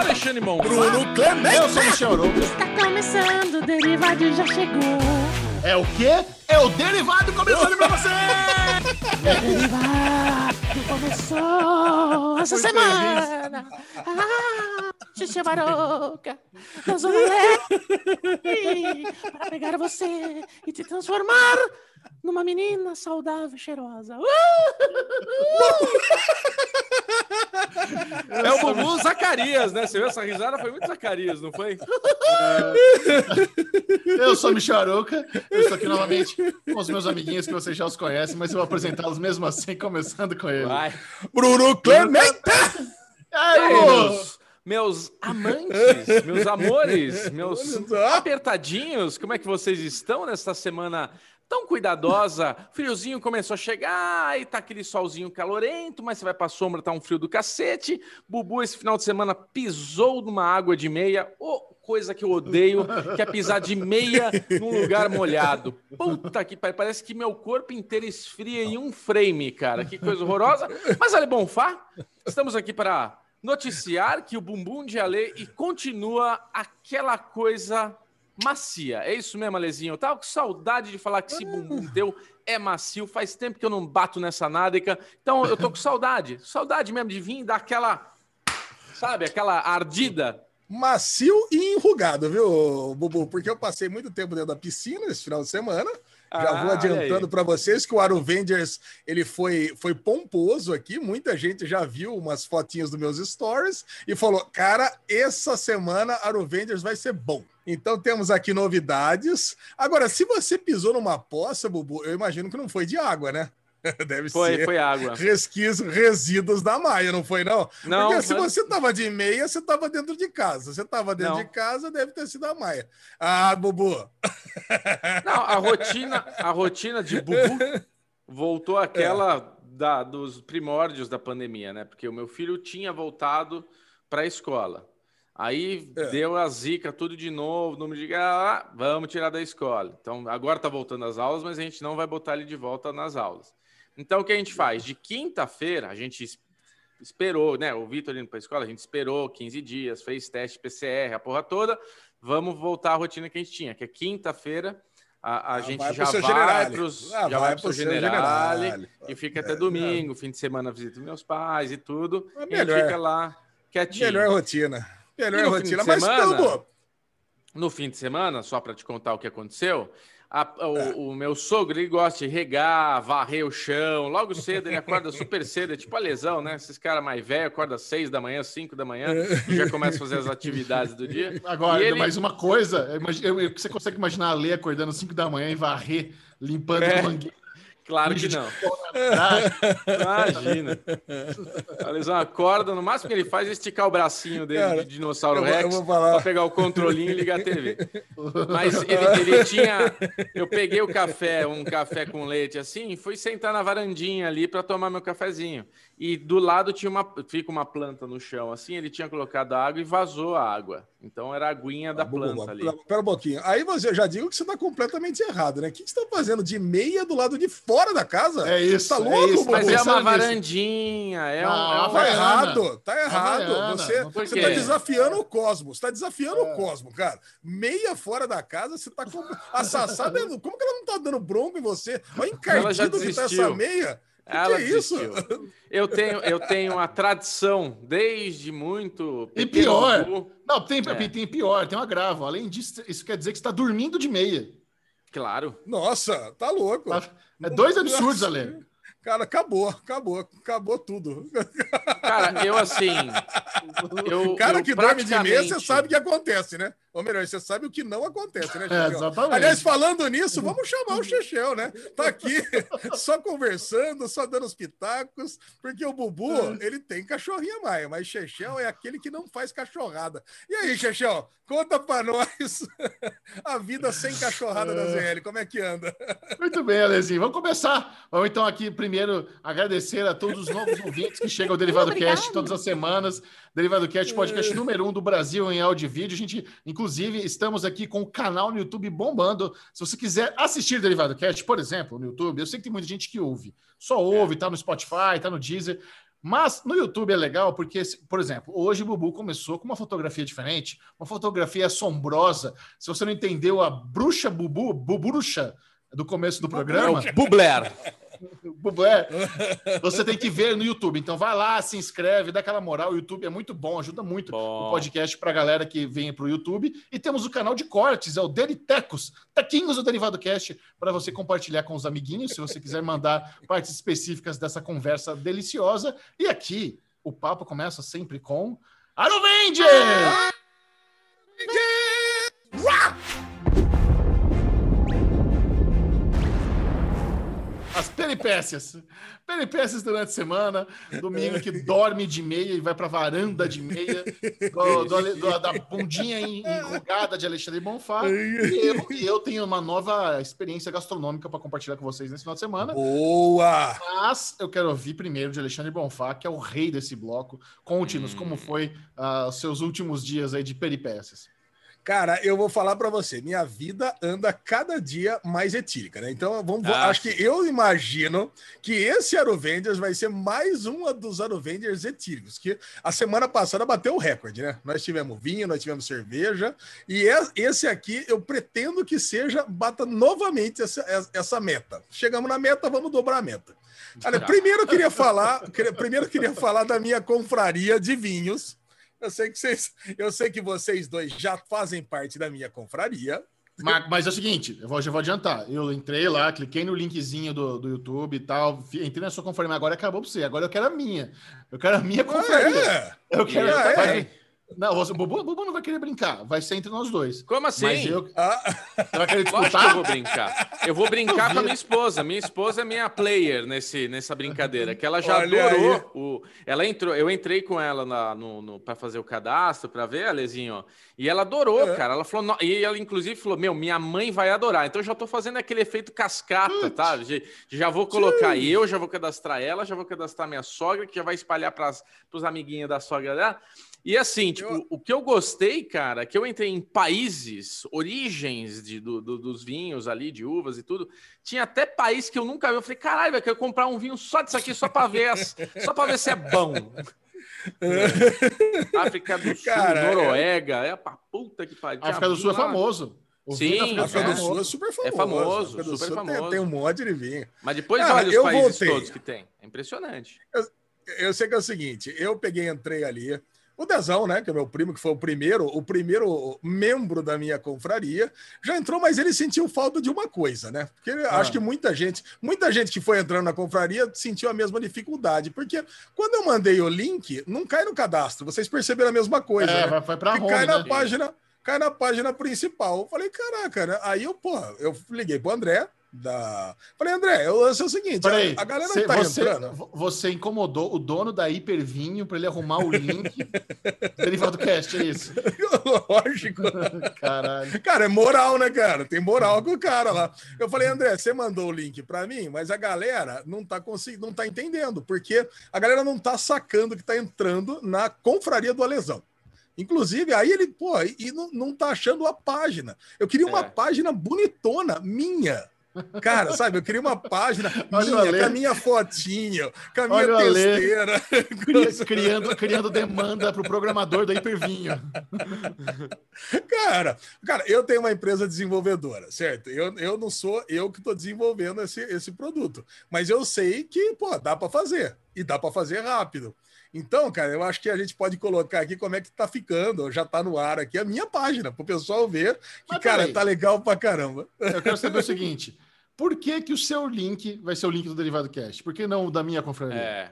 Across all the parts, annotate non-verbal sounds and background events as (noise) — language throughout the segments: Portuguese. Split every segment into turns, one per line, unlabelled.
Alexandre Mon.
Bruno Clemente.
Eu sou o Michel Arouca.
Está começando, o Derivado já chegou.
É o quê? É o derivado começando pra você!
Derivado começou essa semana. Ah, Xixi Baroca, nós vamos ler para pegar você e te transformar numa menina saudável e cheirosa. Uh!
É o Bubu Zacarias, né? Você viu essa risada? Foi muito Zacarias, não foi?
Eu sou Arouca. Eu estou aqui novamente com os meus amiguinhos que vocês já os conhecem, mas eu vou apresentá-los mesmo assim, começando com ele.
Vai.
Bruno Clemente.
Ô!
Meus, (laughs) amantes, meus amores, (laughs) meus
Olha
apertadinhos, como é que vocês estão nesta semana tão cuidadosa? Friozinho começou a chegar e tá aquele solzinho calorento, mas você vai pra sombra, tá um frio do cacete. Bubu esse final de semana pisou numa água de meia. Ô, coisa que eu odeio, que é pisar de meia num lugar molhado. Puta que pariu, parece que meu corpo inteiro esfria em um frame, cara. Que coisa horrorosa. Mas Ale Bonfá, estamos aqui para noticiar que o bumbum de Ale e continua aquela coisa macia. É isso mesmo, Alezinho? Eu tava com saudade de falar que esse bumbum teu é macio. Faz tempo que eu não bato nessa nádega. Então eu tô com saudade. Saudade mesmo de vir dar aquela, sabe, aquela ardida.
Macio e enrugado, viu, Bubu? Porque eu passei muito tempo dentro da piscina esse final de semana. Já
Ah,
vou adiantando para vocês que o Aruvengers ele foi, foi pomposo aqui. Muita gente já viu umas fotinhas dos meus stories e falou: Cara, essa semana Aruvengers vai ser bom. Então temos aqui novidades. Agora, se você pisou numa poça, Bubu, eu imagino que não foi de água, né? (laughs) Deve
Foi,
ser
foi água.
resquícios, resíduos da Maia, não foi, não?
Não,
Porque se você tava de meia, você tava dentro de casa. Você tava dentro
Não.
de casa, deve ter sido a Maia. Ah, Bubu. (laughs)
Não, a rotina, a rotina de Bubu voltou àquela da, dos primórdios da pandemia, né? Porque o meu filho tinha voltado para a escola. Aí
É.
deu a zica tudo de novo, número de ah, vamos tirar da escola. Então agora tá voltando às aulas, mas a gente não vai botar ele de volta nas aulas. Então o que a gente faz? De quinta-feira, a gente es- esperou, né? O Vitor indo para a escola, a gente esperou 15 dias, fez teste PCR, a porra toda. Vamos voltar à rotina que a gente tinha, que é quinta-feira. A, a
Ah,
gente
vai
já vai
Generale.
pros,
Ah,
já
vai
seu
seu
Generale,
Generale.
e fica até
É,
domingo, fim de semana visita meus pais e tudo.
É
e a gente
melhor.
fica lá quietinho.
Melhor rotina. Melhor
E
rotina. Mas,
semana?
Bubu,
No fim de semana, só para te contar o que aconteceu, a- o,
É.
o meu sogro ele gosta de regar, varrer o chão. Logo cedo ele acorda super cedo, é tipo a lesão, né? Esses caras mais velhos acordam às seis da manhã, cinco da manhã, e já começa a fazer as atividades do dia.
Agora,
ele-
mais uma coisa, você consegue imaginar a Lê acordando às 5 da manhã e varrer, limpando
É.
a mangueira.
Claro que não. (laughs) Imagina. A lesão acorda, no máximo que ele faz é esticar o bracinho dele
Cara,
de dinossauro
eu vou- eu
Rex para pegar o controlinho e ligar a TV. (laughs) Mas ele, ele tinha. Eu peguei o café, um café com leite assim, e fui sentar na varandinha ali para tomar meu cafezinho. E do lado tinha uma, fica uma planta no chão assim, ele tinha colocado água e vazou a água. Então era a aguinha da
Ah, Bubu,
planta ali.
Pera, um pouquinho. Aí você, já digo que você tá completamente errado, né? O que que você tá fazendo de meia do lado de fora da casa?
É isso,
Tá
é
louco,
isso.
Bubu?
Mas é uma varandinha, é um.
Não,
é um-
Tá errado, tá errado.
Havaiana,
Você, você tá desafiando o cosmos, tá desafiando o cosmos, cara. Meia fora da casa, você tá com. A Sassá, como que ela não tá dando bronca em você? Olha encardido que tá essa meia. Que
Ela
que é isso?
Eu tenho, eu tenho a tradição desde muito.
E pior. Não, tem,
É.
tem pior, tem um agravo. Além disso, isso quer dizer que você está dormindo de meia.
Claro.
Nossa, tá louco.
Tá? É dois absurdos, Ale.
Cara, acabou, acabou, acabou tudo.
Cara, eu assim. Eu, (laughs)
O cara
eu
que dorme de meia, você sabe o que acontece, né? Ou melhor, você sabe o que não acontece, né,
É,
Chechel?
exatamente.
Aliás, falando nisso, vamos chamar o Chechel, né? Tá aqui (laughs) só conversando, só dando os pitacos, porque o Bubu, ele tem cachorrinha maia, mas Chechel é aquele que não faz cachorrada. E aí, Chechel, conta pra nós (laughs) a vida sem cachorrada da ZL, como é que anda?
Muito bem, Alezinho. Vamos começar. Vamos então aqui primeiro agradecer a todos os novos ouvintes que chegam ao Derivado
Obrigado.
Cast todas as semanas. Derivado Cast, podcast número um do Brasil em áudio e vídeo. A gente, inclusive, estamos aqui com o canal no YouTube bombando. Se você quiser assistir Derivado Cast, por exemplo, no YouTube, eu sei que tem muita gente que ouve. Só ouve, tá no Spotify, tá no Deezer. Mas no YouTube é legal porque, por exemplo, hoje o Bubu começou com uma fotografia diferente, uma fotografia assombrosa. Se você não entendeu a bruxa Bubu, Buburuxa do começo do programa.
É Bubler. (laughs) (laughs)
Bublé, (laughs) você tem que ver no YouTube. Então vai lá, se inscreve, dá aquela moral. O YouTube é muito bom, ajuda muito
Bom.
o podcast para a galera que vem para o YouTube. E temos o canal de cortes, é o Deritecos, Taquinhos do Derivado Cast, para você compartilhar com os amiguinhos, se você quiser mandar (laughs) partes específicas dessa conversa deliciosa. E aqui, o papo começa sempre com Aruvenger! As peripécias. Peripécias durante a semana. Domingo que dorme de meia e vai pra varanda de meia. Do, do- do- da bundinha en- enrugada de Alexandre Bonfá. E eu, e eu tenho uma nova experiência gastronômica para compartilhar com vocês nesse final de semana.
Boa!
Mas eu quero ouvir primeiro de Alexandre Bonfá, que é o rei desse bloco. Conte-nos como foi ah, os seus últimos dias aí de peripécias.
Cara, eu vou falar pra você, minha vida anda cada dia mais etílica, né? Então, vamos,
Ah,
acho que eu imagino que esse Aruvengers vai ser mais uma dos Aruvengers etílicos, que a semana passada bateu o recorde, né? Nós tivemos vinho, nós tivemos cerveja, e é- esse aqui eu pretendo que seja, bata novamente essa, essa meta. Chegamos na meta, vamos dobrar a meta. Olha, primeiro eu queria falar, primeiro eu queria falar da minha confraria de vinhos. Eu sei que vocês, eu sei que vocês dois já fazem parte da minha confraria.
Mas, mas é o seguinte, eu vou, já vou adiantar. Eu entrei lá, cliquei no linkzinho do, do YouTube e tal, entrei na sua confraria, mas agora acabou pra você. Agora eu quero a minha. Eu quero a minha confraria.
É,
Eu quero.
Ah, é?
Não, você- o Bubu, o Bubu não vai querer brincar. Vai ser entre nós dois.
Como assim?
Mas eu.
ah,
Você vai querer (laughs)
Lógico que eu
disputar?
vou brincar. Eu vou brincar com a minha esposa. Minha esposa é minha player nesse, nessa brincadeira. Que ela já
Olha
adorou.
aí.
O, ela entrou, eu entrei com ela na, no, no, para fazer o cadastro, para ver, Alezinho. E ela adorou,
É.
cara. Ela falou, "No-" e ela inclusive falou: Meu, minha mãe vai adorar. Então eu já tô fazendo aquele efeito cascata, tá? Já, já vou colocar eu, já vou cadastrar ela, já vou cadastrar minha sogra, que já vai espalhar para os amiguinhos da sogra dela. E assim, tipo,
Eu-
o que eu gostei, cara, que eu entrei em países, origens de, do- do- dos vinhos ali, de uvas e tudo. Tinha até país que eu nunca vi. Eu falei, caralho, eu quero comprar um vinho só disso aqui, só para ver, as- só para ver se é bom. (laughs) África do Sul,
Cara, é-
Noruega, é pra puta que pariu.
África do Sul é
lá.
famoso. O
Sim,
vinho da
África
é.
do Sul é super famoso.
É famoso, super
Sul tem-
famoso.
Tem, um monte de vinho.
Mas depois
Cara,
olha os
eu
países
voltei.
todos que tem. É impressionante.
Eu sei que é o seguinte, eu peguei, entrei ali. O Dezão, né, que é meu primo, que foi o primeiro, o primeiro membro da minha confraria, já entrou, mas ele sentiu falta de uma coisa, né? Porque
Ah.
acho que muita gente, muita gente que foi entrando na confraria sentiu a mesma dificuldade, porque quando eu mandei o link, não cai no cadastro. Vocês perceberam a mesma coisa,
É,
né?
vai pra home,
cai na
né?
página, cai na página principal. Eu falei, caraca, né? Aí eu, porra, eu liguei pro André da. Falei, André, eu lance é o seguinte:
Peraí,
a, a galera
cê-
tá
você,
entrando.
vo- você incomodou o dono da Hipervinho para ele arrumar o link (laughs) do Derivado Cast, é isso? (laughs)
Lógico. (laughs)
Caralho.
Cara, é moral, né, cara? Tem moral com o cara lá. Eu falei, André, você mandou o link pra mim, mas a galera não tá conseguindo, não tá entendendo, porque a galera não tá sacando que tá entrando na confraria do Alesão. Inclusive, aí ele, pô, e e não, não tá achando a página. Eu queria uma
É.
página bonitona, minha. Cara, sabe, eu queria uma página (laughs)
Olha o
minha, com a minha fotinha, com a minha
Olha o
testeira.
Cri- Criando, criando demanda pro programador da Hipervinho.
Cara, cara, eu tenho uma empresa desenvolvedora, certo? Eu, eu não sou eu que estou desenvolvendo esse, esse produto, mas eu sei que, pô, dá para fazer e dá para fazer rápido. Então, cara, eu acho que a gente pode colocar aqui como é que tá ficando, já tá no ar aqui a minha página, para o pessoal ver que,
Mas
cara,
peraí.
tá legal pra caramba.
Eu quero saber o (laughs) seguinte: por que, que o seu link vai ser o link do Derivado Cast? Por que não o da minha confraria?
É.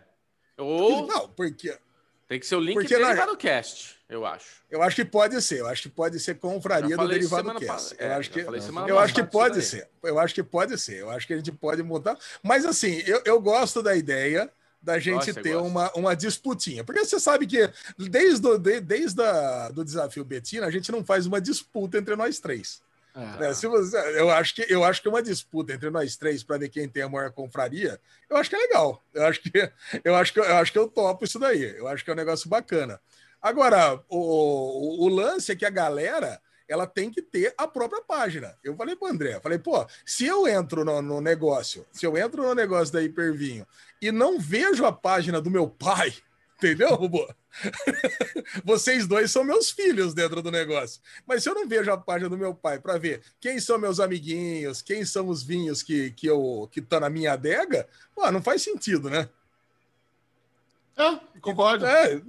Ou
Não, porque
tem que ser o link
Porque
do
na-
Derivado Cast, eu acho.
eu acho que pode ser, eu acho que pode ser confraria do Derivado Cast.
pa-
Eu
é,
acho que Eu acho que pode ser. Eu acho que pode ser. Eu acho que a gente pode montar. Mas assim, eu, eu gosto da ideia da gente
Gosta,
ter uma, uma disputinha. Porque você sabe que desde o de, desde a, do desafio Betina, a gente não faz uma disputa entre nós três.
É.
né? Se você, eu, acho que, eu acho que uma disputa entre nós três para ver quem tem a maior confraria, eu acho que é legal. Eu acho que eu acho que eu acho que eu topo isso daí. Eu acho que é um negócio bacana. Agora, o, o, o lance é que a galera ela tem que ter a própria página. Eu falei para André, falei, pô, se eu entro no, no, negócio, se eu entro no negócio da Hipervinho e não vejo a página do meu pai, (laughs) entendeu, Robô? (laughs) Vocês dois são meus filhos dentro do negócio. Mas se eu não vejo a página do meu pai para ver quem são meus amiguinhos, quem são os vinhos que, que eu que estão tá na minha adega, pô, não faz sentido, né?
É, concordo.
É,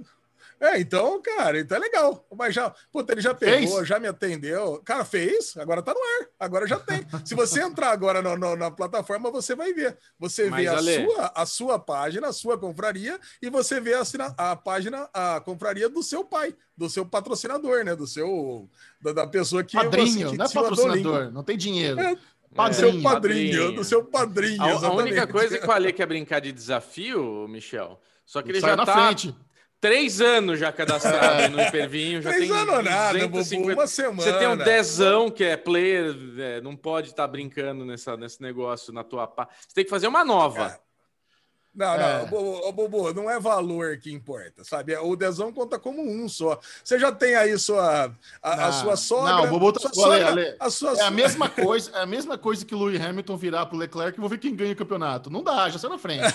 é, então, cara, então é legal. Mas já, puta, ele já pegou, fez? já me atendeu. Cara, fez, agora tá no ar, agora já tem. Se você (laughs) entrar agora no, no, na plataforma, você vai ver. Você Mas, vê a sua, a sua página, a sua confraria, e você vê a, a página, a confraria do seu pai, do seu patrocinador, né? Do seu. Da, da pessoa que.
Padrinho, você, que não é patrocinador, não tem dinheiro.
É, Padrinho, do seu padrinho, padrinho, do seu padrinho.
A, a única coisa que eu falei (laughs) que é brincar de desafio, Michel, só que ele já tá. Frente. Três anos já cadastrado no Hipervinho. Já (laughs)
Três
tem
anos nada, Bubu, uma semana.
Você tem um dezão que é player, é, não pode estar tá brincando nessa, nesse negócio na tua pá. Você tem que fazer uma nova.
É. Não, não, é. Bobo, não é valor que importa, sabe? O dezão conta como um só. Você já tem aí sua, a, não, a sua sogra.
Não, Bobo tá... sogra, Ale, a sua é a mesma (laughs) coisa, é a mesma coisa que o Louis Hamilton virar pro Leclerc e vou ver quem ganha o campeonato. Não dá, já sai na frente.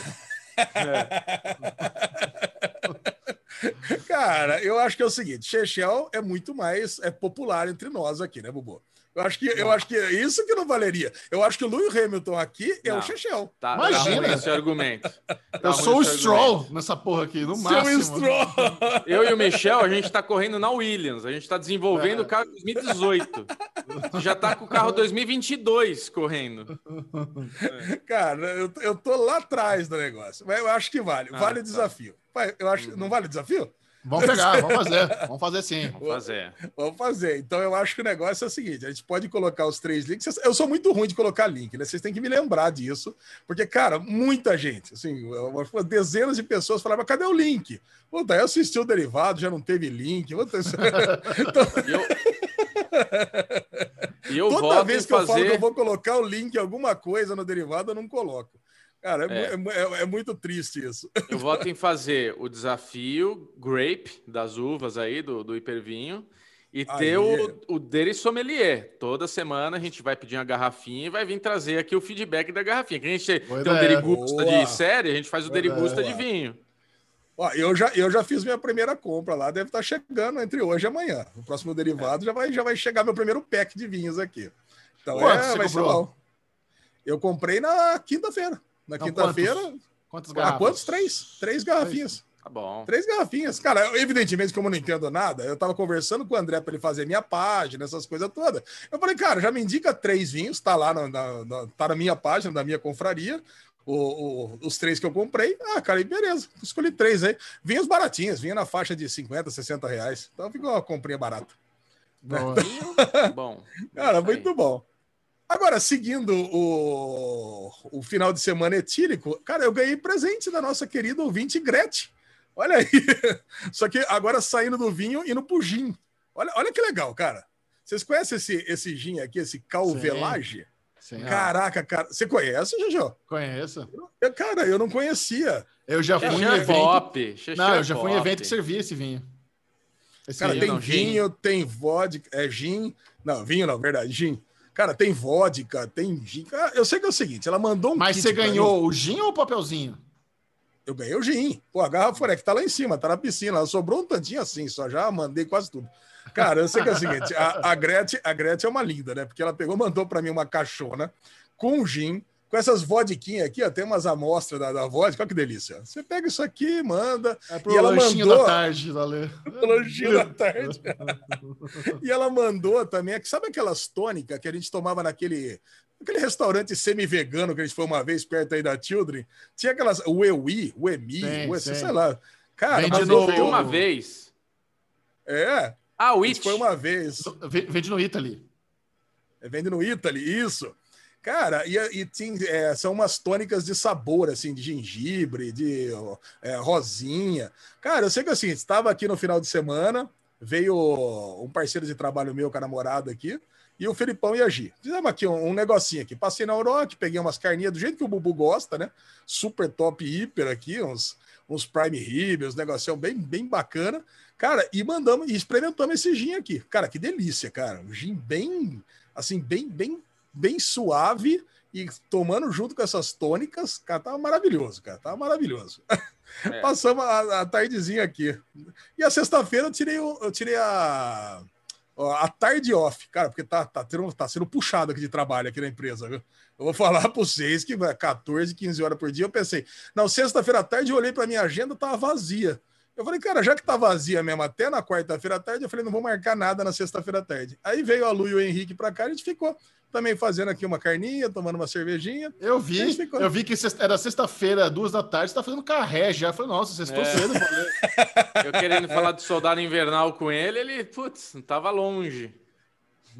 (laughs)
é. Cara, eu acho que é o seguinte: Chechel é muito mais é popular entre nós aqui, né, Bubu? Eu acho que eu acho que é isso que não valeria. Eu acho que o Lewis Hamilton aqui é não, o Chechel.
Tá, Imagina tá esse argumento. Tá
eu sou o Stroll argumento. nessa porra aqui, no máximo.
Stroll. (laughs)
Eu e o Michel, a gente tá correndo na Williams. A gente tá desenvolvendo é. o carro 2018. Já tá com o carro 2022 correndo.
É. Cara, eu, eu tô lá atrás do negócio. Mas eu acho que vale. Ah, vale o tá. desafio. Eu acho, não vale o desafio?
Vamos pegar, vamos fazer. Vamos fazer sim.
Vamos fazer.
Vamos fazer. Então eu acho que o negócio é o seguinte: a gente pode colocar os três links. Eu sou muito ruim de colocar link, né? Vocês têm que me lembrar disso, porque, cara, muita gente, assim, dezenas de pessoas falavam, cadê o link? Puta, eu assisti o derivado, já não teve link. Puta, (laughs) então...
eu... eu
Toda vez que fazer... eu falo que eu vou colocar o link em alguma coisa no derivado, eu não coloco. Cara, é, é. É, é, muito triste isso. (laughs)
Eu voto em fazer o desafio Grape das uvas aí, do, do hipervinho, e aí. ter o, o dele sommelier. Toda semana a gente vai pedir uma garrafinha e vai vir trazer aqui o feedback da garrafinha. Que a gente Boa tem ideia. um derigusta de série, a gente faz o Boa derigusta ideia. de vinho.
Ó, eu, já, eu já fiz minha primeira compra lá, deve estar chegando entre hoje e amanhã. O próximo derivado é. já, vai, já vai chegar meu primeiro pack de vinhos aqui. Então, é, vai ser bom. Eu comprei na quinta-feira. Na quinta-feira.
Quantas garrafas?
Ah, quantos? Três. Três garrafinhas.
Tá bom.
Três garrafinhas. Cara, evidentemente, como eu não entendo nada, eu tava conversando com o André para ele fazer minha página, essas coisas todas. Eu falei, cara, já me indica três vinhos, tá lá na, na, tá na minha página, da minha confraria. O, o, os três que eu comprei. Ah, cara, e beleza. Escolhi três aí. Vinhos baratinhos, vinha na faixa de 50, 60 reais. Então ficou uma comprinha barata.
Bom. (laughs) bom.
Cara, muito bom. Agora, seguindo o, o final de semana etílico, cara, eu ganhei presente da nossa querida ouvinte Gretchen. Olha aí. (laughs) Só que agora saindo do vinho e no pro gin. Olha, olha que legal, cara. Vocês conhecem esse, esse gin aqui, esse Calvelage? Sim. Caraca, cara. Você conhece, Jojo?
Conheço.
Eu, cara, eu não conhecia.
Eu já fui em evento. Pop. Não, eu já fui em evento que servia esse vinho.
Esse cara, vinho, tem não, vinho, gin. tem vodka, é gin. Não, vinho não, verdade, gin. Cara, tem vodka, tem gin. Eu sei que é o seguinte, ela mandou um
Mas você ganhou o gin ou o papelzinho?
Eu ganhei o gin. Pô, a garrafa é que tá lá em cima, tá na piscina. Ela sobrou um tantinho assim, só já mandei quase tudo. Cara, eu sei que é o seguinte, a, a, Gretchen, a Gretchen é uma linda, né? Porque ela pegou, mandou para mim uma caixona com gin, com essas vodquinhas aqui, ó, tem umas amostras da, da vodka, olha que delícia. Você pega isso aqui, manda.
É pro e ela mandou, da tarde, valeu. (laughs)
lanchinho da (laughs) tarde. e ela mandou também, sabe aquelas tônicas que a gente tomava naquele aquele restaurante semi-vegano que a gente foi uma vez perto aí da Children? Tinha aquelas, o Ewi, o Emi, sim, o, sei lá. Cara,
Vende no... Foi uma vez.
É.
Ah, o It.
Foi uma vez.
Vende no Italy.
Vende no Italy, isso. Cara, e, e tem, é, são umas tônicas de sabor, assim, de gengibre, de é, rosinha. Cara, eu sei que assim, estava aqui no final de semana, veio um parceiro de trabalho meu com a namorada aqui, e o Felipão e a. Fizemos aqui um, um negocinho aqui. Passei na Oroque, peguei umas carninhas do jeito que o Bubu gosta, né? Super top hiper aqui, uns, uns prime rib, uns negócio bem, bem bacana. Cara, e mandamos, e experimentamos esse gin aqui. Cara, que delícia, cara. Um gin bem, assim, bem, bem, bem suave e tomando junto com essas tônicas, cara, tava maravilhoso, cara, tava maravilhoso. É. (laughs) Passamos a, a, tardezinha aqui. E a sexta-feira eu tirei, eu tirei a, a tarde off, cara, porque tá, tá, tendo, tá sendo puxado aqui de trabalho aqui na empresa, viu? Eu vou falar (laughs) para vocês que vai 14, 15 horas por dia. Eu pensei, não, sexta-feira à tarde eu olhei para minha agenda, tava vazia. Eu falei, cara, já que tá vazia mesmo até na quarta-feira à tarde, eu falei, não vou marcar nada na sexta-feira à tarde. Aí veio a Lu e o Henrique para cá, a gente ficou também fazendo aqui uma carninha, tomando uma cervejinha.
Eu vi, ficou... eu vi que era sexta-feira, duas da tarde, você tá fazendo carré já. Eu falei, nossa, vocês estão é. cedo. (laughs)
eu querendo falar de soldado invernal com ele, ele, putz, não tava longe.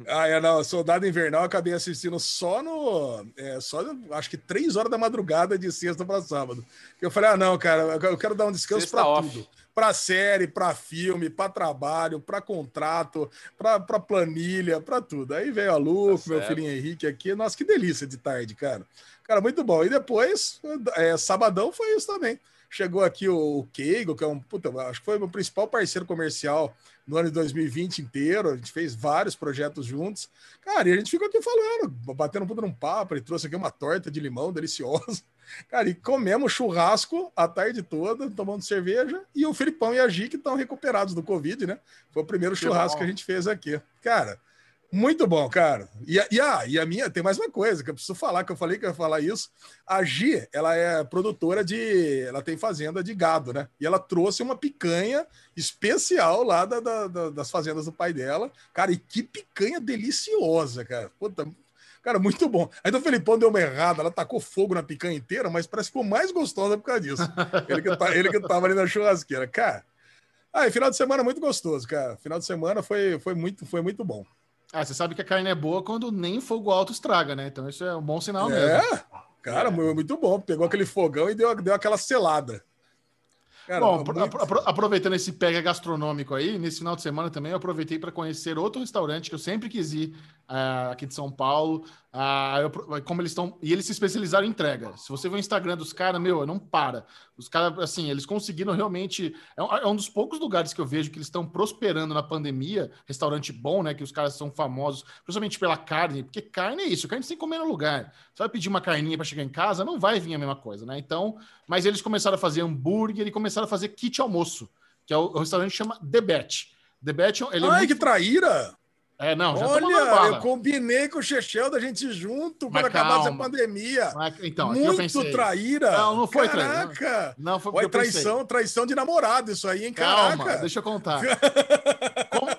Ah, é, não. Soldado Invernal eu acabei assistindo só no. É, só, acho que três horas da madrugada de sexta para sábado. Eu falei, ah, não, cara, eu quero dar um descanso para tudo para série, para filme, para trabalho, para contrato, para planilha, para tudo. Aí veio a Lu, tá meu filhinho Henrique aqui. Nossa, que delícia de tarde, cara. Cara, muito bom. E depois, é, sabadão foi isso também. Chegou aqui o Keigo, que é um, puta, acho que foi meu principal parceiro comercial no ano de 2020 inteiro. A gente fez vários projetos juntos. Cara, e a gente ficou aqui falando, batendo um num papo. Ele trouxe aqui uma torta de limão deliciosa. Cara, e comemos churrasco a tarde toda, tomando cerveja, e o Filipão e a Gi que estão recuperados do Covid, né? Foi o primeiro que churrasco bom. que a gente fez aqui. Cara, muito bom, cara. E a, e, a, e a minha, tem mais uma coisa que eu preciso falar, que eu falei que eu ia falar isso. A Gi, ela é produtora de. Ela tem fazenda de gado, né? E ela trouxe uma picanha especial lá da, da, da, das fazendas do pai dela. Cara, e que picanha deliciosa, cara. Puta, Cara, muito bom. Ainda o Felipão deu uma errada, ela tacou fogo na picanha inteira, mas parece que ficou mais gostosa por causa disso. Ele que, tá, ele que tava ali na churrasqueira. Cara, ah, final de semana muito gostoso, cara. Final de semana foi, foi, muito, foi muito bom.
Ah, você sabe que a carne é boa quando nem fogo alto estraga, né? Então isso é um bom sinal
é, mesmo. Cara, é. muito bom. Pegou aquele fogão e deu, deu aquela selada.
Cara, Bom, muito... aproveitando esse pega gastronômico aí, nesse final de semana também eu aproveitei para conhecer outro restaurante que eu sempre quis ir uh, aqui de São Paulo. Uh, eu, como eles estão. E eles se especializaram em entrega. Se você vê o Instagram dos caras, meu, não para. Os caras, assim, eles conseguiram realmente. É um, é um, dos poucos lugares que eu vejo que eles estão prosperando na pandemia. Restaurante bom, né? Que os caras são famosos, principalmente pela carne, porque carne é isso, carne você tem que comer no lugar. Você vai pedir uma carninha para chegar em casa, não vai vir a mesma coisa, né? Então, mas eles começaram a fazer hambúrguer e começaram a fazer kit almoço, que é o, o restaurante chama The Bet. The Bet,
ele é Ai, muito... que traíra!
É, não,
já Olha, eu combinei com o Chechel da gente junto para acabar essa pandemia.
Mas, então,
Muito traíra.
Não, não foi
Caraca.
traíra.
Não, não foi Olha, traição, traição de namorado isso aí, hein,
Calma, Caraca. deixa eu contar. (laughs) Como,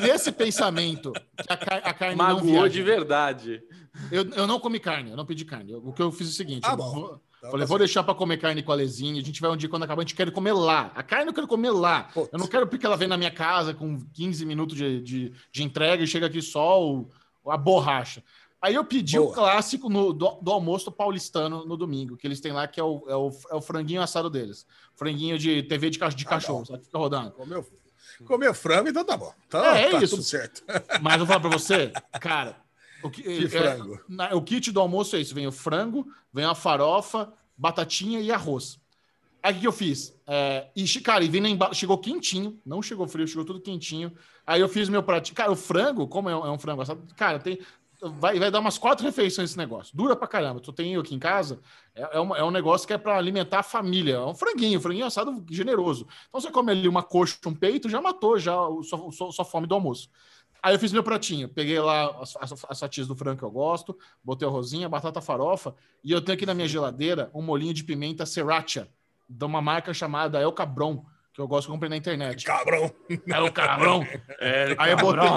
nesse pensamento que a, a carne
Magoou não viaja, de verdade.
Eu, eu não comi carne, eu não pedi carne. o que eu fiz é o seguinte, ah, bom. Então, Falei, tá vou deixar para comer carne com a Lezinha. A gente vai um dia quando acabar, a gente quer comer lá. A carne eu quero comer lá. Putz. Eu não quero porque ela vem na minha casa com 15 minutos de, de, de entrega e chega aqui só o, a borracha. Aí eu pedi Boa. o clássico no, do, do, almoço paulistano no domingo, que eles têm lá, que é o, é o, é o franguinho assado deles. Franguinho de TV de, de ah, cachorro, só que fica rodando.
Comeu, comeu frango, então tá bom. Então,
é, é
tá
isso.
tudo certo.
Mas eu vou falar para você, (laughs) cara, o, que, que é, frango. Na, o kit do almoço é isso: vem o frango, vem a farofa, batatinha e arroz. Aí o que, eu fiz? É, e, cara, e vem embalagem, chegou quentinho, não chegou frio, chegou tudo quentinho. Aí eu fiz meu pratinho. Cara, o frango, como é um, é um frango assado, cara, tem. Vai, vai dar umas quatro refeições esse negócio. Dura pra caramba. Tu tem eu aqui em casa, é, é, um, é um negócio que é para alimentar a família. É um franguinho, um franguinho assado generoso. Então você come ali uma coxa, um peito, já matou já a sua, sua fome do almoço. Aí eu fiz meu pratinho. Peguei lá as, as, as, fatias do frango que eu gosto, botei a rosinha, batata farofa, e eu tenho aqui na minha geladeira um molinho de pimenta sriracha, de uma marca chamada El Cabron, que eu gosto de comprar na internet.
Cabrão!
El Cabron! É, Aí eu botei,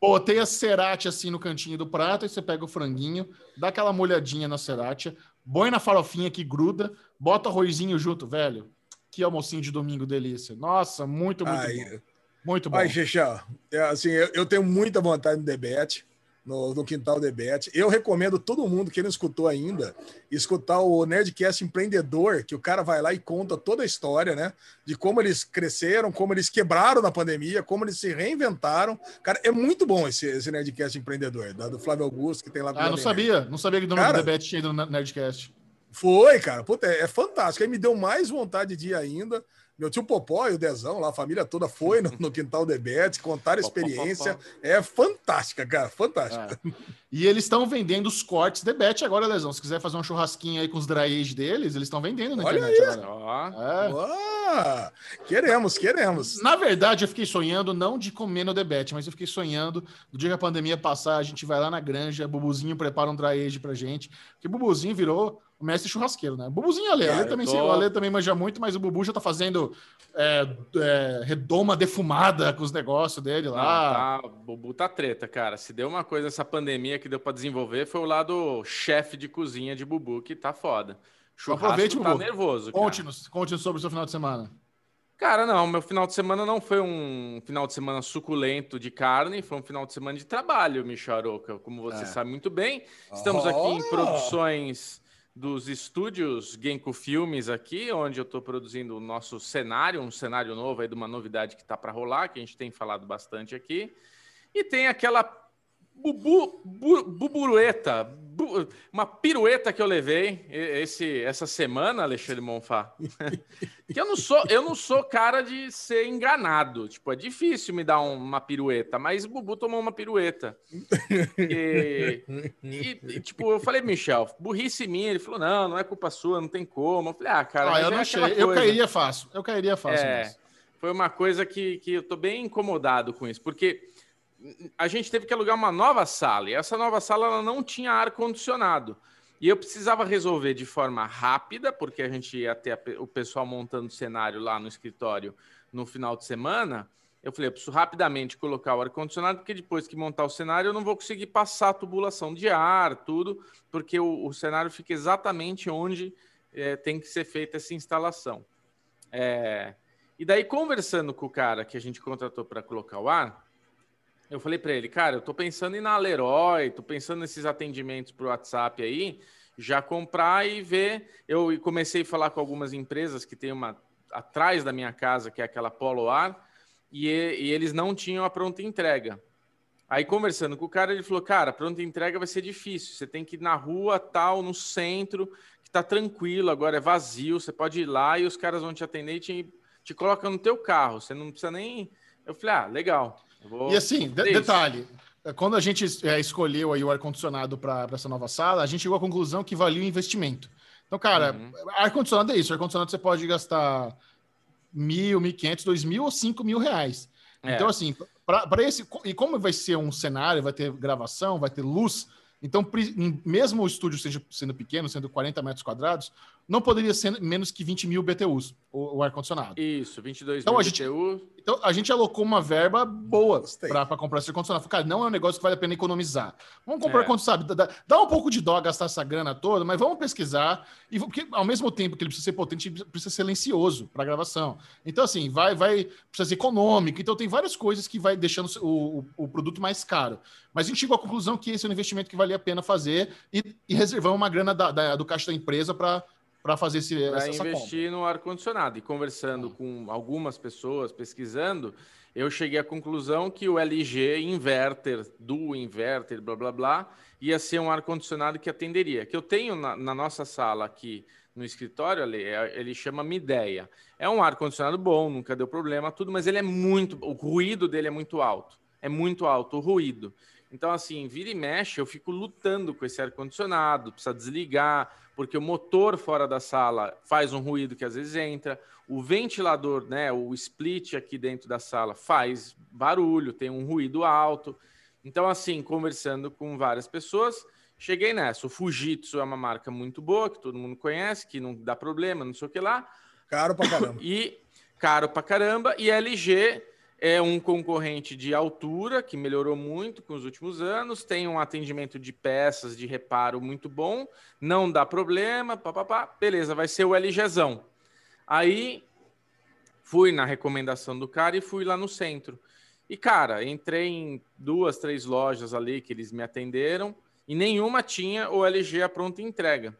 botei a sriracha assim no cantinho do prato, e você pega o franguinho, dá aquela molhadinha na sriracha, põe na farofinha que gruda, bota arrozinho junto, velho. Que almocinho de domingo delícia. Nossa, muito, muito Ai, bom. Muito bom.
Ai, Xexá, é, assim, eu, eu, tenho muita vontade no debate, no, no Quintal Debate. Eu recomendo todo mundo que não escutou ainda, escutar o Nerdcast Empreendedor, que o cara vai lá e conta toda a história, né? De como eles cresceram, como eles quebraram na pandemia, como eles se reinventaram. Cara, é muito bom esse, esse Nerdcast Empreendedor, da, do Flávio Augusto, que tem lá.
Ah, não sabia. Não sabia que o dono do Debate tinha ido no Nerdcast.
Foi, cara. Puta, é, é fantástico. Aí me deu mais vontade de ir ainda. Meu tio Popó e o Dezão lá, a família toda foi no, no quintal Debete, contaram a experiência. É fantástica, cara, fantástica.
É. E eles estão vendendo os cortes Debete agora, Dezão. Se quiser fazer um churrasquinho aí com os dry age deles, eles estão vendendo na
Olha
internet
aí.
agora.
É. queremos, queremos.
Na verdade, eu fiquei sonhando não de comer no Debete, mas eu fiquei sonhando do dia que a pandemia passar, a gente vai lá na granja, Bubuzinho prepara um dry age pra gente, porque Bubuzinho virou o mestre churrasqueiro, né? Bubuzinho Ale. Ale também,
tô-
o Ale também manja muito, mas o Bubu já tá fazendo é, é, redoma defumada com os negócios dele lá.
tá, o Bubu tá treta, cara. Se deu uma coisa essa pandemia que deu pra desenvolver, foi o lado chefe de cozinha de Bubu, que tá foda. Churrasco
Aproveite,
tá
Bubu.
nervoso.
Conte-nos conte sobre o seu final de semana.
Cara, não, meu final de semana não foi um final de semana suculento de carne, foi um final de semana de trabalho, Michel Aroca. Como você
É.
sabe muito bem, estamos aqui em
Oh!
produções dos estúdios Genko Filmes aqui, onde eu estou produzindo o nosso cenário, um cenário novo aí de uma novidade que tá para rolar, que a gente tem falado bastante aqui. E tem aquela bubu, bu, buburueta, bu- uma pirueta que eu levei esse, essa semana, Alexandre Monfá. (laughs) que eu não sou, eu não sou cara de ser enganado. Tipo, é difícil me dar um- uma pirueta, mas o Bubu tomou uma pirueta. E, e- e, tipo, eu falei, Michel, burrice minha. Ele falou, não, não é culpa sua, não tem como. Eu falei, ah, cara,
ah, eu
é
não sei. Eu cairia fácil. Eu cairia fácil.
É, foi uma coisa que, que eu tô bem incomodado com isso, porque a gente teve que alugar uma nova sala, e essa nova sala ela não tinha ar-condicionado. E eu precisava resolver de forma rápida, porque a gente ia ter o pessoal montando cenário lá no escritório no final de semana. Eu falei, eu preciso rapidamente colocar o ar-condicionado, porque depois que montar o cenário, eu não vou conseguir passar a tubulação de ar, tudo, porque o, o cenário fica exatamente onde eh, tem que ser feita essa instalação. É, e daí, conversando com o cara que a gente contratou para colocar o ar, eu falei para ele, cara, eu tô pensando em na Leroy, tô pensando nesses atendimentos pro WhatsApp aí, já comprar e ver. Eu comecei a falar com algumas empresas que tem uma atrás da minha casa, que é aquela Polo Ar, e, e eles não tinham a pronta entrega. Aí, conversando com o cara, ele falou: Cara, pronta entrega vai ser difícil. Você tem que ir na rua, tal, no centro, que tá tranquilo, agora é vazio. Você pode ir lá e os caras vão te atender e te, te colocam no teu carro. Você não precisa nem. Eu falei: Ah, legal. Vou
E assim, de-
fazer isso."
detalhe. Quando a gente é, escolheu aí o ar-condicionado para essa nova sala, a gente chegou à conclusão que valia o investimento. Então, cara,
Uhum.
ar-condicionado é isso. Ar-condicionado você pode gastar mil, mil e quinhentos, dois mil ou cinco mil reais.
É.
Então, assim, para esse. E como vai ser um cenário, vai ter gravação, vai ter luz. Então, mesmo o estúdio seja, sendo pequeno, sendo 40 metros quadrados, não poderia ser menos que 20 mil BTUs, o, o ar-condicionado.
Isso, 22
Então,
mil
a gente-
BTU.
Então, a gente alocou uma verba boa para comprar esse ar-condicionado. Falei, Cara, não é um negócio que vale a pena economizar. Vamos comprar
É.
quando sabe. Dá, dá um pouco de dó gastar essa grana toda, mas vamos pesquisar. E porque, ao mesmo tempo que ele precisa ser potente, ele precisa ser silencioso para gravação. Então, assim, vai, vai, precisa ser econômico. Então, tem várias coisas que vai deixando o, o, o produto mais caro. Mas a gente chegou à conclusão que esse é um investimento que valia a pena fazer e, e reservamos uma grana da- da- do caixa da empresa para fazer esse,
para
essa, essa compra.
investir no ar-condicionado. E conversando com algumas pessoas, pesquisando, eu cheguei à conclusão que o LG inverter, dual inverter, blá blá blá, ia ser um ar-condicionado que atenderia. Que eu tenho na, na nossa sala aqui no escritório, Ale, é- ele chama Mideia. É um ar-condicionado bom, nunca deu problema, tudo, mas ele é muito. O ruído dele é muito alto. É muito alto o ruído. Então, assim, vira e mexe, eu fico lutando com esse ar-condicionado, precisa desligar, porque o motor fora da sala faz um ruído que às vezes entra, o ventilador, né, o split aqui dentro da sala faz barulho, tem um ruído alto. Então, assim, conversando com várias pessoas, cheguei nessa. O Fujitsu é uma marca muito boa, que todo mundo conhece, que não dá problema, não sei o que lá.
Caro pra caramba. (laughs)
E caro pra caramba. E LG é um concorrente de altura que melhorou muito com os últimos anos. Tem um atendimento de peças de reparo muito bom. Não dá problema. Papapá. Beleza, vai ser o LGzão. Aí fui na recomendação do cara e fui lá no centro. E, cara, entrei em duas, três lojas ali que eles me atenderam e nenhuma tinha o LG a pronta entrega.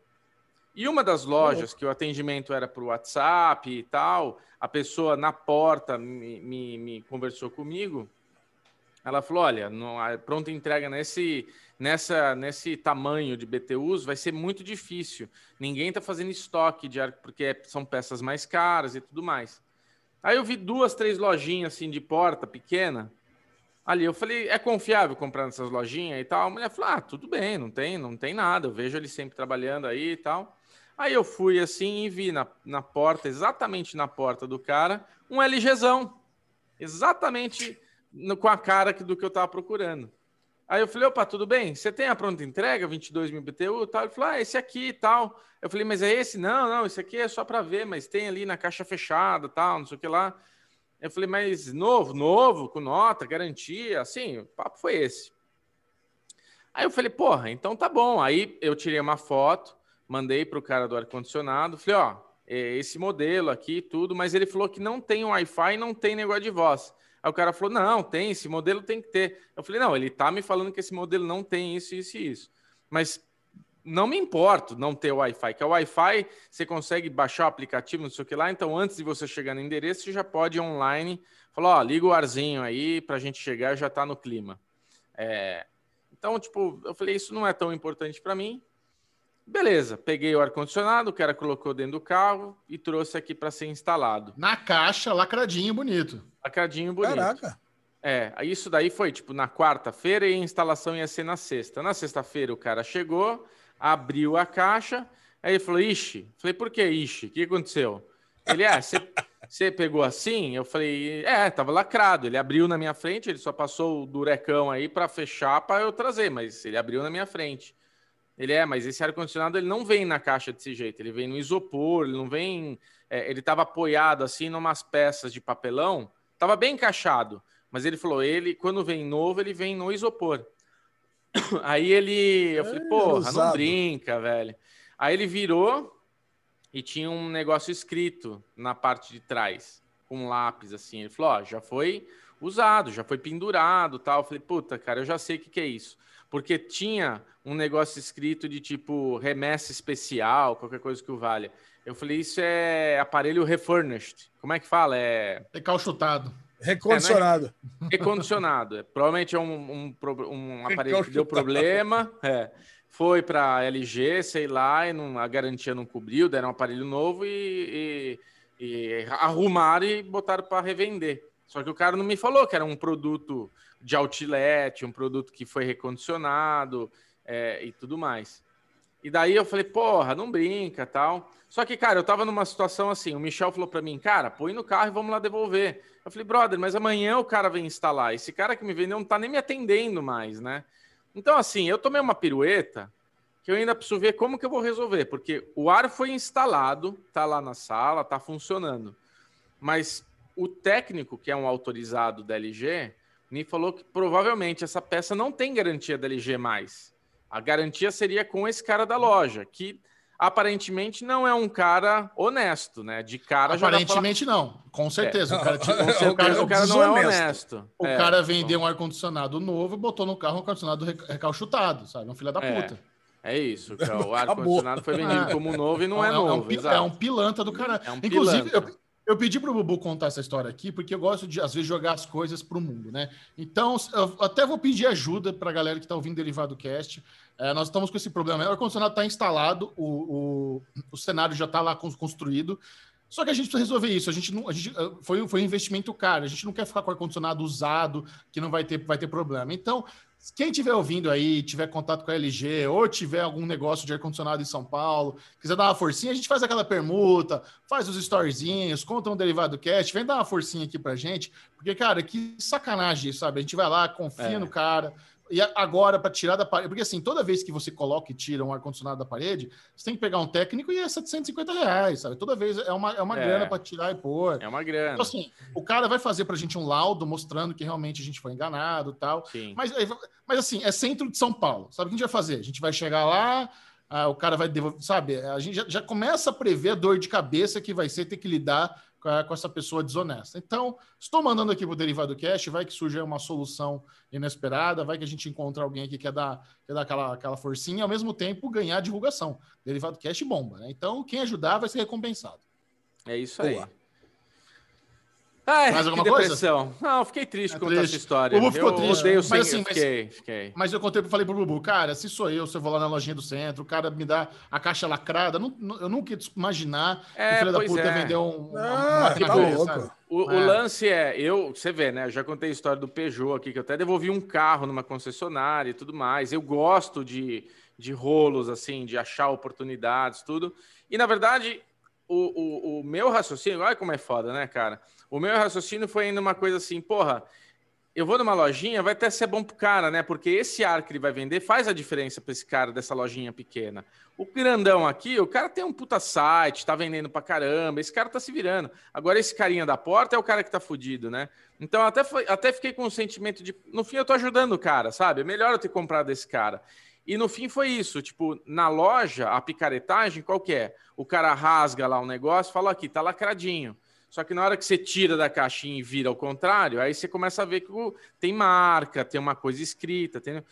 E uma das lojas que o atendimento era por WhatsApp e tal, a pessoa na porta me, me, me conversou comigo. Ela falou: olha, a pronta entrega nesse, nessa, nesse tamanho de BTUs vai ser muito difícil. Ninguém está fazendo estoque de arco, porque são peças mais caras e tudo mais. Aí eu vi duas, três lojinhas assim de porta pequena. Ali eu falei, é confiável comprar nessas lojinhas e tal? A mulher falou: ah, tudo bem, não tem, não tem nada. Eu vejo ele sempre trabalhando aí e tal. Aí eu fui assim e vi na, na porta, exatamente na porta do cara, um LGzão. Exatamente no, com a cara do que eu tava procurando. Aí eu falei, opa, tudo bem? Você tem a pronta entrega, 22 mil BTU tal? Ele falou, ah, esse aqui e tal. Eu falei, mas é esse? Não, não, esse aqui é só para ver, mas tem ali na caixa fechada tal, não sei o que lá. Eu falei, mas novo, novo, com nota, garantia, assim, o papo foi esse. Aí eu falei, porra, então tá bom. Aí eu tirei uma foto, mandei pro cara do ar-condicionado, falei, ó, é esse modelo aqui, tudo, mas ele falou que não tem Wi-Fi e não tem negócio de voz. Aí o cara falou: não, tem, esse modelo tem que ter. Eu falei: não, ele tá me falando que esse modelo não tem isso, isso e isso. Mas não me importo não ter Wi-Fi, que é o Wi-Fi você consegue baixar o aplicativo, não sei o que lá. Então, antes de você chegar no endereço, você já pode ir online. Falar: ó, liga o arzinho aí para a gente chegar, já tá no clima. É... Então, tipo, eu falei: isso não é tão importante para mim. Beleza, peguei o ar-condicionado, o cara colocou dentro do carro e trouxe aqui para ser instalado.
Na caixa, lacradinho bonito.
Lacradinho bonito. Caraca. É, isso daí foi tipo na quarta-feira e a instalação ia ser na sexta. Na sexta-feira o cara chegou, abriu a caixa, aí ele falou: Ixi, falei, por que Ixi? O que aconteceu? Ele, é, você pegou assim? Eu falei, é, tava lacrado. Ele abriu na minha frente, ele só passou o durecão aí para fechar para eu trazer, mas ele abriu na minha frente. Ele é, mas esse ar-condicionado ele não vem na caixa desse jeito, ele vem no isopor, ele não vem. É, ele estava apoiado assim em umas peças de papelão, estava bem encaixado, mas ele falou: ele, quando vem novo, ele vem no isopor. (coughs) Aí ele, eu falei, é, porra, não brinca, velho. Aí ele virou e tinha um negócio escrito na parte de trás, com um lápis assim. Ele falou: ó, já foi usado, já foi pendurado tal. Eu falei, puta, cara, eu já sei o que, que é isso porque tinha um negócio escrito de tipo remessa especial, qualquer coisa que o valha. Eu falei, isso é aparelho refurnished. Como é que fala? É.
Recalchutado.
Recondicionado.
É, é recondicionado. É, provavelmente é um, um, um aparelho que deu problema. É. Foi para LG, sei lá, e não, a garantia não cobriu, deram um aparelho novo e, e, e arrumaram e botaram para revender. Só que o cara não me falou que era um produto de outlet, um produto que foi recondicionado é, e tudo mais. E daí eu falei, porra, não brinca tal. Só que, cara, eu tava numa situação assim, o Michel falou para mim, cara, põe no carro e vamos lá devolver. Eu falei, brother, mas amanhã o cara vem instalar. Esse cara que me vendeu não tá nem me atendendo mais, né? Então, assim, eu tomei uma pirueta que eu ainda preciso ver como que eu vou resolver, porque o ar foi instalado, tá lá na sala, tá funcionando. Mas o técnico, que é um autorizado da LG, me falou que provavelmente essa peça não tem garantia da LG mais. A garantia seria com esse cara da loja, que aparentemente não é um cara honesto, né? De cara
Aparentemente não, com certeza. É. O cara, tipo, (laughs)
o cara, o cara não é honesto.
O
é.
cara vendeu um ar-condicionado novo e botou no carro um ar-condicionado recalchutado, sabe? Um filho da
é.
puta.
É isso, (laughs) o ar-condicionado foi vendido é. como novo e não é, é novo.
Um, é um pilantra do cara.
É um
Inclusive, eu, eu pedi para o Bubu contar essa história aqui, porque eu gosto de, às vezes, jogar as coisas para o mundo, né? Então, eu até vou pedir ajuda para a galera que está ouvindo Derivado Cast. É, nós estamos com esse problema. O ar-condicionado está instalado, o, o, o, cenário já está lá construído. Só que a gente precisa resolver isso. A gente não, a gente, eh, foi, foi um investimento caro. A gente não quer ficar com ar-condicionado usado, que não vai ter, vai ter problema. Então, quem estiver ouvindo aí, tiver contato com a LG ou tiver algum negócio de ar-condicionado em São Paulo, quiser dar uma forcinha, a gente faz aquela permuta, faz os storyzinhos, conta um derivado cast, vem dar uma forcinha aqui pra gente, porque, cara, que sacanagem, sabe? A gente vai lá, confia é. no cara, e agora, para tirar da parede, porque assim, toda vez que você coloca e tira um ar-condicionado da parede, você tem que pegar um técnico e é 750 reais, sabe? Toda vez é uma, é uma é. grana para tirar e pôr.
É uma grana.
Então, assim, o cara vai fazer para a gente um laudo mostrando que realmente a gente foi enganado tal.
Sim.
Mas, mas assim, é centro de São Paulo. Sabe o que a gente vai fazer? A gente vai chegar lá, ah, o cara vai devolver, sabe? A gente já, já começa a prever a dor de cabeça que vai ser ter que lidar com essa pessoa desonesta. Então, estou mandando aqui para o Derivado Cash, vai que surge uma solução inesperada, vai que a gente encontra alguém que quer dar, quer dar aquela, aquela forcinha e, ao mesmo tempo, ganhar divulgação. Derivado Cash bomba, né? Então, quem ajudar vai ser recompensado.
É isso aí. Ai,
Mais alguma
que
coisa?
depressão. Não, fiquei triste
É
com essa história.
O Bubu ficou
eu
triste.
odeio
Mas assim,
eu
mas-
fiquei, fiquei.
Mas eu contei, falei pro Bubu, cara, se sou eu, se eu vou lá na lojinha do centro, o cara me dá a caixa lacrada, não- não- eu nunca ia imaginar
É,
que o filho da puta
é.
vender um. uma
Ah, tá louco.
O, o
É.
lance é, eu, você vê, né? Eu já contei a história do Peugeot aqui, que eu até devolvi um carro numa concessionária e tudo mais. Eu gosto de, de rolos, assim, de achar oportunidades, tudo. E, na verdade, o, o, o meu raciocínio, olha como é foda, né, cara? O meu raciocínio foi ainda uma coisa assim, porra, eu vou numa lojinha, vai até ser bom pro cara, né? Porque esse ar que ele vai vender faz a diferença para esse cara dessa lojinha pequena. O grandão aqui, o cara tem um puta site, tá vendendo pra caramba, esse cara tá se virando. Agora, esse carinha da porta é o cara que tá fudido, né? Então, até, foi- até fiquei com o sentimento de, no fim, eu tô ajudando o cara, sabe? É melhor eu ter comprado esse cara. E no fim foi isso, tipo, na loja, a picaretagem, qual que é? O cara rasga lá o negócio, fala aqui, tá lacradinho. Só que na hora que você tira da caixinha e vira ao contrário, aí você começa a ver que tem marca, tem uma coisa escrita, tem...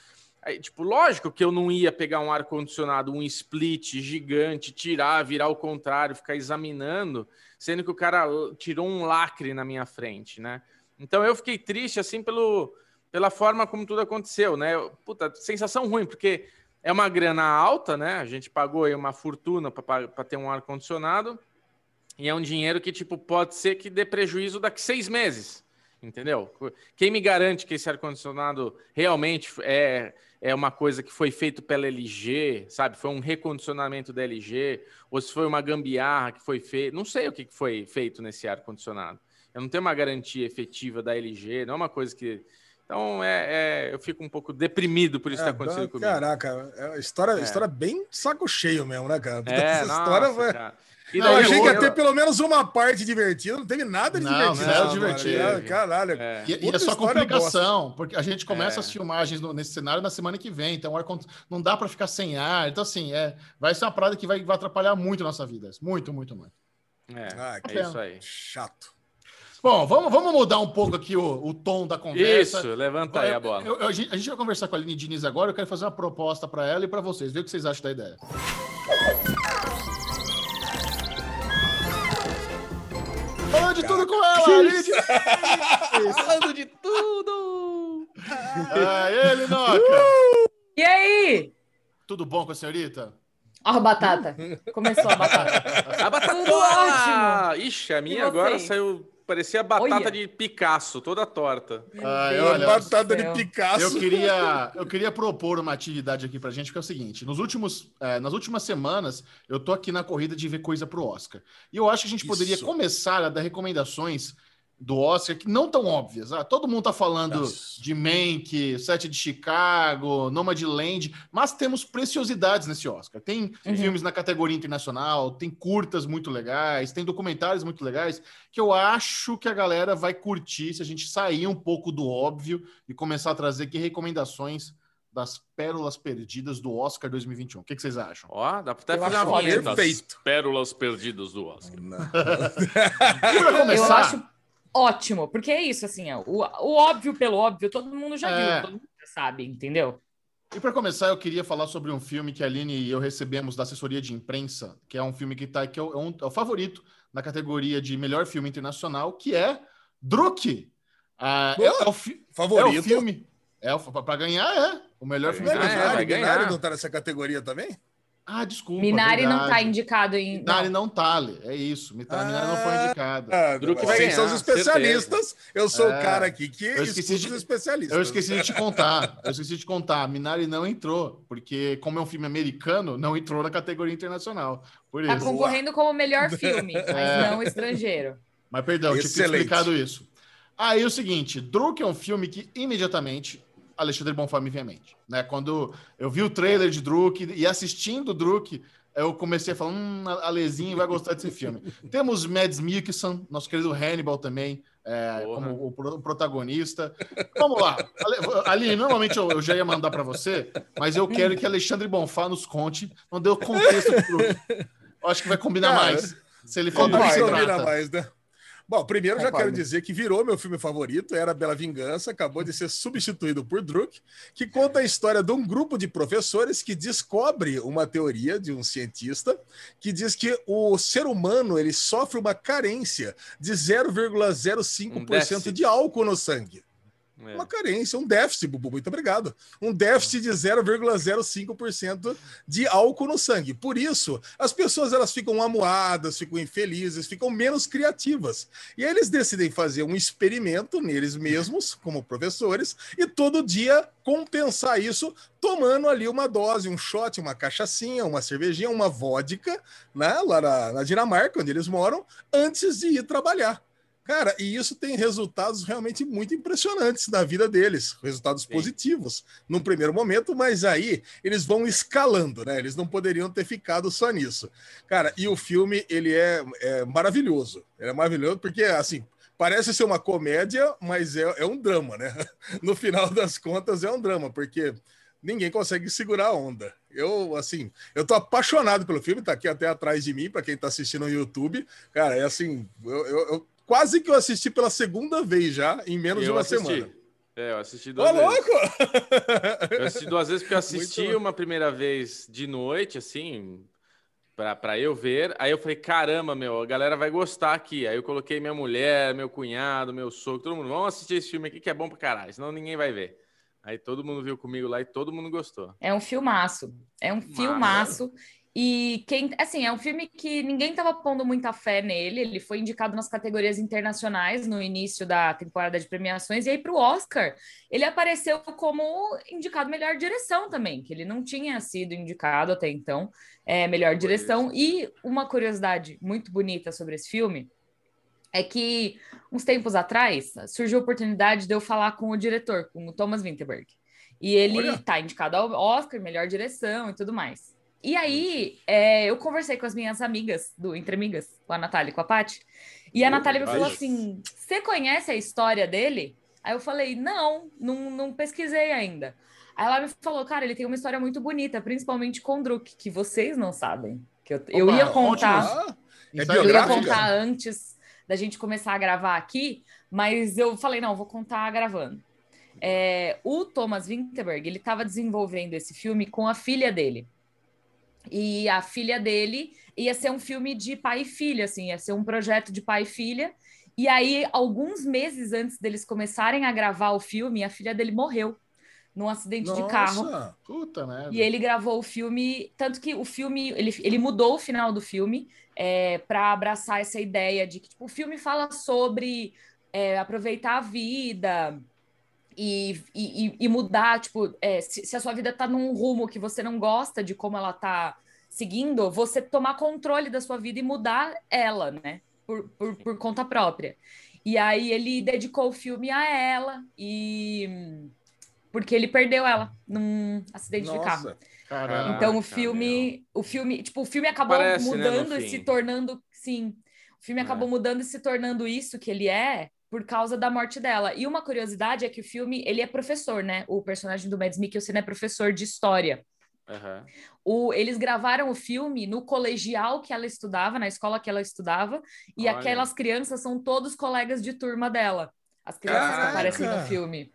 Aí, tipo, lógico que eu não ia pegar um ar-condicionado, um split gigante, tirar, virar ao contrário, ficar examinando, sendo que o cara tirou um lacre na minha frente, né? Então eu fiquei triste, assim, pelo, pela forma como tudo aconteceu, né? Puta, sensação ruim, porque é uma grana alta, né? A gente pagou aí uma fortuna para ter um ar-condicionado, e é um dinheiro que, tipo, pode ser que dê prejuízo daqui seis meses, entendeu? Quem me garante que esse ar-condicionado realmente é, é uma coisa que foi feito pela LG, sabe? Foi um recondicionamento da LG, ou se foi uma gambiarra que foi feita. Não sei o que que foi feito nesse ar-condicionado. Eu não tenho uma garantia efetiva da LG, não é uma coisa que. Então, é, é- eu fico um pouco deprimido por isso que
É,
está acontecendo
dá-
comigo.
Caraca, é história,
É.
história bem saco cheio mesmo, né, cara?
É,
essa
nossa,
história foi.
cara. E
Eu
daí
achei
eu-
que ia
eu-
ter pelo menos uma parte divertida, não teve nada de
Não,
divertido.
zero
nessa
divertido.
história, Caralho.
É.
E, e é só complicação, porque a gente começa
É.
as filmagens no- nesse cenário na semana que vem, então não dá para ficar sem ar. Então, assim, é, vai ser uma parada que vai, vai atrapalhar muito a nossa vida. Muito, muito, muito.
É,
Ah,
é isso aí.
Chato.
Bom, vamos, vamos mudar um pouco aqui o, o tom da conversa.
Isso, levanta aí a bola.
Eu- eu- a, gente, a gente vai conversar com a Aline Diniz agora. Eu quero fazer uma proposta para ela e para vocês. Ver o que vocês acham da ideia. Falando de tudo com ela, Diniz! (laughs)
Falando de tudo!
Aê, Linoca!
E aí?
Tudo bom com a senhorita?
Ó, a batata. Começou a batata.
A batata!
Tudo ótimo.
Ixi, a minha agora saiu. Parecia batata
Olha.
de Picasso, toda torta.
Ai,
Deus
olha,
Batata de. Picasso.
Eu queria, eu queria (laughs) propor uma atividade aqui pra gente, que é o seguinte: nos últimos, eh, nas últimas semanas, eu tô aqui na corrida de ver coisa pro Oscar. E eu acho que a gente poderia
Isso.
começar a dar recomendações do Oscar que não tão óbvias. Ah, todo mundo tá falando
Nossa.
de Mank, Sete de Chicago, Nomadland, mas temos preciosidades nesse Oscar. Tem
Uhum.
filmes na categoria internacional, tem curtas muito legais, tem documentários muito legais, que eu acho que a galera vai curtir se a gente sair um pouco do óbvio e começar a trazer aqui recomendações das pérolas perdidas do Oscar 2021. O que, que vocês acham?
Ó, dá pra até
Eu
fazer uma vinheta.
Perfeito.
Pérolas perdidas do Oscar. (laughs)
Pra
Eu
começar,
acho ótimo, porque é isso, assim, ó, o, o óbvio pelo óbvio, todo mundo já
É.
viu, todo mundo já sabe, entendeu?
E para começar, eu queria falar sobre um filme que a Aline e eu recebemos da assessoria de imprensa, que é um filme que tá que é o, é um- é o favorito na categoria de melhor filme internacional, que é Druk. Ah, é, é o, fi- é
Favorito.
o filme. É para ganhar é o melhor filme
é,
internacional.
vai
Minari,
ganhar.
Não tá nessa categoria também?
Ah, desculpa.
Minari não tá
verdade.
indicado em.
Minari
não.
não tá, é isso. Minari Minari não foi
Ah,
indicado.
Ah,
vai
são os especialistas. Eu sou
É.
o cara aqui que
Eu esqueci de-
os especialistas.
Eu esqueci de te contar. Eu esqueci de te contar. Minari não entrou, porque, como é um filme americano, não entrou na categoria internacional. Por
Tá
isso.
concorrendo como melhor filme, (laughs) mas
É.
não estrangeiro.
Mas perdão, eu tinha
Excelente.
explicado isso. Aí o seguinte, Druk é um filme que imediatamente Alexandre Bonfá me vem à mente. Né? Quando eu vi o trailer de Druk e assistindo Druk, eu comecei a falar, hum, a Alezinho vai gostar desse filme. (laughs) Temos Mads Mikkelsen, nosso querido Hannibal também, é, como o, pro- o protagonista. Vamos lá. Ali, normalmente eu, eu já ia mandar para você, mas eu quero que Alexandre Bonfá nos conte, não deu contexto do Druk. Eu acho que vai combinar
Cara,
mais. Se ele falar do que se trata.
mais, né? Bom, primeiro já
Concordo.
quero dizer que virou meu filme favorito, era Bela Vingança, acabou de ser substituído por Druk, que conta a história de um grupo de professores que descobre uma teoria de um cientista que diz que o ser humano ele sofre uma carência de 0,05%
Um
de álcool no sangue.
É.
Uma carência, um déficit, Bubu, muito obrigado. Um déficit de 0,05% de álcool no sangue. Por isso, as pessoas elas ficam amuadas, ficam infelizes, ficam menos criativas. E aí eles decidem fazer um experimento neles mesmos, como professores, e todo dia compensar isso tomando ali uma dose, um shot, uma cachaçinha, uma cervejinha, uma vodka, né, lá na, na Dinamarca, onde eles moram, antes de ir trabalhar. Cara, e isso tem resultados realmente muito impressionantes na vida deles, resultados
Sim.
positivos num primeiro momento, mas aí eles vão escalando, né? Eles não poderiam ter ficado só nisso. Cara, e o filme, ele é, é maravilhoso. Ele é maravilhoso porque, assim, parece ser uma comédia, mas é, é um drama, né? (laughs) No final das contas, é um drama, porque ninguém consegue segurar a onda. Eu, assim, eu tô apaixonado pelo filme, tá aqui até atrás de mim, para quem tá assistindo no YouTube. Cara, é assim, eu, eu- eu- quase que eu assisti pela segunda vez já, em menos de
Eu
uma
assisti.
semana.
É, eu assisti
Ô,
duas vezes.
louco!
Eu assisti duas vezes porque eu (laughs) assisti
Muito-
uma primeira vez de noite, assim, pra eu ver. Aí eu falei, caramba, meu, a galera vai gostar aqui. Aí eu coloquei minha mulher, meu cunhado, meu sogro, todo mundo, vamos assistir esse filme aqui que é bom pra caralho, senão ninguém vai ver. Aí todo mundo viu comigo lá e todo mundo gostou.
É um filmaço. É um filmaço. E quem, assim, é um filme que ninguém estava pondo muita fé nele. Ele foi indicado nas categorias internacionais no início da temporada de premiações. E aí, para o Oscar, ele apareceu como indicado melhor direção também, que ele não tinha sido indicado até então, é, melhor direção. E uma curiosidade muito bonita sobre esse filme é que, uns tempos atrás, surgiu a oportunidade de eu falar com o diretor, com o Thomas Winterberg. E ele está indicado ao Oscar, melhor direção e tudo mais. E aí, é, eu conversei com as minhas amigas do Entre Amigas, com a Natália e com a Paty, e a
Oh,
Natália me falou assim: Você conhece a história dele? Aí eu falei: Não, não, não pesquisei ainda. Aí ela me falou: Cara, ele tem uma história muito bonita, principalmente com o Druk, que vocês não sabem. Que eu, eu
Opa,
ia contar.
Ah, é
Eu ia contar antes da gente começar a gravar aqui, mas eu falei, não, vou contar gravando. É, o Thomas Winterberg, ele estava desenvolvendo esse filme com a filha dele. E a filha dele ia ser um filme de pai e filha, assim, ia ser um projeto de pai e filha. E aí, alguns meses antes deles começarem a gravar o filme, a filha dele morreu num acidente de carro.
nossa.
Puta merda.
E ele gravou o filme, tanto que o filme, ele, ele mudou o final do filme é, para abraçar essa ideia de que tipo, o filme fala sobre é, aproveitar a vida e, e, e- e mudar, tipo, é, se, se a sua vida tá num rumo que você não gosta de como ela tá seguindo, você tomar controle da sua vida e mudar ela, né? Por, por, por conta própria. E aí ele dedicou o filme a ela e porque ele perdeu ela num acidente de carro.
Nossa.
Caramba.
Então o
Caraca,
filme, o filme, tipo, o filme acabou
Parece, né,
mudando e
fim.
se tornando, sim, o filme
É.
acabou mudando e se tornando isso que ele é por causa da morte dela. E uma curiosidade é que o filme, ele é professor, né? O personagem do Mads Mikkelsen é professor de história.
Aham.
O, eles gravaram o filme no colegial que ela estudava, na escola que ela estudava, e
Olha.
aquelas crianças são todos colegas de turma dela. As crianças que
Caraca!
aparecem no filme.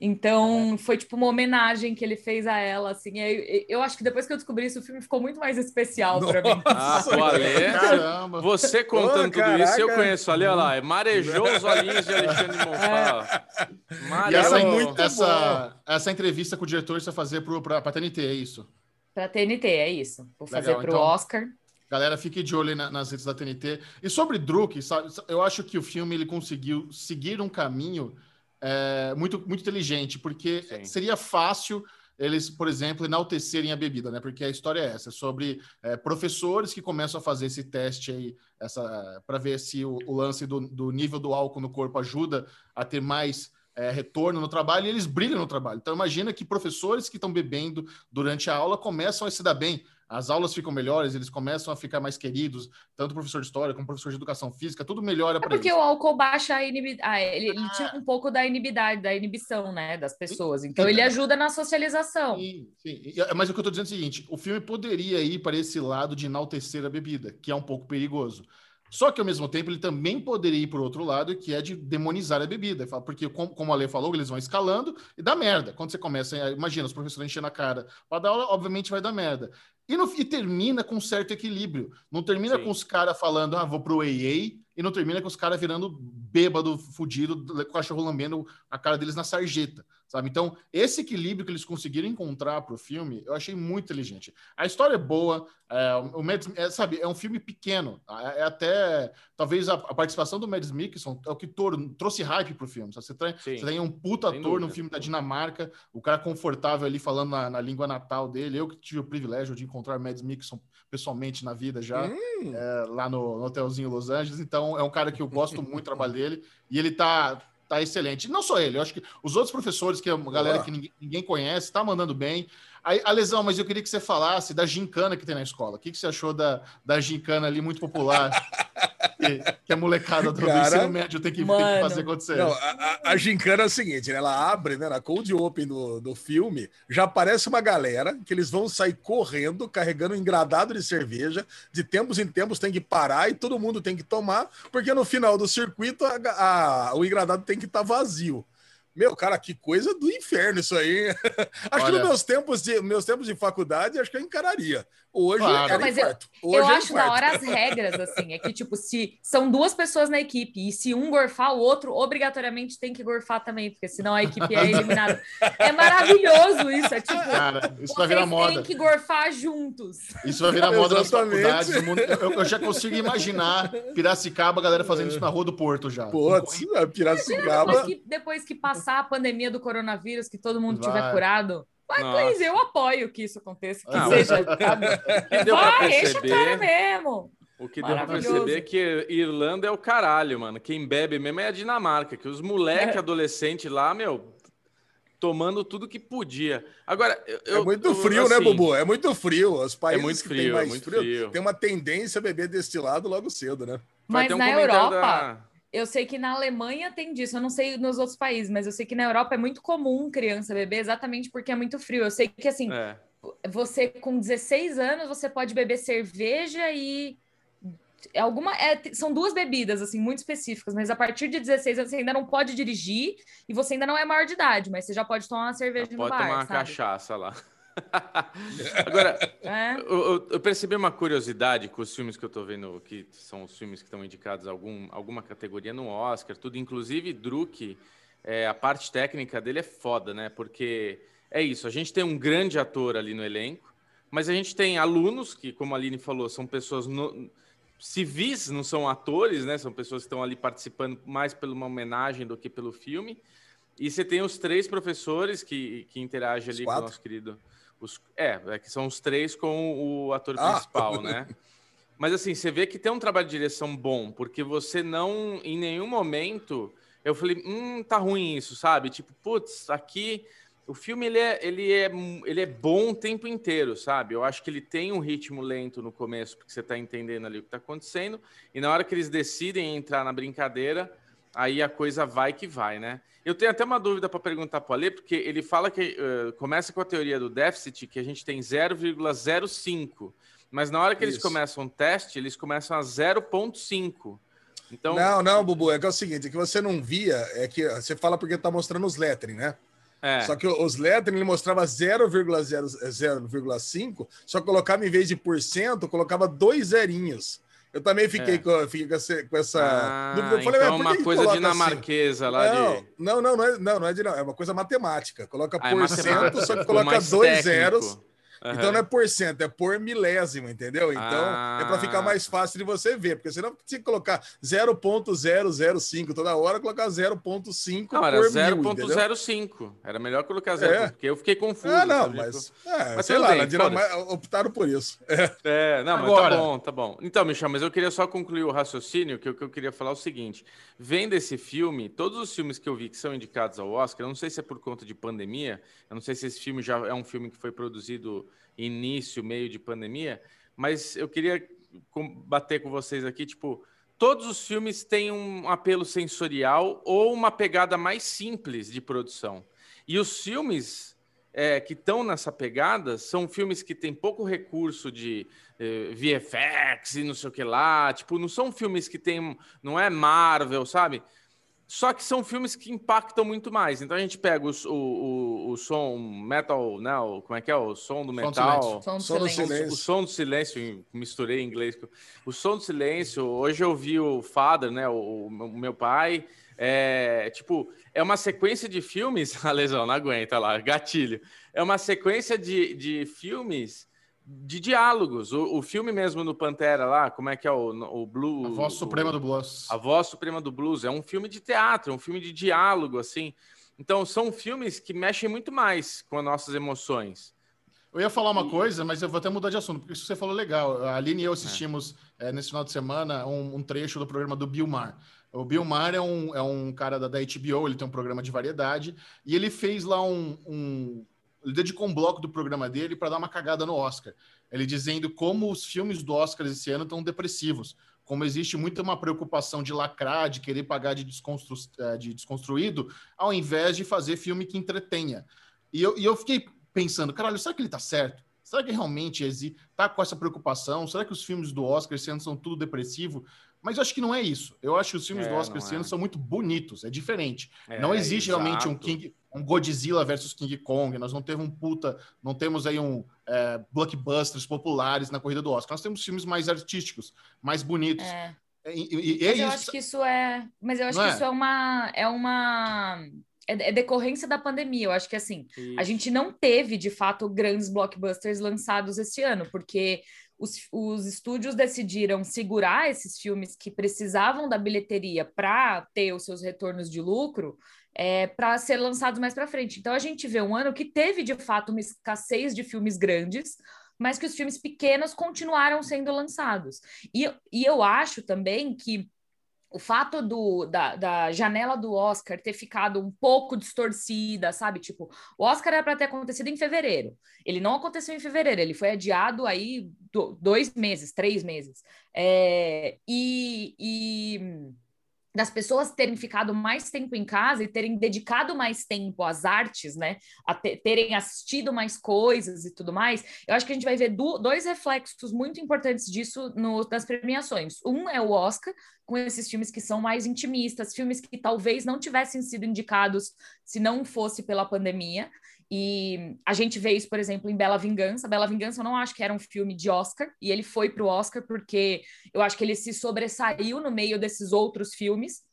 Então, foi tipo uma homenagem que ele fez a ela, assim. Eu, eu acho que depois que eu descobri isso, o filme ficou muito mais especial para mim.
Ah, (laughs) o Ale,
Caramba.
você contando
Ô,
tudo isso, eu
caraca.
conheço ali, olha lá, é marejou os olhinhos de Alexandre de Monfá.
E
Marejou.
essa,
muito
essa, essa entrevista com o diretor você vai fazer pro, pra, pra TNT, é isso?
Para TNT, é isso. Vou fazer
Legal,
para o
então.
Oscar.
Galera, fique de olho na- nas redes da TNT. E sobre Druk, sabe, eu acho que o filme ele conseguiu seguir um caminho é, muito, muito inteligente, porque
Sim.
seria fácil eles, por exemplo, enaltecerem a bebida, né? Porque a história é essa, é sobre é, professores que começam a fazer esse teste aí, essa para ver se o, o lance do, do nível do álcool no corpo ajuda a ter mais é, retorno no trabalho e eles brilham no trabalho. Então imagina que professores que estão bebendo durante a aula começam a se dar bem. As aulas ficam melhores, eles começam a ficar mais queridos, tanto o professor de história como o professor de educação física, tudo melhora
É
para
porque
eles.
o álcool baixa a inibição. ele, ele tira um pouco da inibidade, da inibição, né, das pessoas. Então ele ajuda na socialização.
Sim, sim. E- Mas o que eu estou dizendo é o seguinte: o filme poderia ir para esse lado de enaltecer a bebida, que é um pouco perigoso. Só que ao mesmo tempo ele também poderia ir por outro lado, que é de demonizar a bebida. Porque, como a Lê falou, eles vão escalando e dá merda. Quando você começa, imagina, os professores enchendo a cara para dar aula, obviamente vai dar merda. E, no, e termina com um certo equilíbrio. Não termina Sim. com os caras falando, ah, vou pro AA, e não termina com os caras virando bêbado, fudido, com o cachorro lambendo a cara deles na sarjeta sabe? Então, esse equilíbrio que eles conseguiram encontrar para o filme, eu achei muito inteligente. A história é boa, é, o Mads, é, sabe, é um filme pequeno. É, é até, talvez, a, a, participação do Mads Mikkelsen é o que trouxe hype para o filme. Você tem, você tem um puta ator no filme da Dinamarca, o cara confortável ali falando na, na, língua natal dele. Eu que tive o privilégio de encontrar o Mads Mikkelsen pessoalmente na vida já, hum. é, lá no, no hotelzinho Los Angeles. Então, é um cara que eu gosto muito do trabalho dele. E ele tá tá excelente. Não só ele, eu acho que os outros professores, que é uma galera que ninguém, ninguém conhece, tá mandando bem. Aí, a lesão, mas eu queria que você falasse da gincana que tem na escola. O que, que você achou da, da gincana ali muito popular? que, que a molecada do Cara, ensino médio tem que, tem que fazer acontecer. Não,
a, a, gincana é o seguinte, né? ela abre, né, na cold open do, do filme, já aparece uma galera que eles vão sair correndo, carregando um engradado de cerveja, de tempos em tempos tem que parar e todo mundo tem que tomar, porque no final do circuito a, a, o engradado tem que estar tá vazio. Meu, cara, que coisa do inferno isso aí. (laughs) acho Olha... que nos meus tempos, de, meus tempos de faculdade, acho que eu encararia. Hoje claro. era infarto.
Eu, eu é acho da hora as regras, assim. É que, tipo, se são duas pessoas na equipe e se um gorfar, o outro obrigatoriamente tem que gorfar também, porque senão a equipe é eliminada. é maravilhoso isso. É tipo,
Cara, isso vai virar moda.
tem que gorfar juntos.
Isso vai virar moda nas faculdades. Eu, eu, já consigo imaginar Piracicaba, a galera fazendo isso na Rua do Porto já.
Putz, Piracicaba.
Depois que, depois que passar a pandemia do coronavírus, que todo mundo vai. tiver curado mas, Nossa. eu apoio que isso aconteça, que não, seja. (laughs) que deu Vai, perceber, mesmo.
O que deu pra perceber é que Irlanda é o caralho, mano. Quem bebe mesmo é a Dinamarca, que os moleques é. adolescentes lá, meu, tomando tudo que podia. Agora, eu,
é muito eu, frio, né, assim, né, Bubu? É muito frio. Os países
é muito frio, que tem mais é muito frio, frio,
tem uma tendência a beber destilado logo cedo, né?
Mas um na Europa, da... Eu sei que na Alemanha tem disso, eu não sei nos outros países, mas eu sei que na Europa é muito comum criança beber exatamente porque é muito frio. Eu sei que assim, é. você com 16 anos você pode beber cerveja e alguma é, são duas bebidas assim muito específicas, mas a partir de 16 anos você ainda não pode dirigir e você ainda não é maior de idade, mas você já pode tomar uma cerveja já no
pode
bar,
tomar uma sabe? cachaça lá. (laughs) Agora, é? eu, eu, percebi uma curiosidade com os filmes que eu estou vendo, que são os filmes que estão indicados a algum, alguma categoria no Oscar, tudo, inclusive Druk, é, a parte técnica dele é foda, né? Porque é isso, a gente tem um grande ator ali no elenco, mas a gente tem alunos que, como a Aline falou, são pessoas no, civis, não são atores, né? São pessoas que estão ali participando mais pela uma homenagem do que pelo filme. E você tem os três professores que, que interagem ali com o nosso querido os, é, é que são os três com o ator ah. principal, né? (laughs) Mas assim, você vê que tem um trabalho de direção bom, porque você não, em nenhum momento, eu falei, hum, tá ruim isso, sabe? Tipo, putz, aqui o filme ele é, ele é, ele é bom o tempo inteiro, sabe? Eu acho que ele tem um ritmo lento no começo, porque você tá entendendo ali o que tá acontecendo, e na hora que eles decidem entrar na brincadeira, aí a coisa vai que vai, né? Eu tenho até uma dúvida para perguntar para o Ale, porque ele fala que uh, começa com a teoria do déficit, que a gente tem 0,05, mas na hora que Isso. eles começam o teste, eles começam a 0,5.
Então... Não, não, Bubu, é que é o seguinte, é que você não via, é que você fala porque está mostrando os lettering, né? É. Só que os lettering ele mostrava 0,05, só colocava em vez de porcento, colocava dois zerinhos. Eu também fiquei, é. com, fiquei com essa. Com essa
ah, eu falei, então uma coisa dinamarquesa assim? lá
não,
de.
Não, não, não é, não, não é de não. É uma coisa matemática. Coloca ah, por cento, só que coloca dois técnico. zeros. Uhum. Então não é por cento, é por milésimo, entendeu? Então ah. é para ficar mais fácil de você ver, porque senão tinha que colocar 0.005 toda hora, colocar 0.5
Não, era 0.05. Era melhor colocar 0, é. porque eu fiquei confuso.
Ah, não, mas, é, mas sei lá, bem, optaram por isso.
É, é não, Agora... mas tá bom, tá bom. Então, Michel, mas eu queria só concluir o raciocínio, que o que eu queria falar é o seguinte: vendo esse filme, todos os filmes que eu vi que são indicados ao Oscar, eu não sei se é por conta de pandemia, eu não sei se esse filme já é um filme que foi produzido início, meio de pandemia, mas eu queria bater com vocês aqui, tipo, todos os filmes têm um apelo sensorial ou uma pegada mais simples de produção. E os filmes é, que estão nessa pegada são filmes que têm pouco recurso de eh, VFX e não sei o que lá. Tipo, não são filmes que tem. Não é Marvel, sabe? Só que são filmes que impactam muito mais. Então a gente pega o, o, o, o som metal, né? O, como é que é? O som do metal.
Som do
Som do
silêncio.
silêncio.
O som do silêncio, misturei em inglês. O som do silêncio, hoje eu vi o Father, né? O, o meu pai. É, tipo, é uma sequência de filmes. (laughs) A lesão, não aguenta lá, gatilho. É uma sequência de, de filmes de diálogos. O, o filme mesmo no Pantera lá, como é que é o, o Blue?
A voz
o-
suprema do blues.
A Voz Suprema do Blues é um filme de teatro, é um filme de diálogo, assim. Então, são filmes que mexem muito mais com as nossas emoções.
Eu ia falar uma coisa, mas eu vou até mudar de assunto, porque isso que você falou legal. A Aline e eu assistimos eh, nesse final de semana um, um trecho do programa do Bill Maher. O Bill Maher é um, é um cara da, da HBO, ele tem um programa de variedade, e ele fez lá um. um- ele dedicou um bloco do programa dele para dar uma cagada no Oscar. Ele dizendo como os filmes do Oscar esse ano estão depressivos. Como existe muita uma preocupação de lacrar, de querer pagar de, desconstru, eh, de desconstruído, ao invés de fazer filme que entretenha. E eu, e eu fiquei pensando, caralho, será que ele tá certo? Será que realmente exi- tá com essa preocupação? Será que os filmes do Oscar esse ano são tudo depressivo? Mas eu acho que não é isso. Eu acho que os filmes
É,
do Oscar esse
é.
ano são muito bonitos, é diferente.
É,
não existe realmente um. King, um Godzilla versus King Kong. Nós não temos um puta, não temos aí um é, blockbusters populares na corrida do Oscar. Nós temos filmes mais artísticos, mais bonitos.
É.
E, e- e é
Mas eu
isso.
acho que isso é. Mas eu acho
Não
que
é?
isso é uma. É uma. É, é decorrência da pandemia. Eu acho que assim, a gente não teve, de fato, grandes blockbusters lançados esse ano, porque os, os estúdios decidiram segurar esses filmes que precisavam da bilheteria para ter os seus retornos de lucro. É, para ser lançados mais para frente. Então a gente vê um ano que teve de fato uma escassez de filmes grandes, mas que os filmes pequenos continuaram sendo lançados. E, e eu acho também que o fato do, da, da janela do Oscar ter ficado um pouco distorcida, sabe? Tipo, o Oscar era para ter acontecido em fevereiro. Ele não aconteceu em fevereiro, ele foi adiado aí do- dois meses, três meses. É, e, e das pessoas terem ficado mais tempo em casa e terem dedicado mais tempo às artes, né? A te- terem assistido mais coisas e tudo mais, eu acho que a gente vai ver du- dois reflexos muito importantes disso no, nas premiações. Um é o Oscar, com esses filmes que são mais intimistas, filmes que talvez não tivessem sido indicados se não fosse pela pandemia. E a gente vê isso, por exemplo, em Bela Vingança. Bela Vingança eu não acho que era um filme de Oscar, e ele foi para o Oscar porque eu acho que ele se sobressaiu no meio desses outros filmes.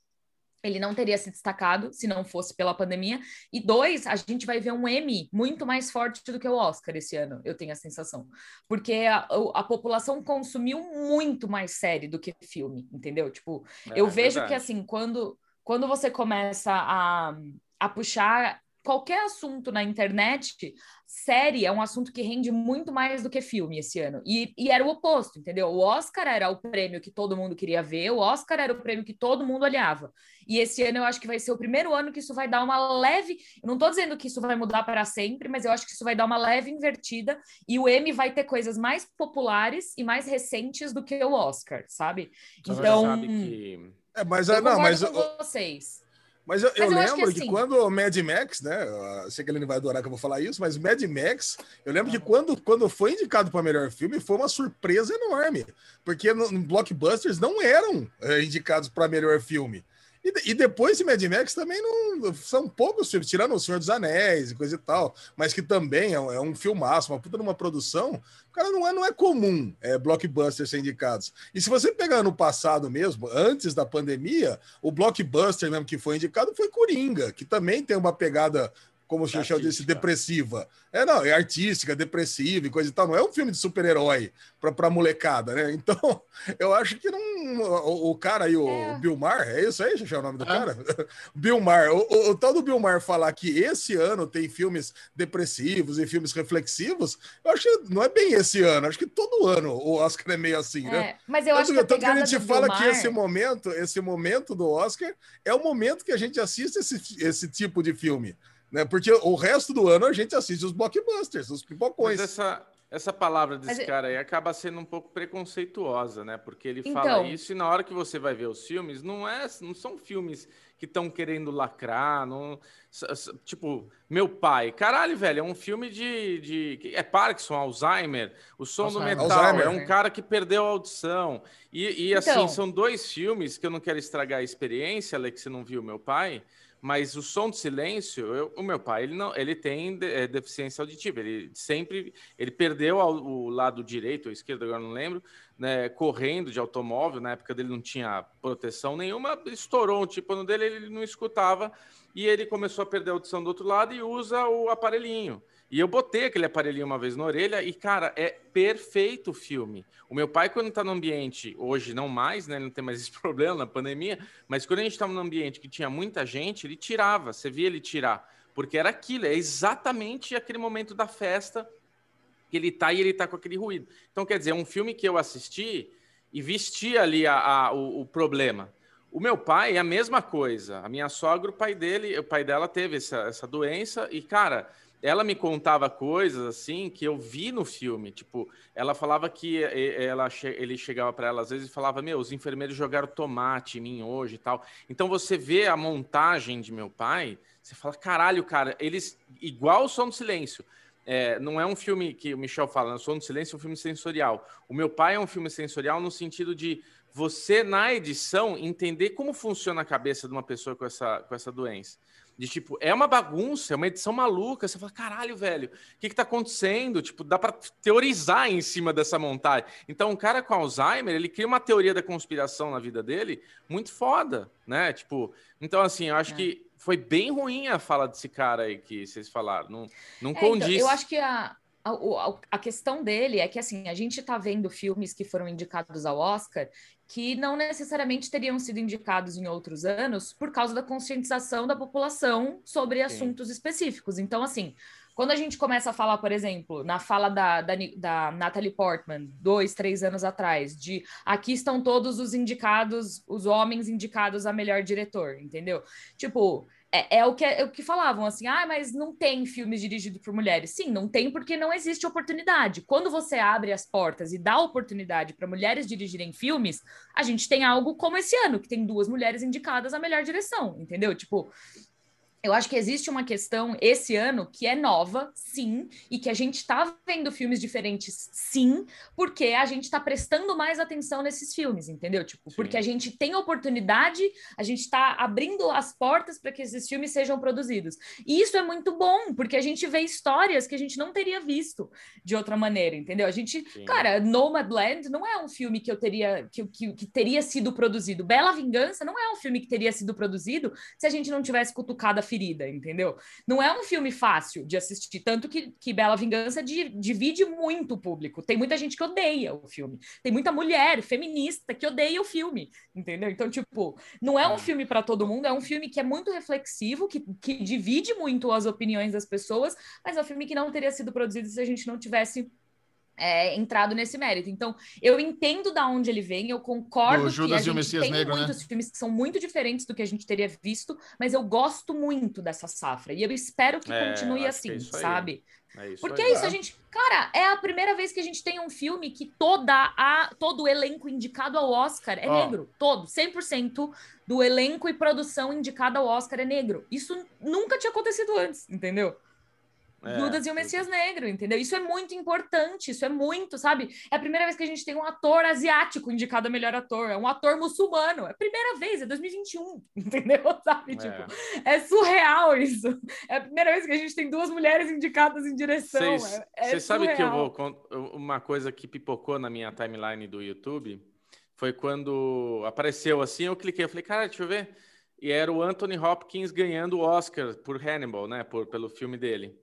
Ele não teria se destacado se não fosse pela pandemia. E dois, a gente vai ver um Emmy muito mais forte do que o Oscar esse ano, eu tenho a sensação. Porque a, a população consumiu muito mais série do que filme, entendeu? Tipo,
É,
eu vejo que assim, quando, quando você começa a, a puxar qualquer assunto na internet, série é um assunto que rende muito mais do que filme esse ano. E, e era o oposto, entendeu? O Oscar era o prêmio que todo mundo queria ver, o Oscar era o prêmio que todo mundo olhava. E esse ano eu acho que vai ser o primeiro ano que isso vai dar uma leve. Eu não estou dizendo que isso vai mudar para sempre, mas eu acho que isso vai dar uma leve invertida e o Emmy vai ter coisas mais populares e mais recentes do que o Oscar, sabe?
Você
Então,
sabe que
É, mas,
eu
ah, não, mas,
com vocês.
Mas eu, eu
Mas eu que
lembro
assim-
quando o Mad Max, né? Eu sei que ele não vai adorar que eu vou falar isso, mas Mad Max, eu lembro que quando, quando foi indicado para melhor filme, foi uma surpresa enorme, porque no, no blockbusters não eram é, indicados para melhor filme. E, e depois de Mad Max também não são poucos filmes, tirando O Senhor dos Anéis e coisa e tal, mas que também é um, é um filmaço, uma puta numa produção. Cara, não é, não é comum é, blockbusters ser indicados. E se você pegar no passado mesmo, antes da pandemia, o blockbuster mesmo que foi indicado foi Coringa, que também tem uma pegada, como o Xixão disse, depressiva. É, não, é artística, depressiva e coisa e tal. Não é um filme de super-herói pra, pra molecada, né? Então, (laughs) eu acho que não. O, o cara aí, o
É.
Bill Maher, é isso aí, Xixão, o nome do
Ah.
cara? (laughs) Bill Maher. O, o, o tal do Bill Maher falar que esse ano tem filmes depressivos e filmes reflexivos, eu acho que não é bem esse ano. Acho que todo ano o Oscar é meio assim, né?
É, mas eu acho
Tanto,
que a
tanto que a gente fala
Bill
que esse momento, esse momento do Oscar é o momento que a gente assiste esse, esse tipo de filme. Né? Porque o resto do ano a gente assiste os blockbusters, os pipocões.
Mas essa, essa palavra desse
Mas é-
cara aí acaba sendo um pouco preconceituosa, né? Porque ele
Então.
fala isso e na hora que você vai ver os filmes, não, é, não são filmes que estão querendo lacrar. Não... Tipo, meu pai. Caralho, velho, é um filme de. de... É Parkinson, Alzheimer, o som Alzheimer. do metal. Alzheimer. É um cara que perdeu a audição. E, e assim, então... são dois filmes que eu não quero estragar a experiência, Alex, você não viu meu pai. Mas o som do silêncio, eu, o meu pai, ele não, ele tem é, deficiência auditiva. Ele sempre, ele perdeu o lado direito ou esquerdo, agora não lembro, né, correndo de automóvel. Na época dele não tinha proteção nenhuma, estourou um tímpano dele, ele não escutava e ele começou a perder a audição do outro lado e usa o aparelhinho. E eu botei aquele aparelhinho uma vez na orelha e, cara, é perfeito o filme. O meu pai, quando tá no ambiente, hoje não mais, né? Ele não tem mais esse (laughs) problema na pandemia, mas quando a gente estava num ambiente que tinha muita gente, ele tirava, você via ele tirar. Porque era aquilo, é exatamente aquele momento da festa que ele tá e ele tá com aquele ruído. Então, quer dizer, é um filme que eu assisti e vesti ali a, a o, o problema. O meu pai é a mesma coisa. A minha sogra, o pai dele, o pai dela teve essa, essa doença e, cara ela me contava coisas assim que eu vi no filme. Tipo, ela falava que ela, ele chegava para ela às vezes e falava: Meu, os enfermeiros jogaram tomate em mim hoje e tal. Então você vê a montagem de meu pai, você fala: Caralho, cara, eles. Igual o Som do Silêncio. É, não é um filme que o Michel fala, o Som do Silêncio é um filme sensorial. O meu pai é um filme sensorial no sentido de você, na edição, entender como funciona a cabeça de uma pessoa com essa, com essa doença. De tipo, é uma bagunça, é uma edição maluca. Você fala, caralho, velho, o que, que tá acontecendo? Tipo, dá para teorizar em cima dessa montagem. Então, um cara com Alzheimer, ele cria uma teoria da conspiração na vida dele muito foda, né? Tipo, então, assim, eu acho é. que foi bem ruim a fala desse cara aí que vocês falaram. Não, não é, condiz.
Então, eu acho que a, a, a, questão dele é que assim a gente está vendo filmes que foram indicados ao Oscar que não necessariamente teriam sido indicados em outros anos por causa da conscientização da população sobre Sim. assuntos específicos. Então, assim, quando a gente começa a falar, por exemplo, na fala da, da, da Natalie Portman, dois, três anos atrás, de aqui estão todos os indicados, os homens indicados a melhor diretor, entendeu? Tipo, é, é, o que, é, o que falavam, assim, ah, mas não tem filmes dirigidos por mulheres. Sim, não tem porque não existe oportunidade. Quando você abre as portas e dá oportunidade para mulheres dirigirem filmes, a gente tem algo como esse ano, que tem duas mulheres indicadas à melhor direção, entendeu? Tipo, eu acho que existe uma questão esse ano que é nova, sim, e que a gente está vendo filmes diferentes, sim, porque a gente está prestando mais atenção nesses filmes, entendeu? Tipo, sim. porque a gente tem oportunidade, a gente está abrindo as portas para que esses filmes sejam produzidos. E isso é muito bom, porque a gente vê histórias que a gente não teria visto de outra maneira, entendeu? A gente, sim. cara, Nomadland não é um filme que eu teria que, que, que teria sido produzido. Bela Vingança não é um filme que teria sido produzido se a gente não tivesse cutucado a ferida, entendeu? Não é um filme fácil de assistir, tanto que, que Bela Vingança di, divide muito o público. Tem muita gente que odeia o filme, tem muita mulher feminista que odeia o filme, entendeu? Então, tipo, não é um é. filme para todo mundo, é um filme que é muito reflexivo, que, que divide muito as opiniões das pessoas, mas é um filme que não teria sido produzido se a gente não tivesse é, entrado nesse mérito. Então, eu entendo da onde ele vem, eu concordo que a gente tem Negro, né? muitos né? filmes que são muito diferentes do que a gente teria visto, mas eu gosto muito dessa safra e eu espero que é, continue assim, que é sabe? É Porque aí, é isso, tá? a gente, cara, é a primeira vez que a gente tem um filme que toda a todo o elenco indicado ao Oscar é oh. negro, todo, 100% do elenco e produção indicado ao Oscar é negro. Isso nunca tinha acontecido antes, entendeu? É, Judas e o Messias Negro, entendeu? Isso é muito importante, isso é muito, sabe? É a primeira vez que a gente tem um ator asiático indicado a melhor ator, é um ator muçulmano, é a primeira vez, é 2021, (laughs) entendeu? Sabe? É. Tipo, é surreal isso. É a primeira vez que a gente tem duas mulheres indicadas em direção. Você é, é
sabe que eu vou. Uma coisa que pipocou na minha timeline do YouTube foi quando apareceu assim, eu cliquei, eu falei, cara, deixa eu ver. E era o Anthony Hopkins ganhando o Oscar por Hannibal, né? Por, pelo filme dele.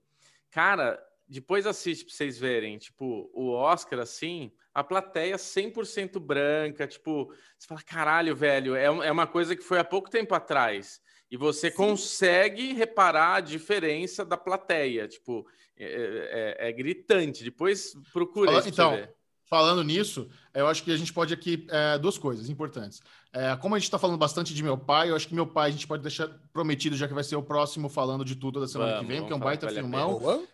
Cara, depois assiste pra vocês verem, tipo, o Oscar, assim, a plateia 100% branca, tipo, você fala, caralho, velho, é, é uma coisa que foi há pouco tempo atrás. E você Sim. consegue reparar a diferença da plateia, tipo, é, é, é gritante. Depois procura
isso então, ver. Falando nisso, eu acho que a gente pode aqui é, duas coisas importantes. É, como a gente está falando bastante de meu pai, eu acho que meu pai a gente pode deixar prometido, já que vai ser o próximo falando de tudo da semana vamos, que vem, porque é um baita filmão.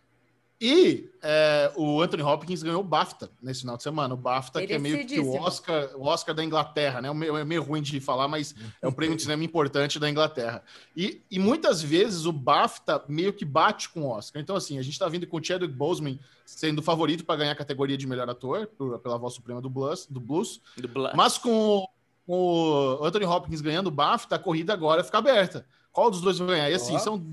E é, o Anthony Hopkins ganhou o BAFTA nesse final de semana. O BAFTA, que é meio que o. Oscar, o Oscar da Inglaterra, né? É meio, é ruim de falar, mas é o prêmio de cinema importante da Inglaterra. E, e muitas vezes o BAFTA meio que bate com o Oscar. Então, assim, a gente tá vindo com o Chadwick Boseman sendo o favorito para ganhar a categoria de melhor ator, por- pela voz suprema do Blues, do Blues.
Do
Mas com o, o Anthony Hopkins ganhando o BAFTA, a corrida agora fica aberta. Qual dos dois vai ganhar? E assim,
Ó.
são.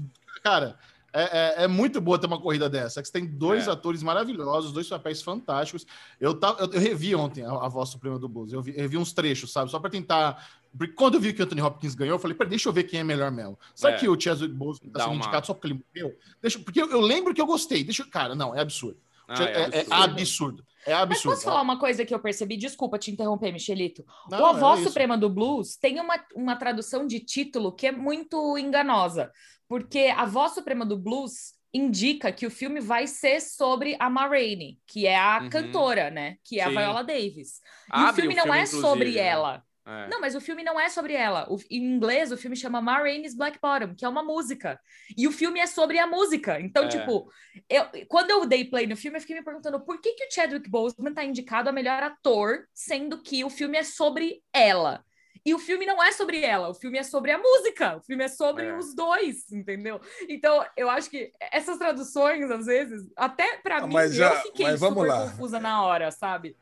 Cara, é, é- é muito boa ter uma corrida dessa. Que você tem dois
É.
atores maravilhosos, dois papéis fantásticos. Eu, tava, eu, eu revi ontem a, a voz suprema do Blues. Eu, vi- eu revi uns trechos, sabe? Só pra tentar. Porque quando eu vi que o Anthony Hopkins ganhou, eu falei, peraí, deixa eu ver quem é melhor mesmo. Sabe
É.
que o Chadwick Boseman tá
Dá
sendo
uma-
indicado só porque ele morreu? Deixa, porque eu, eu lembro que eu gostei. Deixa, eu- cara, não, é absurdo.
Ah,
é, é
absurdo.
absurdo. É
Mas
absurdo.
posso falar uma coisa que eu percebi? Desculpa te interromper, Michelito.
Não,
o A
é
Voz. Suprema do Blues tem uma, uma tradução de título que é muito enganosa, porque A Voz Suprema do Blues indica que o filme vai ser sobre a Ma Rainey, que é a
Uhum.
cantora, né? Que é
Sim.
a Viola Davis. E
Abre
o filme não é
inclusive,
sobre
né?
ela.
É.
Não, mas o filme não é sobre ela. O- em inglês, o filme chama Ma Rainey's Black Bottom, que é uma música. E o filme é sobre a música. Então,
É.
tipo, eu, quando eu dei play no filme, eu fiquei me perguntando por que, que o Chadwick Boseman tá indicado a melhor ator, sendo que o filme é sobre ela. E o filme não é sobre ela, o filme é sobre a música, o filme é sobre
É.
os dois, entendeu? Então, eu acho que essas traduções, às vezes, até pra
Ah,
mim,
já-
eu fiquei super
lá.
confusa na hora, sabe?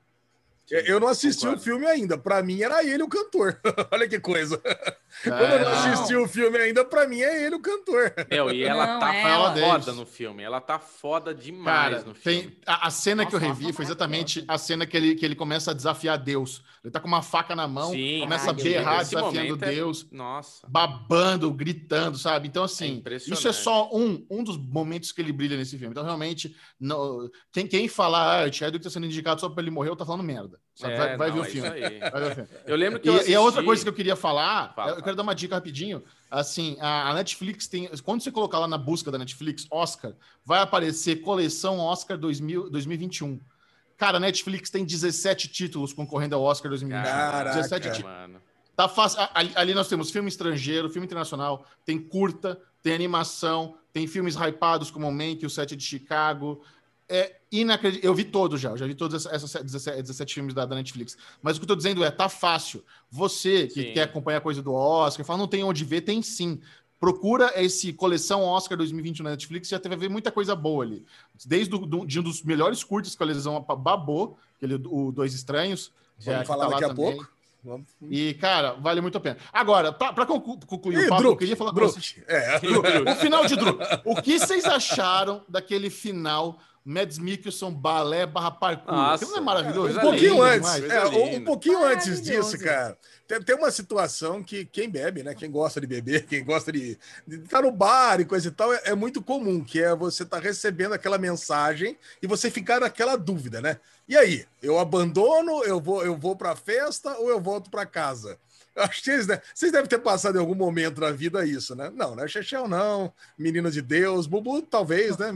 Eu- Eu não assisti
Concordo.
o filme ainda. Pra mim era ele o cantor. (laughs) Olha que coisa.
É,
Quando eu não
não.
assisti o filme ainda, pra mim é ele o cantor.
Meu, e ela
Não,
tá
é
ela.
foda no filme. Ela tá foda demais
Cara,
no filme.
tem, a, a cena que eu
Nossa,
revi
nossa,
foi exatamente a cena que ele, que ele começa a desafiar Deus. Ele tá com uma faca na mão,
Sim,
começa a
caralho,
berrar, desafiando
é-
Deus,
Nossa.
babando, gritando, sabe? Então,
É
assim,
impressionante.
isso é só um, um dos momentos que ele brilha nesse filme. Então, realmente, não, quem, quem falar, ah, o Chadwick tá sendo indicado só pra ele morrer, tá falando merda. Sabe?
É,
vai vai
não,
ver o
é.
Vai ver o filme. (laughs)
Eu lembro que
E,
eu
e
assisti...
a outra coisa que eu queria falar,
Fala,
eu quero dar uma dica rapidinho. Assim, a, a Netflix tem. Quando você colocar lá na busca da Netflix Oscar, vai aparecer coleção Oscar 2000, 2021. Cara, a Netflix tem 17 títulos concorrendo ao Oscar 2021.
Caraca.
17 títulos.
mano.
Tá fácil. Ali, ali nós temos filme estrangeiro, filme internacional, tem curta, tem animação, tem filmes hypados como o Mank, o Sete de Chicago. É inacreditável. Eu vi todos já, eu já vi todos essas 17, 17 filmes da, da Netflix. Mas o que eu tô dizendo é, tá fácil. Você que
Sim.
quer acompanhar coisa do Oscar, fala, não tem onde ver, tem sim. Procura esse coleção Oscar 2021 na Netflix, já teve a ver muita coisa boa ali. Desde do, do- de um dos melhores curtas que a coleção babou, aquele o Dois Estranhos.
Vamos
é,
falar
tá lá
daqui a
também.
pouco. Vamos.
E, cara, vale muito a pena. Agora, para concluir
Ih,
o papo, eu
Druk,
queria falar com
Druk.
vocês.
É.
O final de Drew. O que vocês acharam daquele final Mads Mikkelson balé barra parkour?
Nossa,
Aquilo não é maravilhoso?
Um pouquinho
linda,
antes, é, um- um
linda.
pouquinho antes disso, cara. Tem, tem uma situação que quem bebe, né? Quem gosta de beber, quem gosta de estar no bar e coisa e tal, é, é muito comum, que é você estar recebendo aquela mensagem e você ficar naquela dúvida, né? E aí, eu abandono, eu vou, eu vou para a festa ou eu volto para casa? Acho que vocês, devem ter passado em algum momento da vida isso, né? Não, né? Chechel não, Menino de Deus, Bubu talvez, né?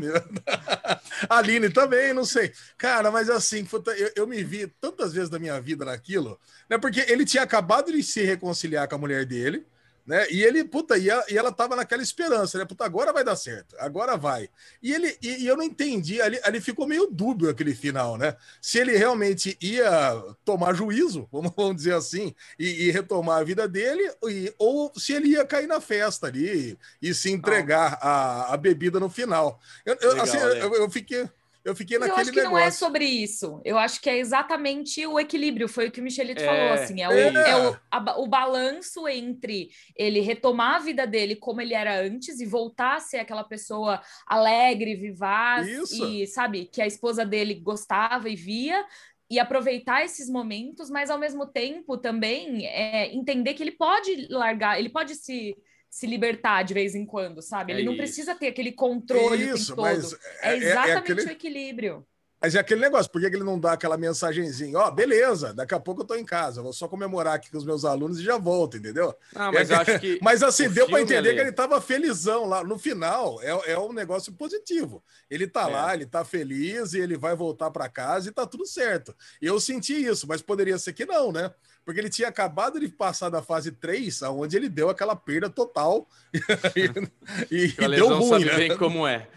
(laughs) Aline também, não sei. Cara, mas assim, eu, eu me vi tantas vezes na minha vida naquilo, né? Porque ele tinha acabado de se reconciliar com a mulher dele, né? E ele, puta, e, a- e ela tava naquela esperança, né? Puta, agora vai dar certo, agora vai. E ele, e, e eu não entendi, ali, ali ficou meio dúbio aquele final, né? Se ele realmente ia tomar juízo, (laughs) vamos, vamos dizer assim, e, e retomar a vida dele, e- ou se ele ia cair na festa ali e, se entregar a, a bebida no final. Eu, eu,
Legal,
assim,
né?
eu, eu fiquei. Eu fiquei
Mas eu
naquele
acho que
negócio.
não é sobre isso. Eu acho que é exatamente o equilíbrio, foi o que o Michelito
É,
falou, assim, é, o,
é.
é o, a o balanço entre ele retomar a vida dele como ele era antes e voltar a ser aquela pessoa alegre, vivaz
Isso.
e, sabe, que a esposa dele gostava e via, e aproveitar esses momentos, mas ao mesmo tempo também é, entender que ele pode largar, ele pode se, se libertar de vez em quando, sabe?
É
Ele não
isso.
precisa ter aquele controle o
Isso, mas
todo. É
é, é
exatamente
aquele,
o equilíbrio.
Mas é aquele negócio, por que ele não dá aquela mensagenzinha? Ó, beleza, daqui a pouco eu tô em casa, vou só comemorar aqui com os meus alunos e já volto, entendeu?
Não, mas eu acho que. (laughs)
Mas assim, deu para entender
Ale-
que ele tava felizão lá. No final, é, é um negócio positivo. Ele tá
É.
lá, ele tá feliz e ele vai voltar para casa e tá tudo certo. Eu senti isso, mas poderia ser que não, né? Porque ele tinha acabado de passar da fase 3, onde ele deu aquela perda total (laughs) e, (laughs) e- e deu ruim,
sabe
né?
bem como é.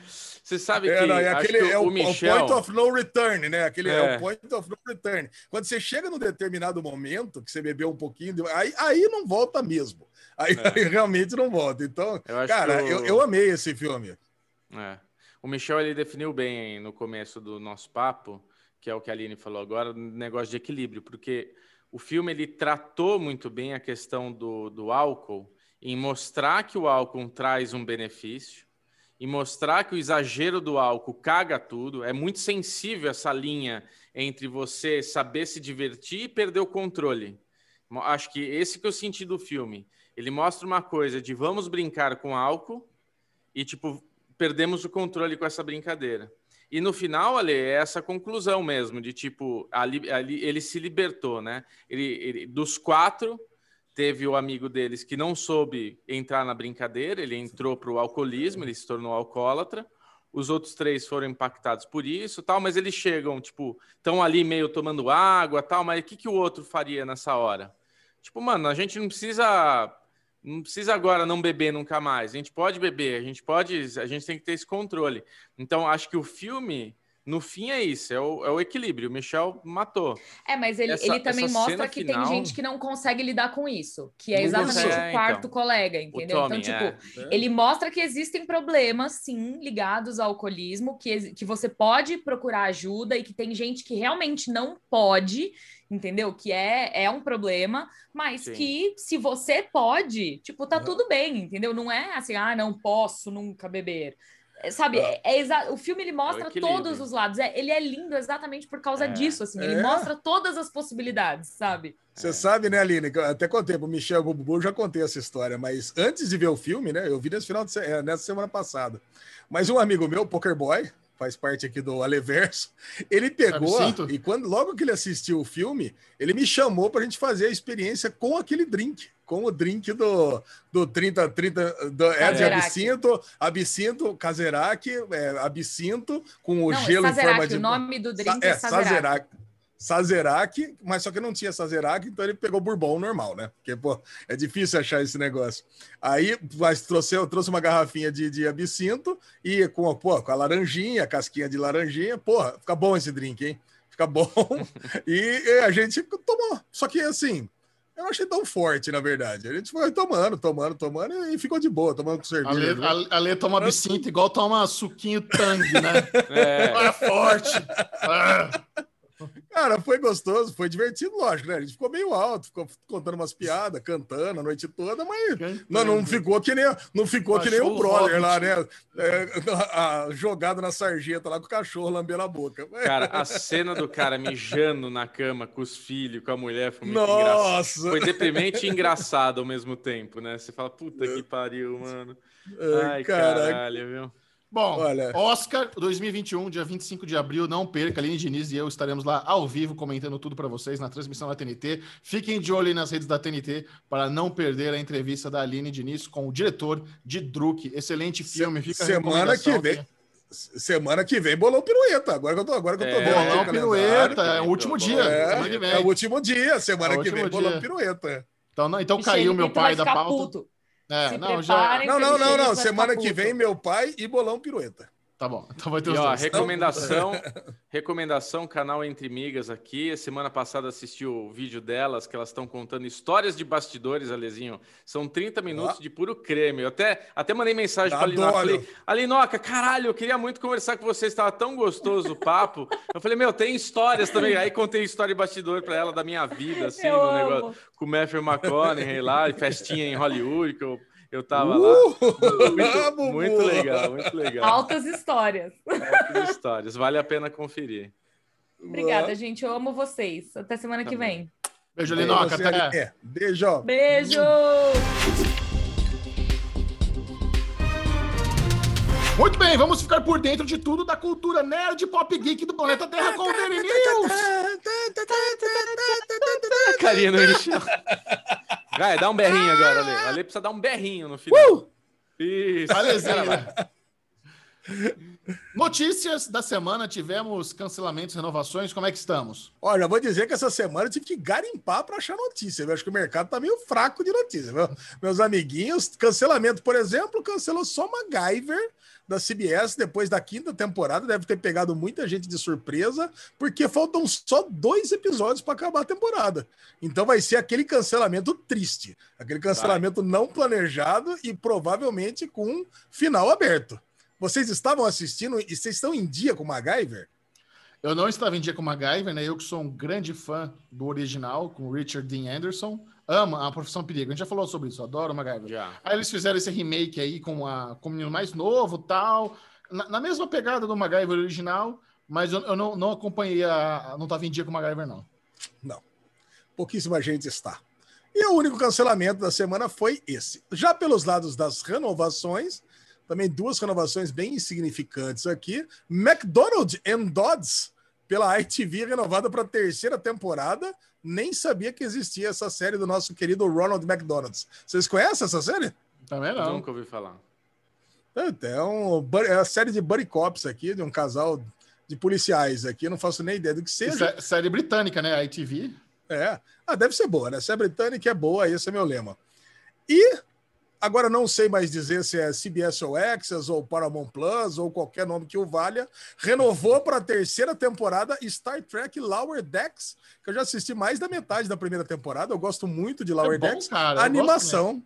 Você sabe que,
É, não, é aquele
que
é o,
o
o
Michel...
point of no return, né? Aquele é.
É.
o point of no return. Quando você chega num determinado momento que você bebeu um pouquinho, aí, aí não volta mesmo. Aí,
É.
aí realmente não volta. Então,
Eu
cara,
o-
eu, eu amei esse filme.
É. O Michel ele definiu bem no começo do nosso papo, que é o que a Aline falou agora, o negócio de equilíbrio, porque o filme ele tratou muito bem a questão do, do álcool em mostrar que o álcool traz um benefício e mostrar que o exagero do álcool caga tudo. É muito sensível essa linha entre você saber se divertir e perder o controle. Acho que esse que eu senti do filme. Ele mostra uma coisa de vamos brincar com álcool e, tipo, perdemos o controle com essa brincadeira. E no final, Ale, é essa conclusão mesmo, de tipo, ali, ali ele se libertou, né? Ele, ele- dos quatro, teve o amigo deles que não soube entrar na brincadeira, ele entrou para o alcoolismo, ele se tornou alcoólatra. Os outros três foram impactados por isso, tal, mas eles chegam, tipo, estão ali meio tomando água, tal, mas o que, que o outro faria nessa hora? Tipo, mano, a gente não precisa não precisa agora não beber nunca mais. A gente pode beber, a gente pode, a gente tem que ter esse controle. Então, acho que o filme, no fim, é isso, é o, é o equilíbrio. O Michel matou.
É, mas ele,
Essa-
ele também mostra que
final-
tem gente que não consegue lidar com isso, que é
Não
exatamente
consegue,
o quarto
então.
colega, entendeu?
Tommy,
então, tipo,
é.
ele mostra que existem problemas, sim, ligados ao alcoolismo, que, que você pode procurar ajuda e que tem gente que realmente não pode, entendeu? Que é, é um problema, mas
Sim.
que se você pode, tipo, tá
Aham.
tudo bem, entendeu? Não é assim, ah, não posso nunca beber. É, Sabe, é, é exa- o filme ele mostra
equilíbrio.
todos os lados. É, ele é lindo exatamente por causa
É.
disso, assim. Ele
É.
mostra todas as possibilidades, sabe?
Você
É.
sabe, né, Aline? que eu até contei pro Michel Bubu, já contei essa história, mas antes de ver o filme, né? Eu vi nesse final de se- nessa semana passada. Mas um amigo meu, Poker Boy, faz parte aqui do Aleverso, ele pegou e quando logo que ele assistiu o filme, ele me chamou pra gente fazer a experiência com aquele drink. Com o drink do, do 30, 30 do, é, de
Sazerac.
absinto, absinto, caserac, é, absinto, com o
não,
gelo em forma
Sazerac,
de.
o nome do drink
Sa-
é, Sazerac.
Sazerac, mas só que não tinha Sazerac, então ele pegou Bourbon normal, né? Porque, pô, é difícil achar esse negócio. Aí, mas trouxe, eu trouxe uma garrafinha de, de absinto e com, pô, com a laranjinha, a casquinha de laranjinha. Porra, fica bom esse drink, hein? Fica bom. (laughs) e, e a gente tomou. Só que, assim, eu não achei tão forte, na verdade. A gente foi tomando, tomando, tomando e ficou de boa, tomando com
A
cerveja.
Lê,
viu?
a, a Lê toma absinto igual toma suquinho tangue, né? (laughs)
É,
É forte. Ah.
Cara, foi gostoso, foi divertido, lógico, né? A gente ficou meio alto, ficou contando umas piadas, cantando a noite toda, mas não, não ficou que nem, não ficou que nem o brother lá, né? É, (laughs) a- a- jogado na sarjeta lá com o cachorro lambendo a boca. (laughs)
cara, a cena do cara mijando na cama com os filhos, com a mulher, foi muito engraçado.
Nossa!
Foi deprimente e engraçado ao mesmo tempo, né? Você fala, puta que pariu, mano.
Ai,
Ai,
caraca.
caralho, viu?
Bom,
Olha.
Oscar 2021, dia 25 de abril, não perca. Aline Diniz e eu estaremos lá ao vivo comentando tudo para vocês na transmissão da TNT. Fiquem de olho aí nas redes da TNT para não perder a entrevista da Aline Diniz com o diretor de Druk. Excelente filme. Fica a
semana que vem. Semana que vem, bolão pirueta. Agora que eu tô, agora que eu tô
É,
vendo
Bolão pirueta, é o último dia.
É,
semana que vem.
é o último dia, semana
É
que vem,
último
bolão
dia.
pirueta.
Então, não, então
Michele
caiu meu pai da pauta.
puto.
É,
Se
não, já.
Não, não, não, não.
vai
Semana
ficar
que vem, meu pai e bolão pirueta.
Tá bom. Então vai ter
E
os
ó,
dois.
recomendação, (laughs) recomendação, canal Entre Migas aqui. A semana passada assisti o vídeo delas, que elas estão contando histórias de bastidores, Alezinho. São 30 minutos
Ó.
de puro creme. Eu até, até mandei mensagem para a Linoca. Falei, Alinoca, caralho, eu queria muito conversar com você, estava tão gostoso o papo. Eu falei, meu, tem histórias também. Aí contei história de bastidor para ela da minha vida, assim,
Eu
no
amo.
negócio com o Matthew McConaughey lá, e festinha em Hollywood, que eu, eu tava lá.
Uh!
Muito, (laughs)
Bubu.
muito legal, muito legal.
Altas histórias.
Altas histórias, vale a pena conferir.
Obrigada, gente. Eu amo vocês. Até semana
Tá
que
bom.
vem.
Beijo, Linoca. Até.
É, beijo. ó.
Beijo!
Muito bem, vamos ficar por dentro de tudo da cultura nerd pop geek do planeta Terra com o Daily News. (laughs)
Carinha no Michel. Vai, dá um berrinho agora, Ale. Ale precisa dar um berrinho no final. Isso. Cara, vai.
Notícias da semana, tivemos cancelamentos, renovações, como é que estamos?
Olha, vou dizer que essa semana eu tive que garimpar para achar notícia. Eu acho que o mercado tá meio fraco de notícia. Viu? Meus amiguinhos, cancelamento, por exemplo, cancelou só MacGyver, da CBS, depois da quinta temporada, deve ter pegado muita gente de surpresa, porque faltam só dois episódios para acabar a temporada. Então vai ser aquele cancelamento triste, aquele cancelamento vai. não planejado e provavelmente com final aberto. Vocês estavam assistindo e vocês estão em dia com MacGyver?
Eu não estava em dia com MacGyver, né? Eu que sou um grande fã do original, com Richard Dean Anderson. Ama a Profissão Perigo. A gente já falou sobre isso, adoro MacGyver. Já. Aí eles fizeram esse remake aí com, a, com o menino mais novo tal. Na, na mesma pegada do MacGyver original, mas eu, eu não, não acompanhei a. Não estava em dia com o MacGyver, não.
Não. Pouquíssima gente está. E o único cancelamento da semana foi esse. Já pelos lados das renovações, também duas renovações bem insignificantes aqui. McDonald and Dodds pela ITV renovada para a terceira temporada. Nem sabia que existia essa série do nosso querido Ronald McDonald's. Vocês conhecem essa série?
Também não.
Nunca ouvi falar.
É, é, um, é uma série de buddy cops aqui, de um casal de policiais aqui. Eu não faço nem ideia do que seja.
Série britânica, né? A ITV.
É. Ah, deve ser boa, né? Se é britânica é boa, esse é meu lema. E Agora não sei mais dizer se é CBS ou Access ou Paramount Plus ou qualquer nome que o valha. Renovou para a terceira temporada Star Trek Lower Decks, que eu já assisti mais da metade da primeira temporada. Eu gosto muito de Lower é bom, Decks. Cara, a animação.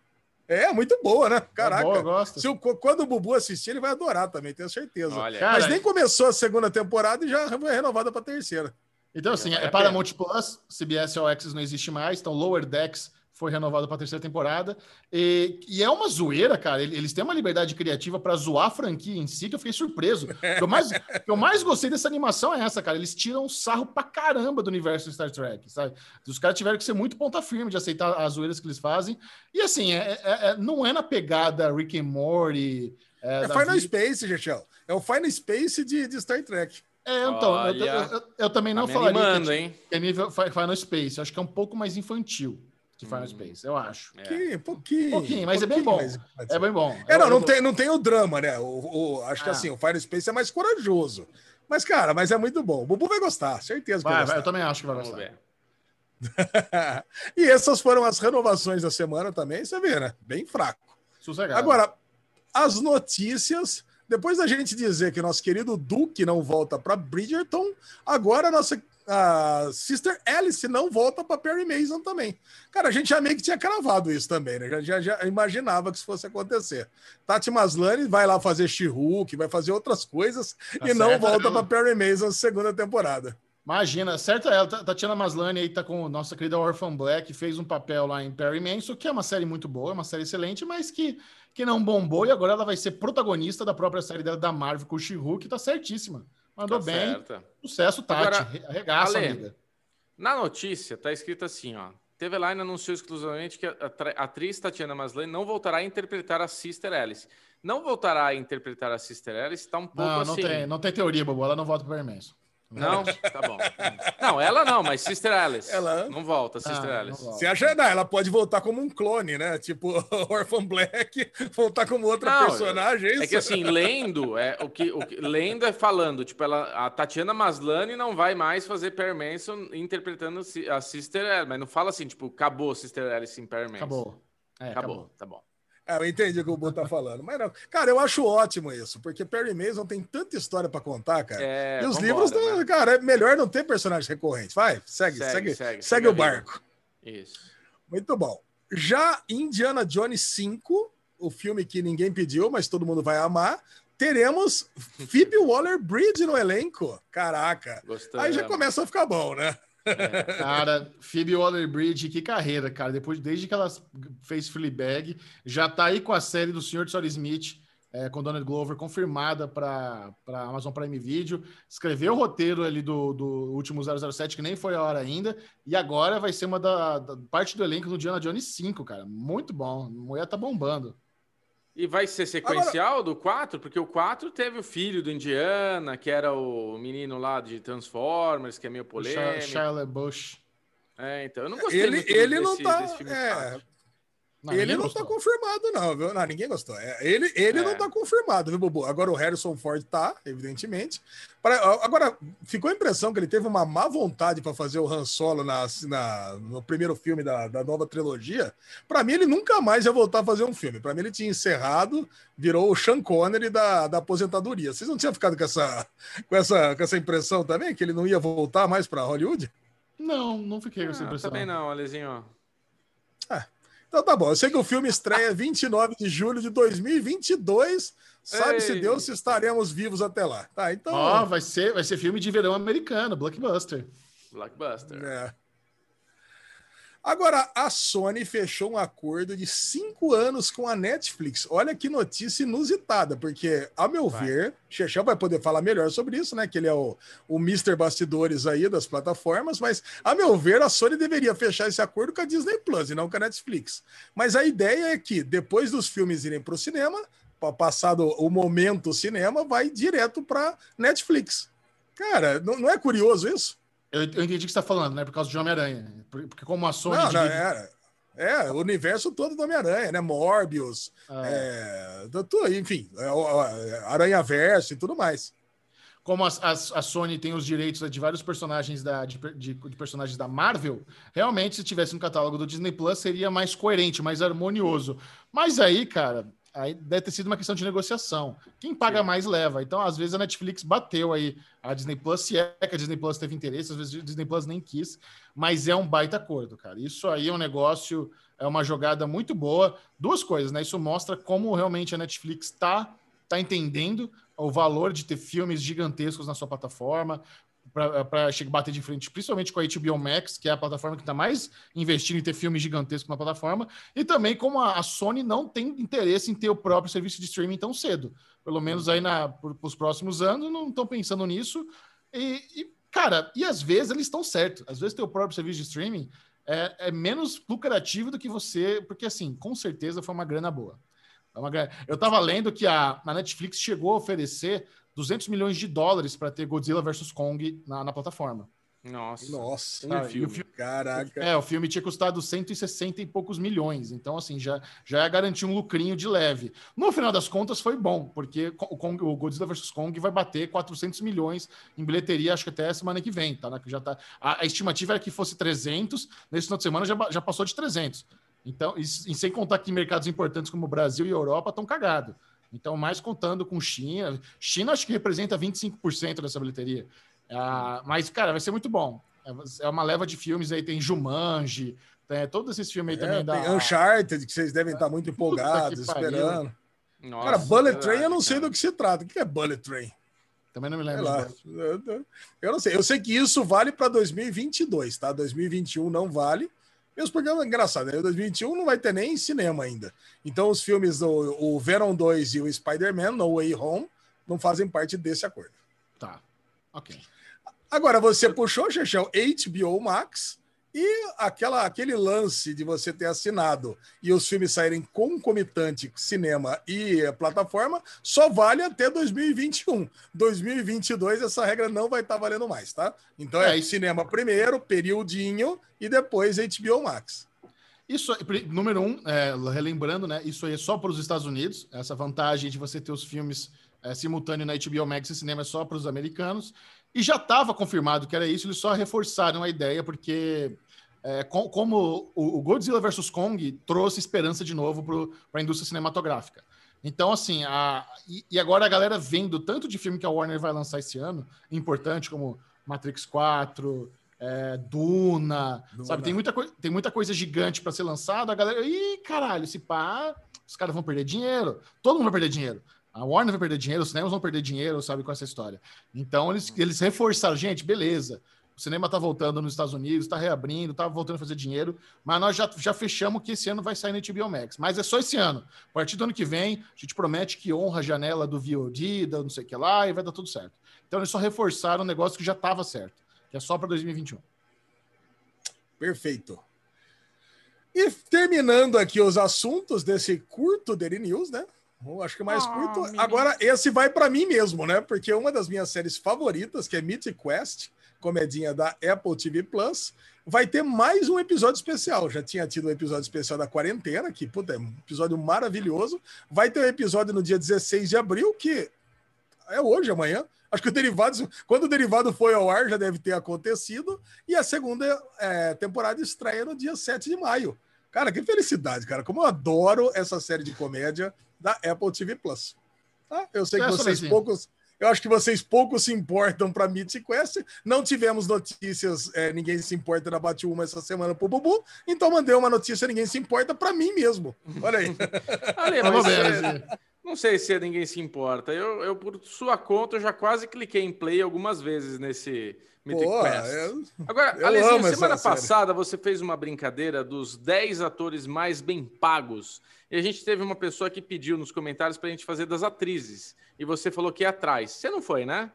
É, muito boa, né? Caraca. É bom, eu gosto. Se o, quando o Bubu assistir, ele vai adorar também, tenho certeza. Olha, Mas cara, nem começou a segunda temporada e já foi renovada para a terceira.
Então, assim, é, é Paramount Plus, CBS ou Access não existe mais, então Lower Decks foi renovado para a terceira temporada. E, e, é uma zoeira, cara. Eles têm uma liberdade criativa para zoar a franquia em si, que eu fiquei surpreso. O que eu mais, eu mais gostei dessa animação é essa, cara. Eles tiram sarro pra caramba do universo Star Trek, sabe? Os caras tiveram que ser muito ponta firme de aceitar as zoeiras que eles fazem. E assim, é, é, é não é na pegada Rick and Morty.
É, é Final vida. Space, Gechel. É o Final Space de, de Star Trek.
É, então, eu, eu, eu, eu, também não tá falaria animando, que, é, é nível Final Space. Acho que é um pouco mais infantil de Final hum. Space, eu acho.
É. Pouquinho, pouquinho.
Pouquinho, mas pouquinho, é bem bom. É bem bom.
É, não, não tem, não tem o drama, né? O, o acho ah. que assim, o Final Space é mais corajoso. Mas, cara, mas é muito bom. O Bubu vai gostar, certeza que vai, vai gostar.
eu também acho que vai Vamos gostar. (laughs)
e essas foram as renovações da semana também, você vê, né? Bem fraco. Sossegado. Agora, as notícias. Depois da gente dizer que nosso querido Duke não volta para Bridgerton, agora a nossa a Sister Alice não volta para Perry Mason também. Cara, a gente já meio que tinha cravado isso também, né? Já, já, já imaginava que isso fosse acontecer. Tati Maslany vai lá fazer She-Hulk, vai fazer outras coisas tá e não volta para Perry Mason segunda temporada.
Imagina, certo ela, Tatiana Maslany aí tá com nossa querida Orphan Black, fez um papel lá em Perry Mason, que é uma série muito boa, é uma série excelente, mas que, que não bombou e agora ela vai ser protagonista da própria série dela da Marvel com o She-Hulk, tá certíssima. Mandou tá bem. Certa. Sucesso, Tati. Agora, Arregaça, Ale, amiga.
Na notícia, tá escrito assim, ó. TV Line anunciou exclusivamente que a atriz Tatiana Maslany não voltará a interpretar a Sister Alice. Não voltará a interpretar a Sister Alice, tá um pouco
não,
não
assim... Tem, não tem teoria, Bobo. Ela não volta para Hermes.
Não? Tá bom. Não, ela não, mas Sister Alice. Ela não volta, Sister ah, Alice.
Você acha não, ela pode voltar como um clone, né? Tipo (laughs) Orphan Black, voltar como outra não, personagem.
É, é, que assim, lendo, é o que, o que lendo é falando, tipo, ela, a Tatiana Maslany não vai mais fazer Per Manson interpretando a Sister Alice, mas não fala assim, tipo, acabou Sister Alice em Per Manson.
Acabou.
É, acabou. acabou, tá bom.
É, eu entendi o que o Bu tá falando. Mas não. Cara, eu acho ótimo isso, porque Perry Mason tem tanta história para contar, cara. É, e os livros, né? cara, é melhor não ter personagem recorrente. Vai, segue, segue, segue, segue, segue o barco.
Isso.
Muito bom. Já Indiana Jones 5, o filme que ninguém pediu, mas todo mundo vai amar, teremos Phoebe Waller-Bridge no elenco. Caraca. Gostei, Aí já começa a ficar bom, né? (laughs)
Cara, Phoebe Waller-Bridge, que carreira, cara. Depois, desde que ela fez Fleabag, já tá aí com a série do Senhor de Sol Smith, é, com Donald Glover, confirmada para Amazon Prime Video. Escreveu o roteiro ali do, do último 007, que nem foi a hora ainda. E agora vai ser uma da, da parte do elenco do Diana Jones 5, cara. Muito bom. A mulher tá bombando.
E vai ser sequencial Agora... do 4? Porque o 4 teve o filho do Indiana, que era o menino lá de Transformers, que é meio polêmico.
Charlotte Bush.
É, então eu não gostei
ele, muito ele desse, não tá, desse filme é...
Não,
ele não
gostou.
tá confirmado, não, viu? Não, ninguém gostou. É, ele ele
É.
não tá confirmado, viu, Bubu? Agora o Harrison Ford tá, evidentemente. Pra- agora, ficou a impressão que ele teve uma má vontade para fazer o Han Solo na, na- no primeiro filme da, da nova trilogia. Para mim, ele nunca mais ia voltar a fazer um filme. Para mim, ele tinha encerrado, virou o Sean Connery da, da aposentadoria. Vocês não tinham ficado com essa, com, essa, com essa impressão também? Que ele não ia voltar mais para Hollywood?
Não, não fiquei com essa
Ah,
impressão.
também não, Alezinho.
Então tá bom, eu sei que o filme estreia 29 de julho de 2022. Sabe-se. Deus se estaremos vivos até lá. Tá, então.
Ó, vai ser, vai ser filme de verão americano, blockbuster.
Blockbuster.
é. Agora, a Sony fechou um acordo de cinco anos com a Netflix. Olha que notícia inusitada, porque, a meu
Vai.
ver, Chechão vai poder falar melhor sobre isso, né? Que ele é o, o Mr. Bastidores aí das plataformas, mas, a meu ver, a Sony deveria fechar esse acordo com a Disney Plus e não com a Netflix. Mas a ideia é que, depois dos filmes irem para o cinema, pa- passado o momento cinema, vai direto para Netflix. Cara, não, não é curioso isso?
Eu, eu entendi o que você está falando, né? Por causa de Homem-Aranha. Por- Porque como a Sony.
Não, não,
divide-
é, é, o universo todo do Homem-Aranha, né? Morbius,
Ah.
é, tu- enfim, é, o- é, Aranha-Verso e tudo mais.
como a, a- a Sony tem os direitos de vários personagens da, de, de- de personagens da Marvel, realmente, se tivesse no catálogo do Disney Plus, seria mais coerente, mais harmonioso. Mas aí, cara, aí deve ter sido uma questão de negociação. Quem paga mais leva. Então, às vezes, a Netflix bateu aí a Disney Plus, se é que a Disney Plus teve interesse, às vezes a Disney Plus nem quis, mas é um baita acordo, cara. Isso aí é um negócio, é uma jogada muito boa. Duas coisas, né? Isso mostra como realmente a Netflix está tá entendendo o valor de ter filmes gigantescos na sua plataforma para bater de frente, principalmente com a HBO Max, que é a plataforma que está mais investindo em ter filmes gigantescos na plataforma, e também como a, a Sony não tem interesse em ter o próprio serviço de streaming tão cedo. Pelo menos aí na, para os próximos anos, não estão pensando nisso. E, e, cara, e às vezes eles estão certos. Às vezes ter o próprio serviço de streaming é, é menos lucrativo do que você, porque assim, com certeza foi uma grana boa. É Eu estava lendo que a, a Netflix chegou a oferecer 200 milhões de dólares para ter Godzilla vs Kong na, na plataforma.
Nossa.
Nossa,
Um
o
filme.
fi-
caraca.
É, o filme tinha custado 160 e poucos milhões. Então, assim, já, já ia garantir um lucrinho de leve. No final das contas, foi bom, porque o, Kong- o Godzilla vs. Kong vai bater 400 milhões em bilheteria, acho que até a semana que vem, tá? né? Que já tá a, a estimativa era que fosse 300, nesse final de semana já, já passou de 300. Então, e, e sem contar que mercados importantes como o Brasil e Europa estão cagados. Então, mais contando com China. China acho que representa 25% dessa bilheteria. Ah, mas, cara, vai ser muito bom. É- É uma leva de filmes aí, tem Jumanji, tem todos esses filmes aí
É,
também da.
tem Uncharted, que vocês devem estar muito empolgados, esperando.
Nossa,
cara, Bullet
verdade,
Train, eu não sei
cara.
do que se trata. O que é Bullet Train?
Também não me lembro.
eu não sei. Eu sei que isso vale para 2022, tá? 2021 não vale. Porque é engraçado, né? 2021 não vai ter nem cinema ainda. Então, os filmes do o Venom 2 e o Spider-Man, No Way Home, não fazem parte desse acordo.
Tá. Ok.
Agora, você puxou, Chechão, HBO Max e aquela, aquele lance de você ter assinado e os filmes saírem concomitante cinema e plataforma só vale até 2021. 2022 essa regra não vai estar valendo mais, tá? Então é,
É,
cinema primeiro, periodinho e depois HBO Max.
Isso, número um, é, relembrando, né? Isso aí é só para os Estados Unidos. Essa vantagem de você ter os filmes é, simultâneos na HBO Max e cinema é só para os americanos. E já estava confirmado que era isso, eles só reforçaram a ideia, porque é, com- como o, o Godzilla vs. Kong trouxe esperança de novo para a indústria cinematográfica. Então, assim, a, e, e agora a galera vendo tanto de filme que a Warner vai lançar esse ano, importante como Matrix 4, é, Duna,
Duna.
sabe? Tem muita, tem muita coisa gigante para ser lançada. A galera, ih, caralho, se pá, os caras vão perder dinheiro. Todo mundo vai perder dinheiro. A Warner vai perder dinheiro, os cinemas vão perder dinheiro, sabe, com essa história. Então, eles, eles reforçaram, gente, beleza. O cinema tá voltando nos Estados Unidos, tá reabrindo, tá voltando a fazer dinheiro, mas nós já, já fechamos que esse ano vai sair no HBO Max. Mas é só esse ano. A partir do ano que vem, a gente promete que honra a janela do VOD, da não sei o que lá, e vai dar tudo certo. Então, eles só reforçaram um negócio que já estava certo, que é só para 2021.
Perfeito. E terminando aqui os assuntos desse curto Daily News, né? Acho que o mais
Ah,
curto.
menino.
Agora, esse vai para mim mesmo, né? Porque uma das minhas séries favoritas, que é Mythic Quest, comedinha da Apple TV Plus, vai ter mais um episódio especial. Já tinha tido um episódio especial da quarentena, que puta, é um episódio maravilhoso. Vai ter um episódio no dia 16 de abril, que é hoje, amanhã. Acho que o derivado, quando o derivado foi ao ar, já deve ter acontecido. E a segunda é, temporada estreia no dia 7 de maio. Cara, que felicidade, cara. Como eu adoro essa série de comédia da Apple TV Plus. Tá? Eu sei que
É,
vocês poucos. Eu acho que vocês pouco se importam para Mythic Quest. Não tivemos notícias, é, ninguém se importa na Bate Uma essa semana pro Bubu. Então mandei uma notícia, ninguém se importa para mim mesmo. Olha aí. (laughs)
Ale,
Vamos
mas, é, não sei se ninguém se importa. Eu, eu, por sua conta, eu já quase cliquei em play algumas vezes nesse Mythic
Pô,
Quest.
é-
Agora,
eu
Alezinho,
essa
semana
série.
passada você fez uma brincadeira dos 10 atores mais bem pagos. E a gente teve uma pessoa que pediu nos comentários pra gente fazer das atrizes. E você falou que ia atrás. Você não foi, né?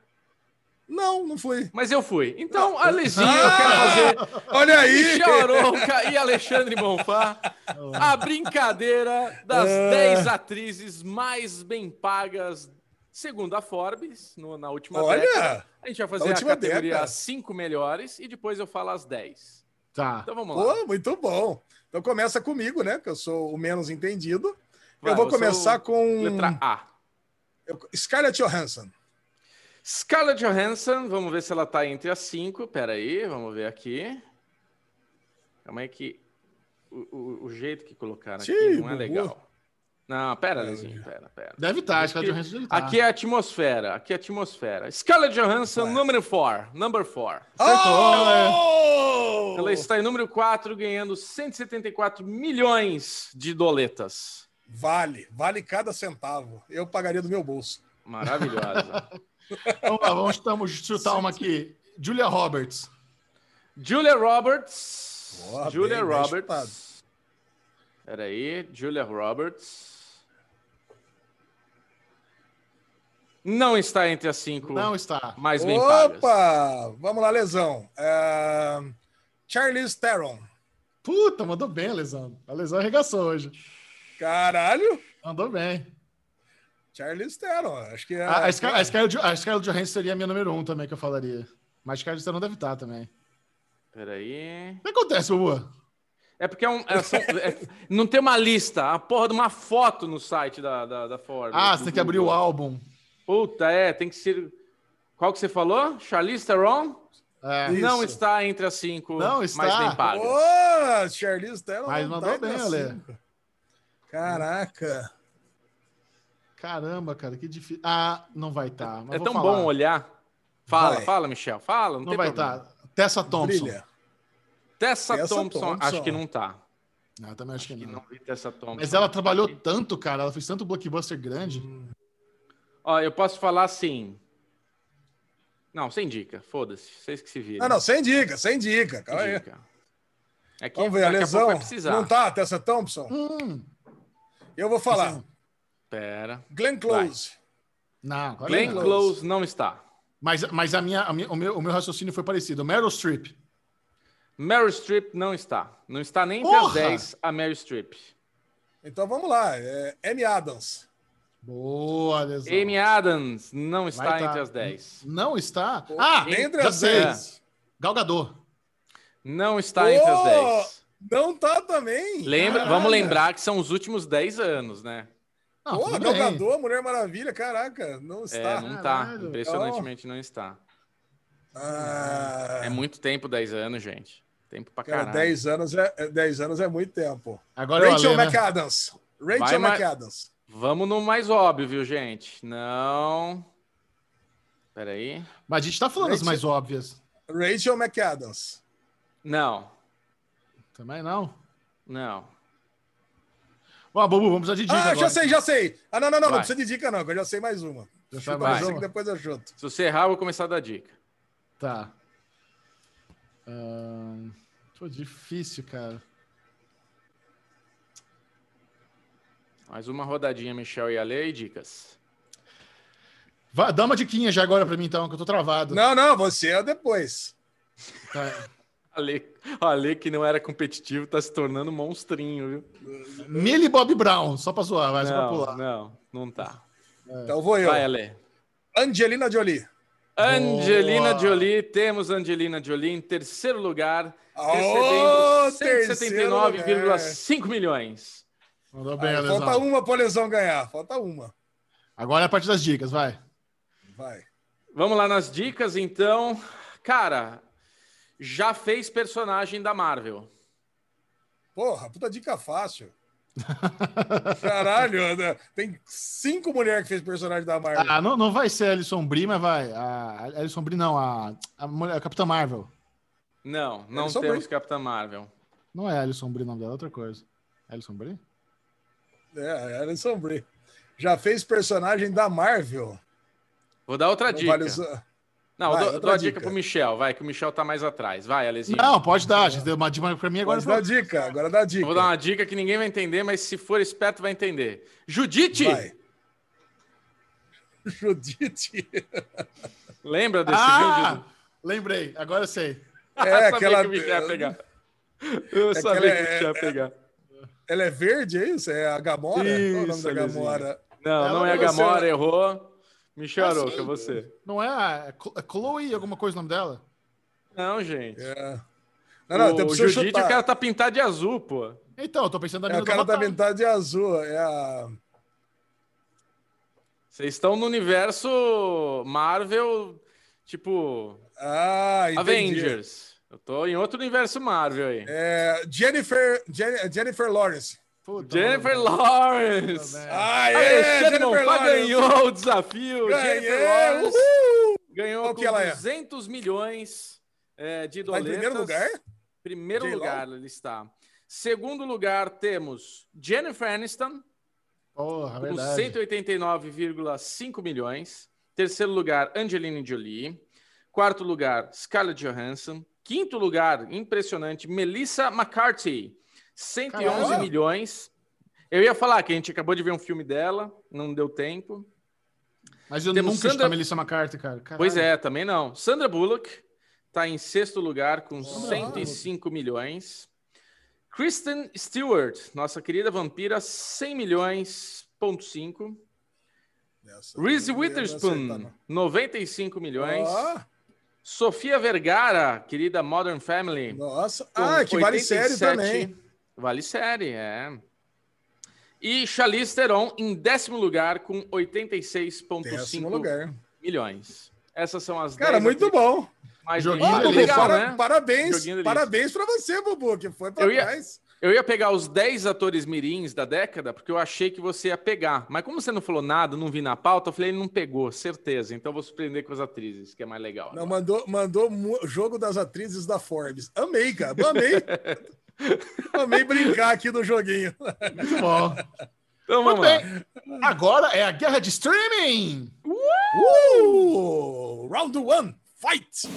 Não, não foi.
Mas eu fui. Então, Alezinho, eu quero fazer (laughs)
Olha aí!
Michel Arouca e Alexandre Bonfá a brincadeira das
Ah.
10 atrizes mais bem pagas, segundo a Forbes, no- na última década.
Olha!
A gente vai fazer a
última
categoria
década.
as 5 melhores e depois eu falo as 10.
Tá.
Então vamos lá.
Pô, muito bom. Então começa comigo, né? Que eu sou o menos entendido.
Vai,
eu vou
eu
começar com
Letra A.
eu- Scarlett Johansson.
Scarlett Johansson, vamos ver se ela tá entre as 5. Pera aí, vamos ver aqui. Calma aí que o, o- o jeito que colocaram aqui
Ih,
não é
Bubu.
legal. Não, pera, Alezinho, pera, pera.
Deve estar, que a
Aqui-
Johansson deve tá.
Aqui é a atmosfera, aqui é a atmosfera. Scarlett Johansson,
Vai.
número 4, number 4.
Oh!
Ela está em número 4, ganhando 174 milhões de doletas.
Vale, vale cada centavo. Eu pagaria do meu bolso.
Maravilhosa. (laughs)
Vamos lá, vamos chutar, chutar uma aqui. Julia Roberts.
Julia Roberts.
Boa,
Julia
bem, bem
Roberts. Peraí, Julia Roberts. Não está entre as cinco
Não está.
mais bem pagas.
Opa! Vamos lá, lesão. É... Charlize Theron.
Puta, mandou bem a lesão. A lesão arregaçou hoje.
Caralho!
Mandou bem.
Charlize Theron. Acho que é.
A, a, Scar- a, Scarlett, a Scarlett Johansson seria a minha número um também, que eu falaria. Mas Scarlett não deve estar também.
Peraí.
O que acontece, Bubu?
É porque é um, é, são- é- não tem uma lista, a porra de uma foto no site da, da, da Forbes.
Ah, você tem que abrir o álbum.
Puta, é, tem que ser. Qual que você falou? Charlize Theron?
É.
Isso.
Não está entre as cinco
Não está.
mais bem pagas.
Ô, Charlize Theron.
Mas
não
mandou
tá
bem, Ale.
Caraca.
Caramba, cara, que difícil. Ah, não vai estar.
É tão bom olhar. Fala,
Vai.
fala, Michel. Fala, não,
Não
tem
vai estar. Tessa Thompson.
Brilha.
Tessa,
Tessa
Thompson,
Thompson.
acho que não tá.
Não, eu também acho que
Que
não.
não vi Tessa Thompson.
Mas ela trabalhou tanto, cara. Ela fez tanto blockbuster grande.
Ó, eu posso falar assim. Não, sem dica. Foda-se. Vocês que se viram.
Ah, não, sem dica, sem dica.
Sem
Calma aí.
dica. É que
Vamos ver, a lesão.
vai precisar.
Não tá, Tessa Thompson?
Hum,
Eu vou falar.
Pera.
Glenn Close.
não, claro
Glenn
não.
Close não está.
Mas, mas a minha, a minha- o, meu, o meu raciocínio foi parecido. Meryl Streep.
Meryl Streep não está. Não está nem entre as
Porra!
10 a Meryl Streep.
Então vamos lá. É, Amy Adams.
Boa, lesão.
Amy Adams não está
tá.
entre as 10.
Não está? Ah,
entre
já
as
sei.
10.
Gal Gadot.
Não está entre as
Pô!
10.
Não tá também.
Lembra, vamos lembrar que são os últimos 10 anos, né?
Não,
Pô,
tudo
Gal
bem.
Gadot, Mulher Maravilha, caraca, não
É,
está.
não tá.
Caralho.
Impressionantemente não está.
Ah,
É muito tempo 10 anos, gente. Tempo pra
cara,
caralho.
10 anos é, é- 10 anos é muito tempo.
Agora eu
Rachel
Ale, né?
McAdams. Rachel
Vai,
McAdams.
Vamos no mais óbvio, viu, gente? Não. Peraí.
Mas a gente tá falando as
Rachel-
mais óbvias.
Rachel McAdams.
Não.
Também não.
Não.
Ó, Bubu, vamos precisar de dica
Ah,
agora.
já sei, já sei. Ah, não, não, não, não
Vai.
precisa de dica, não, que eu já sei mais uma.
Já sabe
mais
uma depois eu chuto.
Se você errar, eu vou começar a dar dica.
Tá. Ahn, Pô, difícil, cara.
Mais uma rodadinha, Michel e Ale, e dicas.
Vai, dá uma diquinha já agora pra mim, então, que eu tô travado.
Não, não, você é depois.
Tá.
Ale, Ale, que não era competitivo, tá se tornando um monstrinho, viu?
Millie Bob Brown, só pra zoar, vai só pra
Não,
pular.
não, não tá.
Então vou eu.
Vai, Ale.
Angelina Jolie.
Angelina
Boa.
Jolie, temos Angelina Jolie em terceiro lugar,
Ô,
recebendo
terceiro lugar.
179,5 milhões.
Mandou bem,
Aí, falta uma pra lesão ganhar. Falta uma.
Agora é a parte das dicas, vai.
Vai.
Vamos lá nas dicas, então. Cara, já fez personagem da Marvel.
Porra, puta dica fácil. (laughs) Caralho, tem cinco mulheres que fez personagem da Marvel.
Ah, não, não vai ser a Alison Brie, mas vai. A a Alison Brie, não. A, a, mulher- a Capitã Marvel.
Não, não
Alison
temos
Brie.
Capitã Marvel.
Não é Alison Brie o nome dela, é outra coisa. Alison Brie?
É, Alison Brie. Já fez personagem da Marvel.
Vou dar outra dica.
usar-
Não,
Vai,
eu dou,
outra
dou a dica
dica.
pro Michel, vai, que o Michel tá mais atrás. Vai, Alezinho.
Não, pode dar. A gente deu uma dica pra mim agora.
Pode dar dica, agora dá dica.
Eu vou dar uma dica que ninguém vai entender, mas se for esperto vai entender. Judite!
Vai. (laughs) Judite.
Lembra desse
Ah!
vídeo?
Lembrei, agora eu sei.
É, (laughs)
eu sabia
aquela-
que o Michel ia pegar. Eu
É
sabia
aquela-
que o Michel ia pegar.
Ela é verde, é isso? É a Gamora? Qual é o nome
Isso,
da. Gamora?
Não,
Ela
não é a Gamora, errou. Michel
Ah,
Aroca,
sim.
você.
Não é a é é Chloe, alguma coisa o nome dela?
Não, gente.
É. Não, não,
o Judite,
chutar.
o cara tá pintado de azul, pô.
Então, eu tô pensando na
É
mina
o
do
cara da
Avatar.
metade azul. É a.
Vocês estão no universo Marvel, tipo
Ah, entendi.
Avengers. Eu tô em outro universo Marvel aí.
É Jennifer, Jen- Jennifer Lawrence.
Puta,
Jennifer
mano.
Lawrence.
Puta
Ah,
Alexandre
Jennifer Lawrence.
ganhou o desafio. Jennifer
Ganhei!
Lawrence
Uhul!
ganhou
Qual
com
que ela é?
200 milhões é, de
Tá em primeiro lugar?
Primeiro lugar ele está. Segundo lugar temos Jennifer Aniston
Porra,
com
verdade.
189,5 milhões. Terceiro lugar, Angelina Jolie. Quarto lugar, Scarlett Johansson. Quinto lugar, impressionante, Melissa McCarthy, 111
Caramba!
milhões. Eu ia falar que a gente acabou de ver um filme dela, não deu tempo.
Mas eu
Temos
nunca
Sandra-.
Melissa McCarthy, cara. Caralho.
Pois é, também não. Sandra Bullock está em sexto lugar com
Sandra
105 milhões. Kristen Stewart, nossa querida vampira, 100 milhões, ponto 5.
Essa
Reese Witherspoon,
acertar, não.
95 milhões.
Ó,
Sofia Vergara, querida Modern Family.
nossa. Ah, que vale série
87.
também.
Vale série, é. E Charlize Theron em décimo lugar com 86,5
Décimo lugar.
milhões. Essas são as
Cara,
10
muito bom.
mais
Joguinho delícia.
legal,
para-
né?
Parabéns,
Joguinho
parabéns pra você, Bubu, que foi pra
Eu ia-
trás.
Eu ia pegar os 10 atores mirins da década, porque eu achei que você ia pegar. Mas como você não falou nada, não vi na pauta, eu falei, ele não pegou, certeza. Então eu vou surpreender com as atrizes, que é mais legal.
Não, mandou, mandou jogo das atrizes da Forbes. Amei, cara. Amei. (laughs) Amei brincar aqui no joguinho.
Muito bom.
Então
Muito
vamos lá.
bem. Agora é a guerra de streaming.
Uh! Round one, fight!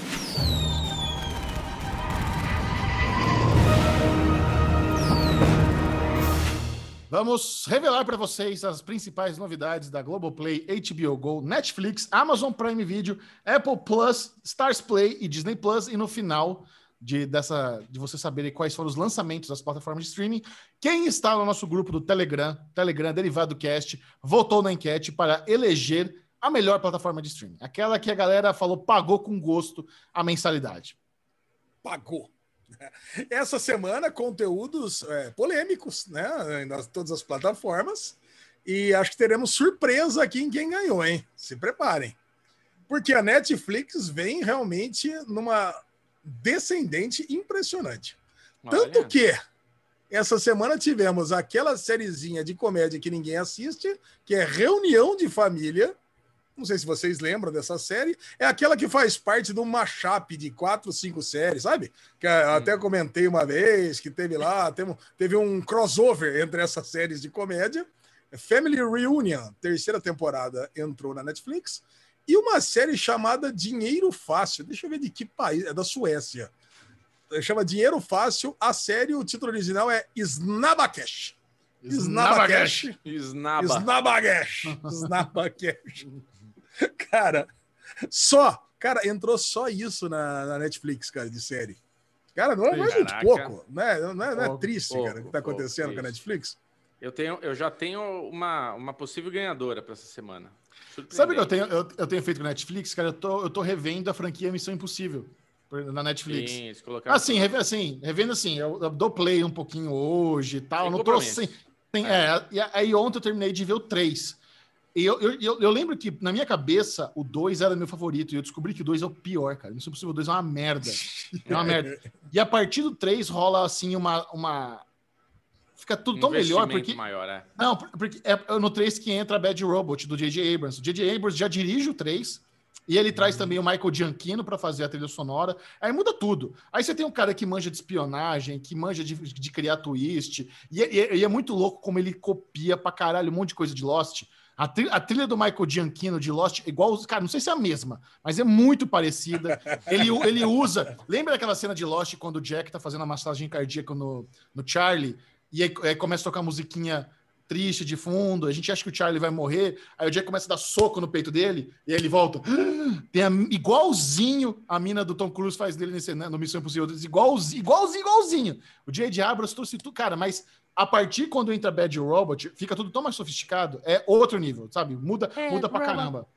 Vamos revelar para vocês as principais novidades da Globoplay, HBO Go, Netflix, Amazon Prime Video, Apple Plus, Stars Play e Disney Plus. E no final de, dessa, de vocês saberem quais foram os lançamentos das plataformas de streaming, quem está no nosso grupo do Telegram, Telegram Derivado do Cast, votou na enquete para eleger a melhor plataforma de streaming. Aquela que a galera falou pagou com gosto a mensalidade.
Pagou. (laughs) Essa semana, conteúdos é, polêmicos, né? Nas todas as plataformas. E acho que teremos surpresa aqui em quem ganhou, hein? Se preparem. Porque a Netflix vem realmente numa descendente impressionante. Tanto
Olha.
que essa semana tivemos aquela sériezinha de comédia que ninguém assiste, que é Reunião de Família. Não sei se vocês lembram dessa série. É aquela que faz parte de um mashup de quatro, cinco séries, sabe? Que eu até comentei uma vez que teve lá, teve, teve um crossover entre essas séries de comédia. Family Reunion, terceira temporada, entrou na Netflix. E uma série chamada Dinheiro Fácil. Deixa eu ver de que país. É da Suécia. Chama Dinheiro Fácil. A série, o título original é Snabakesh. Snabakesh.
Snaba.
Snabakesh. Snabakesh. (laughs) (laughs) Cara, só. Cara, entrou só isso na, na Netflix, cara, de série. Cara, não é, não é muito pouco. Não é, não é, não é
Pouco,
triste,
pouco,
cara, o que tá
pouco,
acontecendo com a. Netflix?
Eu, tenho, eu já tenho uma, uma possível ganhadora para essa semana.
Sabe o que eu tenho, eu, eu tenho feito com a Netflix, cara? Eu tô, eu tô revendo a franquia Missão Impossível na Netflix.
Sim, eles colocaram-
Assim, assim, revendo assim, eu, eu dou play um pouquinho hoje e tal.
Sem
não tô sem. sem- é, e aí ontem eu terminei de ver o 3. E eu, eu, eu, lembro que, na minha cabeça, o 2 era meu favorito. E eu descobri que o 2 é o pior, cara. Missão Impossível 2 é uma merda. É uma merda. (laughs) E a partir do 3 rola, assim, uma. uma... Fica tudo tão melhor, porque.
maior, é.
Não, por- porque é no 3 que entra a Bad Robot, do J.J. Abrams. O J.J. Abrams já dirige o 3, e ele traz também o Michael Gianchino para fazer a trilha sonora. Aí muda tudo. Aí você tem um cara que manja de espionagem, que manja de, de criar twist, e, é- e é- e é muito louco como ele copia pra caralho um monte de coisa de Lost. A, tri- a trilha do Michael Gianchino de Lost, igual, os- cara, não sei se é a mesma, mas é muito parecida. Ele, ele usa. Lembra daquela cena de Lost quando o Jack tá fazendo a massagem cardíaca no, no Charlie? E aí, aí começa a tocar musiquinha triste de fundo, a gente acha que o Charlie vai morrer, aí o Jack começa a dar soco no peito dele, e aí ele volta. (gasps) Tem a, igualzinho a mina do Tom Cruise faz dele nesse, né, no Missão Impossível, igualzinho, igualzinho, igualzinho. O J.J. Abrams trouxe tudo, cara, mas a partir quando entra Bad Robot, fica tudo tão mais sofisticado, é outro nível, sabe? Muda,
É,
muda pra caramba.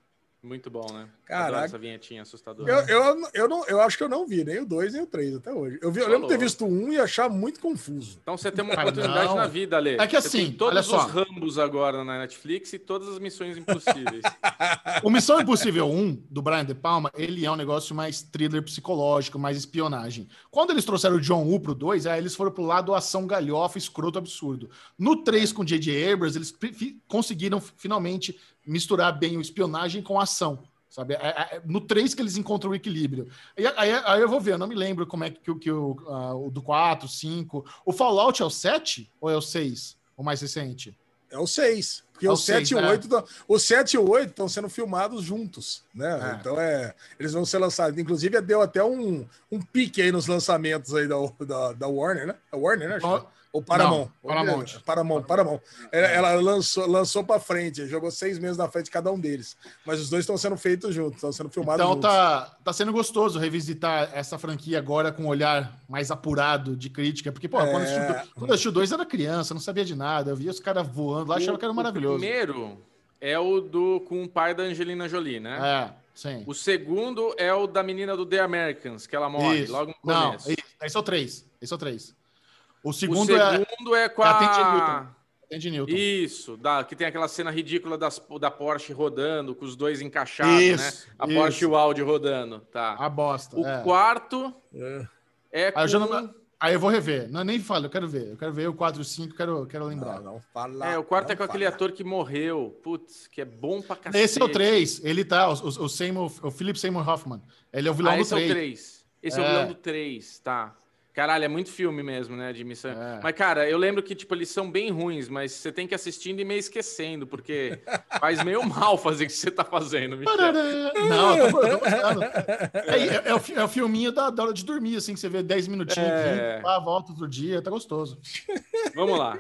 Muito bom, né?
Caraca.
Adoro essa vinhetinha assustadora.
Eu, eu, eu, não, eu acho que eu não vi nem o 2 nem o 3 até hoje. Eu, vi, eu lembro de ter visto o 1 um e achar muito confuso.
Então você tem uma
Cara,
oportunidade na vida, Ale.
É que
Você
assim,
tem todos
olha só.
os Rambos agora na Netflix e todas as missões impossíveis. (laughs)
O Missão Impossível 1, do Brian De Palma, ele é um negócio mais thriller psicológico, mais espionagem. Quando eles trouxeram o John Woo pro 2, aí eles foram pro lado ação galhofa, escroto, absurdo. No 3, com J.J. Abrams, eles conseguiram finalmente misturar bem o espionagem com a ação. Sabe? É- é- é no 3 que eles encontram o equilíbrio. E aí, aí eu vou ver, eu não me lembro como é que, o- que o, ah, o do 4, 5. O Fallout é o 7 ou é o 6? O mais recente?
É o 6. Porque
É o
o 7 e o
é.
8 tão- o 7 e o 8 estão sendo filmados juntos, né?
É.
Então é, eles vão ser lançados. Inclusive deu até um, um pique aí nos lançamentos aí da, da, da Warner, né? A Warner, né? Ou Paramount.
Não, Paramount.
Paramount, Paramount. Ela, ela lançou, lançou para frente, jogou seis meses na frente de cada um deles. Mas os dois estão sendo feitos juntos, estão sendo filmados
Então
juntos.
tá, tá sendo gostoso revisitar essa franquia agora com um olhar mais apurado de crítica. Porque, pô, quando eu
É.
assisti, quando eu assisti o dois eu era criança, não sabia de nada. Eu via os caras voando lá, achava que era maravilhoso.
O primeiro é o do com o pai da Angelina Jolie, né?
É, sim.
O segundo é o da menina do The Americans, que ela morre
Isso.
logo no
Não,
começo.
isso. esse é o três. Esse é o três. O
o
segundo,
segundo
é,
é, com
é a. Tandy Newton.
Isso, da, que tem aquela cena ridícula das, da Porsche rodando, com os dois encaixados,
Isso,
né? A
isso.
Porsche e o Audi rodando, tá.
A bosta.
o
é.
quarto
É.
é com...
Aí eu, não- aí eu vou rever. Não, nem falo, eu quero ver. Eu quero ver o 4 e o 5, quero, quero lembrar.
Não, não fala.
É, o quarto é com aquele
fala.
ator que morreu. Putz, que é bom pra cacete.
Esse é o 3. Ele tá, o, o, o Seymour, o Philip Seymour Hoffman. Ele é o vilão
Ah,
do
esse é o
3.
3. Esse é. o
É.
vilão do 3, tá. Caralho, é muito filme mesmo, né, de missão.
É.
Mas, cara, eu lembro que, tipo, eles são bem ruins, mas você tem que ir assistindo e meio esquecendo, porque (laughs) faz meio mal fazer o que você tá fazendo, Michel.
Não, eu tô, (laughs) eu tô gostando. É, é- é o, é o filminho da, da hora de dormir, assim, que você vê 10 minutinhos,
É.
20, pá, volta outro dia, tá gostoso. (laughs)
Vamos lá.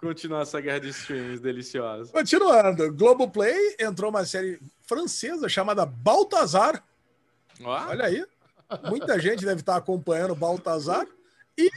Continuar essa guerra de streams deliciosa.
Continuando, Globoplay entrou uma série francesa chamada Baltazar.
Ó,
Olha aí. Muita gente deve estar acompanhando Baltazar. E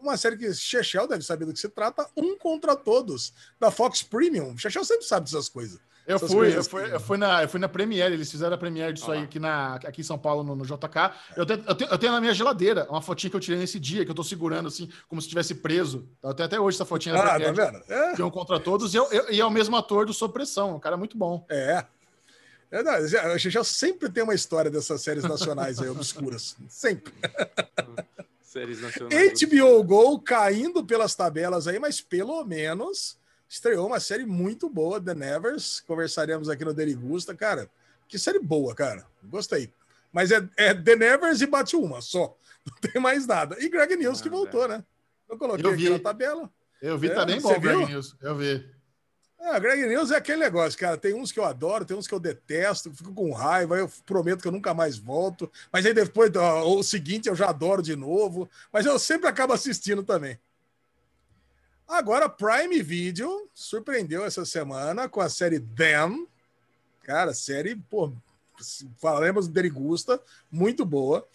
uma série que Chechel deve saber do que se trata, Um Contra Todos, da Fox Premium. Chechel sempre sabe dessas coisas.
Eu
Essas
fui, eu fui,
que-
eu fui na, eu fui na Premiere, eles fizeram a Premiere disso
Ó
aí aqui, na, aqui em São Paulo, no, no JK. Eu tenho, eu, tenho, eu tenho na minha geladeira uma fotinha que eu tirei nesse dia, que eu tô segurando assim, como se estivesse preso. Eu tenho até hoje essa fotinha
Ah, tá
Premiere,
vendo? É.
de um contra todos, e, eu, eu- e é o mesmo ator do Sob Pressão, um cara muito bom.
É. É, não, a Chechel sempre tem uma história dessas séries nacionais aí, obscuras. Sempre. (laughs)
séries nacionais.
HBO Go caindo pelas tabelas aí, mas pelo menos estreou uma série muito boa, The Nevers. Conversaremos aqui no Derigusta. Cara, que série boa, cara. Gostei. Mas é, é The Nevers e bate uma só. (laughs) Não tem mais nada. E Greg News que
Ah,
voltou, né? Eu coloquei
Eu
aqui na tabela.
Eu vi,
É,
tá bem bom, Greg
viu?
News. Eu vi.
Ah, Greg News é aquele negócio, cara. Tem uns que eu adoro, tem uns que eu detesto, fico com raiva, eu prometo que eu nunca mais volto. Mas aí depois, ó, o seguinte, eu já adoro de novo. Mas eu sempre acabo assistindo também. Agora, Prime Video surpreendeu essa semana com a série Them. Cara, série, pô, falaremos do Derigusta, muito boa.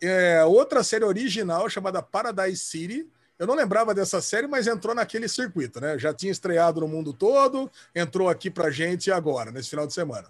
É, outra série original chamada Paradise City. Eu não lembrava dessa série, mas entrou naquele circuito, né? Já tinha estreado no mundo todo, entrou aqui pra gente agora, nesse final de semana.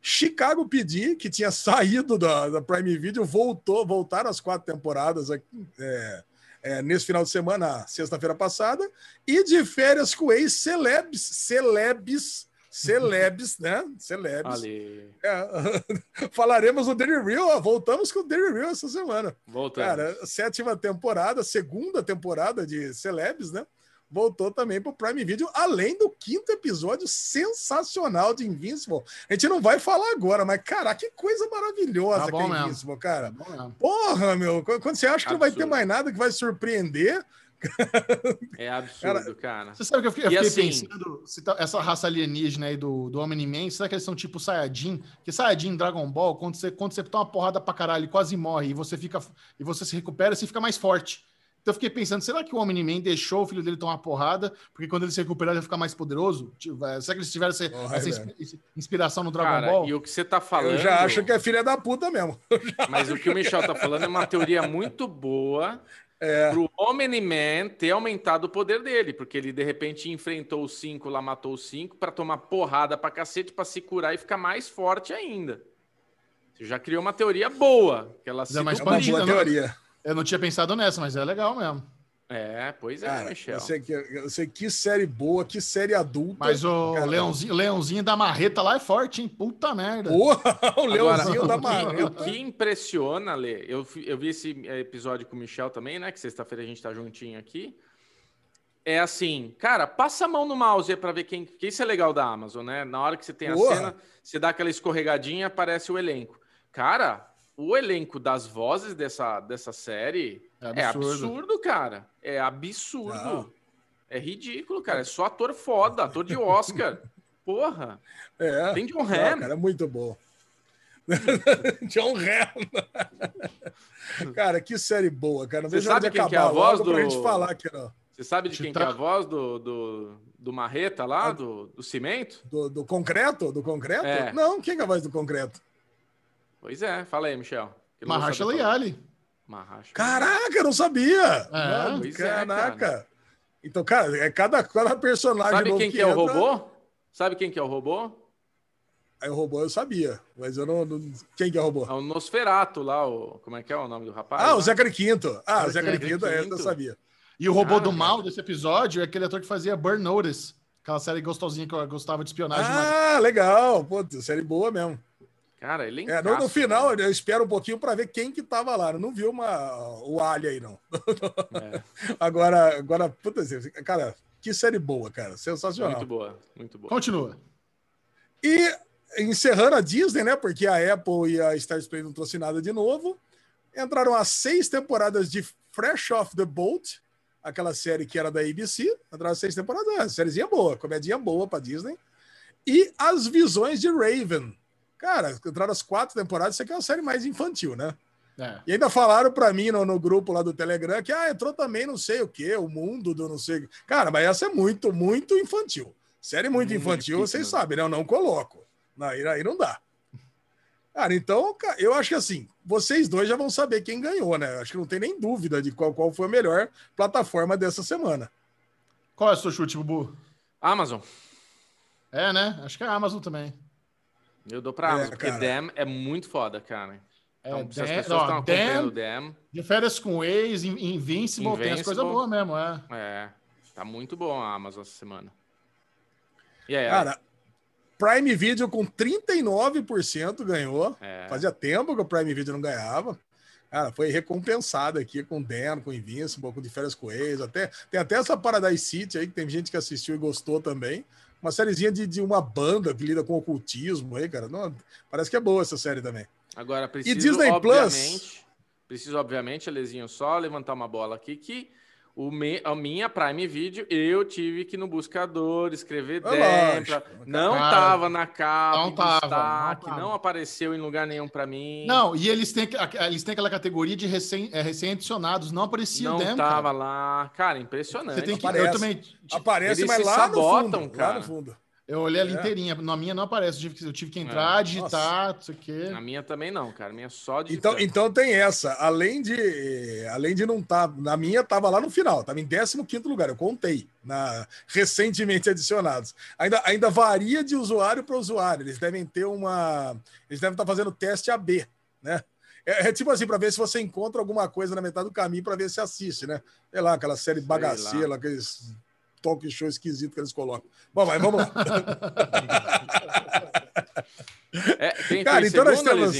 Chicago PD, que tinha (laughs) saído da, da Prime Video, voltou, voltaram as quatro temporadas aqui, é, é, nesse final de semana, sexta-feira passada, e de férias com ex celebs, celebs, né? Celebs.
Ali.
É, (laughs) falaremos do Daily Real, ó, voltamos com o Daily Real essa semana.
Voltamos.
Cara, sétima temporada, segunda temporada de Celebs, né? Voltou também para o Prime Video, além do quinto episódio sensacional de Invincible. A gente não vai falar agora, mas, cara, que coisa maravilhosa
Tá
que é. Invincible, cara.
Bom mesmo.
Porra, meu, quando você acha que não vai ter
Absurdo.
mais nada que vai surpreender,
É absurdo, cara.
Você sabe que eu fiquei, eu fiquei
assim-
pensando, se tá- essa raça alienígena aí do, do Omni-Man, será que eles são tipo Saiyajin? Que Saiyajin em Dragon Ball, quando você, quando você toma uma porrada pra caralho e quase morre, e você fica e você se recupera, você fica mais forte. Então eu fiquei pensando, será que o Omni-Man deixou o filho dele tomar uma porrada, porque quando ele se recuperar ele vai ficar mais poderoso? Tipo, é, será que eles tiveram essa,
Porra,
essa inspi- inspiração no Dragon
Cara,
Ball?
e o que você tá falando.
eu já acho que é filha da puta mesmo. (laughs)
Mas o que o Michel tá falando é uma teoria muito boa
É.
pro Omni-Man ter aumentado o poder dele, porque ele de repente enfrentou os cinco lá, matou os cinco, pra tomar porrada pra cacete, pra se curar e ficar mais forte ainda. Você já criou uma teoria boa, que ela se
é mais
É uma boa
não.
teoria.
Eu não tinha pensado nessa, mas é legal mesmo.
É, pois é,
Cara,
Michel.
eu sei, que, eu sei que série boa, que série adulta.
Mas o
Cara,
leãozinho, leãozinho da marreta lá é forte, hein? Puta merda.
Porra, (laughs) o
Agora,
Leãozinho da
o que-
Marreta.
O que impressiona, Lê, eu, eu vi esse episódio com o Michel também, né? Que sexta-feira a gente tá juntinho aqui. É assim, cara, passa a mão no mouse aí pra ver quem. Que isso é legal da Amazon, né? Na hora que você tem a cena, você dá aquela escorregadinha, aparece o elenco. Cara, o elenco das vozes dessa, dessa série
É
é
absurdo.
absurdo, cara. É absurdo.
Não.
É ridículo, cara. É só ator foda, ator de Oscar. (laughs) Porra.
É.
Tem John
Não,
Hamm.
cara, é muito bom. (laughs) John Hamm. cara, que série boa, cara. Não
Você sabe
de
quem que é a
acabar
voz
pra
do-
gente falar aqui, ó.
Você sabe de quem que é a voz do, do, do Marreta lá, do, do Cimento?
Do, do concreto? Do concreto?
É.
Não, quem que é a voz do concreto?
Pois é, fala aí, Michel. Não
Maharshala
saber Maharshala.
Caraca, eu não sabia!
É,
Mano,
pois é,
caraca! Então, cara, é cada, cada personagem
Sabe
novo
quem que é o
entra,
robô? Sabe quem que é o robô?
Aí o robô eu sabia, mas eu não. não- Quem que é o robô?
É o Nosferato lá, o... como é que é o nome do rapaz?
Ah, o
lá?
Zachary Quinto. Ah, o Zachary
Zachary
Quinto, essa eu sabia.
E o robô
Ah,
do
cara.
mal desse episódio é aquele ator que fazia Burn Notice, aquela série gostosinha que eu gostava de espionagem. mas-
Ah, legal. Pô, série boa mesmo.
Cara, ele
É, no, no final, eu espero um pouquinho para ver quem que tava lá. Eu não vi uma, o Ali aí, não.
É, (laughs)
Agora, agora, puta, cara, que série boa, cara. Sensacional.
muito boa, muito boa.
Continua.
E encerrando a Disney, né? Porque a Apple e a Star Play não trouxe nada de novo. Entraram as seis temporadas de Fresh Off the Boat, aquela série que era da ABC. Entraram as seis temporadas, é, sériezinha boa, comedinha boa pra Disney. E as visões de Raven. Cara, entraram as quatro temporadas, isso aqui é uma série mais infantil, né?
É.
E ainda falaram pra mim no, no grupo lá do Telegram que ah, entrou também não sei o que, o mundo do não sei. Cara, mas essa é muito, muito infantil. Série muito,
Muito
infantil,
difícil,
vocês
né?
sabem, né? Eu não coloco. Não, Aí, aí não dá. Cara, então, eu acho que assim, vocês dois já vão saber quem ganhou, né? Acho que não tem nem dúvida de qual, qual foi a melhor plataforma dessa semana.
Qual é o seu chute, Bubu?
Amazon.
É, né? Acho que é a Amazon também.
Eu dou pra
É,
Amazon, porque
cara.
Dam é muito foda, cara.
É,
Então, se as pessoas estão acompanhando Dam,
de férias com ex, In- Invincible, tem as
Invincible.
coisas boas mesmo, é.
é, tá muito bom a Amazon essa semana. E aí,
Cara, Prime Video com 39% ganhou.
é,
Fazia tempo que o Prime Video não ganhava. Cara, foi recompensado aqui com Dan, com Invincible, com De Férias com Ex. Até, tem até essa Paradise City aí, que tem gente que assistiu e gostou também. Uma sériezinha de, de uma banda que lida com ocultismo aí, cara. Não, parece que é boa essa série também.
Agora, preciso,
Disney Plus?
obviamente, preciso, obviamente, Alezinho, só levantar uma bola aqui, que o me, a minha Prime Video, eu tive que ir no buscador escrever
É
Dem,
lógico,
pra- não
cara.
tava na capa,
Não tava,
destaque,
não
não, apareceu em lugar nenhum pra mim.
Não, e eles têm, eles têm aquela categoria de recém, é, recém-adicionados, não aparecia
não
o Dem,
tava
cara.
lá. Cara, impressionante.
Você tem que,
Aparece.
eu também...
Aparece,
Eles
mas lá
sabotam,
no fundo. Lá
cara.
no fundo.
Eu olhei ela
É.
inteirinha. Na minha não aparece. Eu tive que, eu tive que entrar,
É.
Digitar, não sei o quê.
Na minha também não, cara. A minha é só de.
Então, então tem essa. Além de, além de não estar. na minha estava lá no final, estava em 15 lugar. Eu contei na recentemente adicionados. Ainda, ainda varia de usuário para usuário. Eles devem ter uma. Eles devem estar fazendo teste AB, né? É, é tipo assim, para ver se você encontra alguma coisa na metade do caminho para ver se assiste, né? Sei lá, aquela série bagaceira, aqueles talk show esquisito que eles colocam. Bom, mas vamos lá. (laughs)
É, quem
Cara,
foi em
então nós temos-?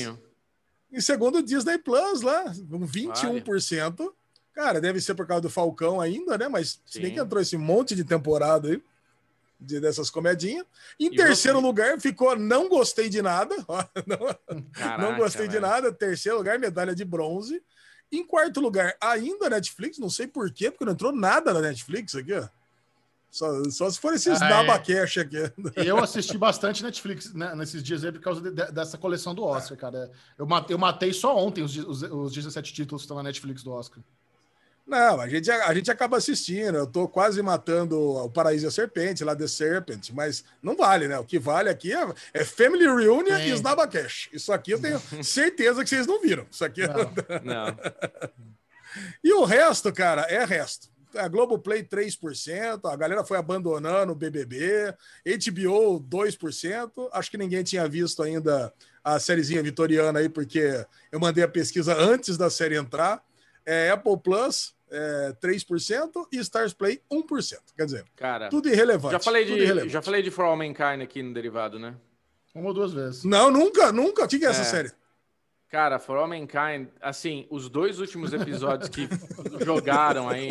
Em segundo, Disney Plus lá, com 21%. Cara, deve ser por causa do Falcão ainda, né? Mas se bem
Sim.
que entrou esse monte de temporada aí, de, dessas comedinhas. Em
E
terceiro
você?
lugar, ficou Não Gostei de Nada. (laughs) Não,
Caraca,
não gostei de
velho.
nada. Terceiro lugar, medalha de bronze. Em quarto lugar, ainda Netflix, não sei por quê, porque não entrou nada na Netflix aqui, ó. Só, só se for esses
Ah, é.
Naba Cash aqui.
Eu assisti bastante Netflix né, nesses dias aí por causa de- de- dessa coleção do Oscar, cara. Eu matei, eu matei só ontem os, os, os 17 títulos que estão na Netflix do Oscar.
Não, a gente, a gente acaba assistindo. Eu tô quase matando o Paraíso e a Serpente, lá The Serpent, mas não vale, né? O que vale aqui é, é Family Reunion
Sim.
e Snaba Cash. Isso aqui eu tenho (laughs) certeza que vocês não viram. Isso aqui. (laughs)
Não.
E o resto, cara, é resto. A Globoplay 3%, a galera foi abandonando o BBB, HBO 2%. Acho que ninguém tinha visto ainda a sériezinha vitoriana aí, porque eu mandei a pesquisa antes da série entrar. É Apple Plus é 3% e Stars Play 1%. Quer dizer,
Cara,
tudo irrelevante.
já falei,
tudo
de,
irrelevante.
já falei de For All Mankind aqui no derivado, né?
Uma ou duas vezes.
Não, nunca, nunca. O que que é essa
É.
série?
Cara, For All Mankind, assim, os dois últimos episódios que (laughs) jogaram aí,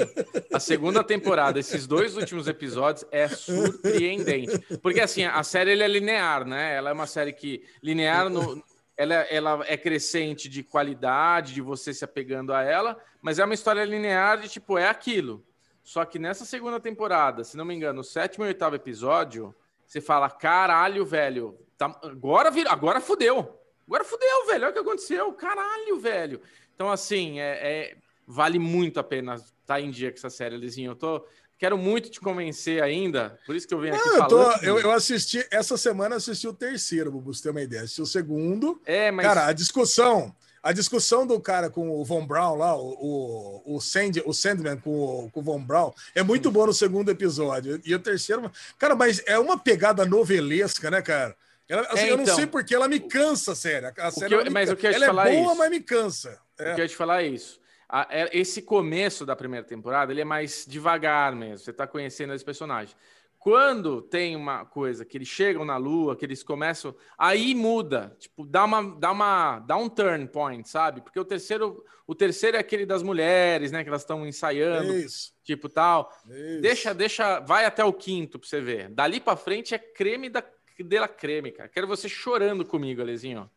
a segunda temporada, esses dois últimos episódios é surpreendente. Porque, assim, a série ele é linear, né? Ela é uma série que, linear, no, ela, ela é crescente de qualidade, de você se apegando a ela, mas é uma história linear de, tipo, é aquilo. Só que nessa segunda temporada, se não me engano, o sétimo e oitavo episódio, você fala, caralho, velho, tá- agora, vir, agora fudeu. Agora fudeu, velho. Olha o que aconteceu. Caralho, velho. Então, assim, é, é- vale muito a pena estar em dia com essa série, Lizinho. Eu tô. Quero muito te convencer ainda. Por isso que eu venho aqui
eu, tô-
falando.
eu, eu assisti, essa semana assisti o terceiro, Bubu, você ter uma ideia. Assisti o segundo.
É, mas.
Cara, a discussão, a discussão do cara com o Von Braun lá, o, o, o, Sand, o Sandman com o, com o Von Braun, é muito bom no segundo episódio. E o terceiro, cara, mas é uma pegada novelesca, né, cara? Ela- assim,
É,
eu não
então.
sei porque ela me cansa, sério. A série
que eu-
me
mas
can-
eu quero te
ela
falar
é boa,
isso.
mas me cansa.
Eu
É.
quero te falar isso. A- é- esse começo da primeira temporada, ele é mais devagar mesmo. Você tá conhecendo esse personagem. Quando tem uma coisa que eles chegam na lua, que eles começam, aí muda, tipo, dá uma dá uma dá um turn point, sabe? Porque o terceiro, o terceiro é aquele das mulheres, né, que elas estão ensaiando,
Isso,
tipo tal.
isso.
Deixa, deixa, vai até o quinto pra você ver. Dali pra frente é creme da dela creme, cara. Quero você chorando comigo, Alezinho.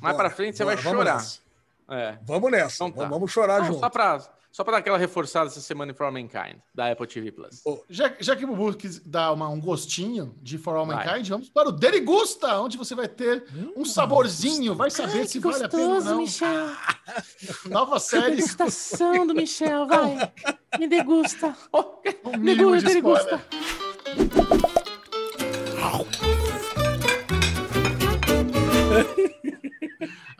Mais pra frente você
bora,
vai
vamos
chorar.
nessa.
É.
Vamos nessa.
Então tá.
Vamos chorar
Não,
junto.
só, pra, só pra dar aquela reforçada essa semana em For All Mankind, da Apple TV Plus.
Já, já que o Bubu quis dar uma- um gostinho de For All
Vai.
Mankind, vamos para o Derigusta, onde você vai ter um saborzinho, vai saber
Ai,
se
que
vale a pena ou
gostoso,
não.
Michel. (laughs)
Nova série
Degustação do Michel, vai. (laughs) Me degusta.
com um de
Degusta,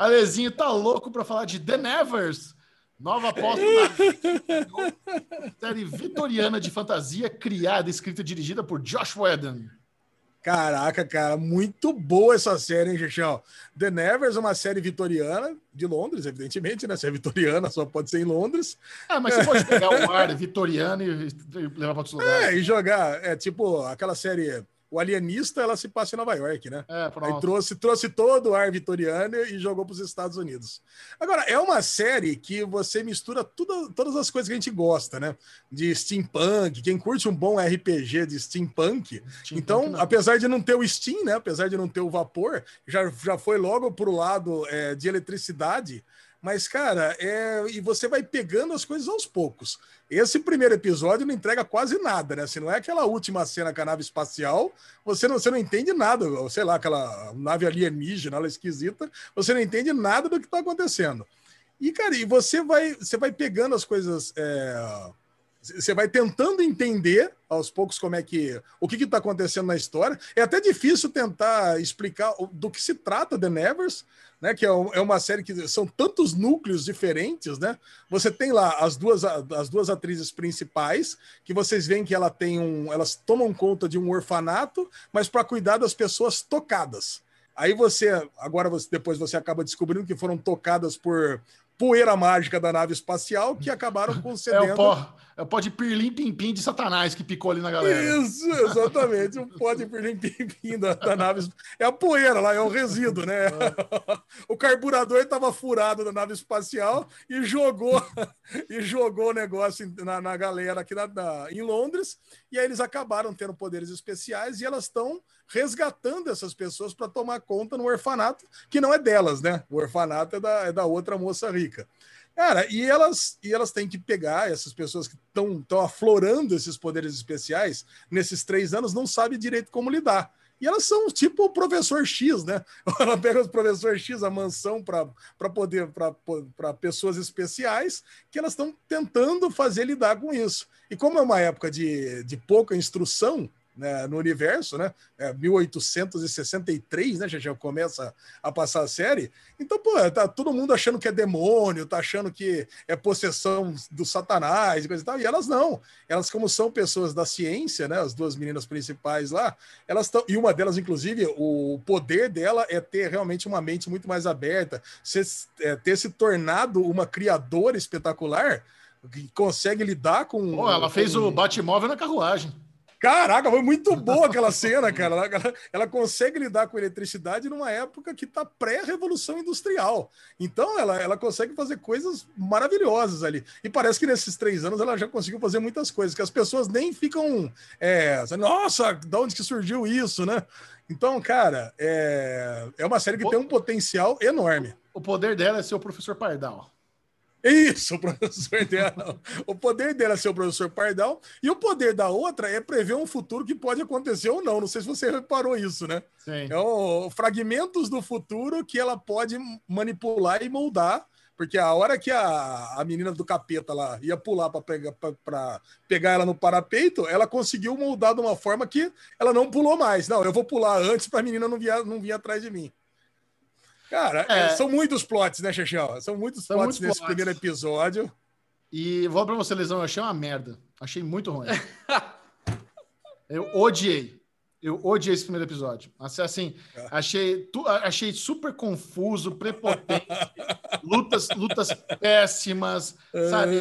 Alezinho tá louco pra falar de The Nevers, nova aposta na (laughs) série vitoriana de fantasia criada, escrita e dirigida por Josh Whedon.
Caraca, cara, muito boa essa série, hein, Xixão? The Nevers é uma série vitoriana, de Londres, evidentemente, né? Se é vitoriana, só pode ser em Londres.
Ah, mas você pode pegar o ar vitoriano e e levar para outros lugares.
É, e jogar. É tipo aquela série. O Alienista, ela se passa em Nova York, né?
É,
Aí trouxe, trouxe todo o ar vitoriano e jogou para os Estados Unidos. Agora, é uma série que você mistura tudo, todas as coisas que a gente gosta, né? De steampunk, quem curte um bom RPG de steampunk. então,
não.
apesar de não ter o steam, né? Apesar de não ter o vapor, já, já foi logo para o lado é, de eletricidade. Mas, cara, é... e você vai pegando as coisas aos poucos. Esse primeiro episódio não entrega quase nada, né? Se não é aquela última cena com a nave espacial, você não, você não entende nada. Sei lá, aquela nave alienígena, ela esquisita, você não entende nada do que está acontecendo. E, cara, e você vai, você vai pegando as coisas. é, você vai tentando entender aos poucos como é que o que está acontecendo na história. É até difícil tentar explicar do que se trata The Nevers, né? Que é, é uma série que são tantos núcleos diferentes, né? Você tem lá as duas as duas atrizes principais que vocês veem que ela tem um, elas tomam conta de um orfanato, mas para cuidar das pessoas tocadas. Aí você agora você, depois você acaba descobrindo que foram tocadas por poeira mágica da nave espacial que acabaram concedendo.
É o pó, pó de pirlim pim de Satanás que picou ali na galera.
Isso, exatamente. o pó de pirlim pim da, da nave. É a poeira lá, é o resíduo, né? É. o carburador estava furado da nave espacial e jogou e jogou o negócio na, na galera aqui na, na, em Londres. E aí eles acabaram tendo poderes especiais e elas estão resgatando essas pessoas para tomar conta no orfanato, que não é delas, né? O orfanato é da, é da outra moça rica. Cara, e elas, e elas têm que pegar essas pessoas que estão aflorando esses poderes especiais nesses três anos, não sabem direito como lidar. E elas são tipo o professor X, né? (laughs) Ela pega o professor X, a mansão para poder para pessoas especiais que elas estão tentando fazer lidar com isso. E como é uma época de, de pouca instrução, né, no universo, né? É 1863, né? Já, já começa a passar a série. Então, pô, tá todo mundo achando que é demônio, tá achando que é possessão do Satanás e coisa e tal. E elas não. Elas, como são pessoas da ciência, né? As duas meninas principais lá, elas estão. E uma delas, inclusive, o poder dela é ter realmente uma mente muito mais aberta, ser, é, ter se tornado uma criadora espetacular que consegue lidar com.
Pô, ela
com...
fez o Batmóvel na carruagem.
Caraca, foi muito boa aquela cena, cara. Ela, ela, consegue lidar com eletricidade numa época que está pré-revolução industrial. Então, ela, ela consegue fazer coisas maravilhosas ali. E parece que nesses três anos ela já conseguiu fazer muitas coisas, que as pessoas nem ficam. É, Nossa, de onde que surgiu isso, né? Então, cara, é, é uma série que o... tem um potencial enorme.
O poder dela é ser o professor Pardal.
Isso, o (laughs) professor dela. O poder dela é ser o professor Pardal. E o poder da outra é prever um futuro que pode acontecer ou não. Não sei se você reparou isso, né? Sim. É o, fragmentos do futuro que ela pode manipular e moldar. Porque a hora que a, a menina do capeta lá ia pular para pegar, pegar ela no parapeito, ela conseguiu moldar de uma forma que ela não pulou mais. Não, eu vou pular antes para a menina não vir, não vir atrás de mim. Cara, é, são muitos plots, né, Xexel? São muitos são plots muitos nesse plots. primeiro episódio.
E vou pra você, Lesão, eu achei uma merda. Achei muito ruim. (laughs) eu odiei. Eu odiei esse primeiro episódio. Assim, é. achei, tu, achei super confuso, prepotente, (laughs) lutas, lutas péssimas, sabe?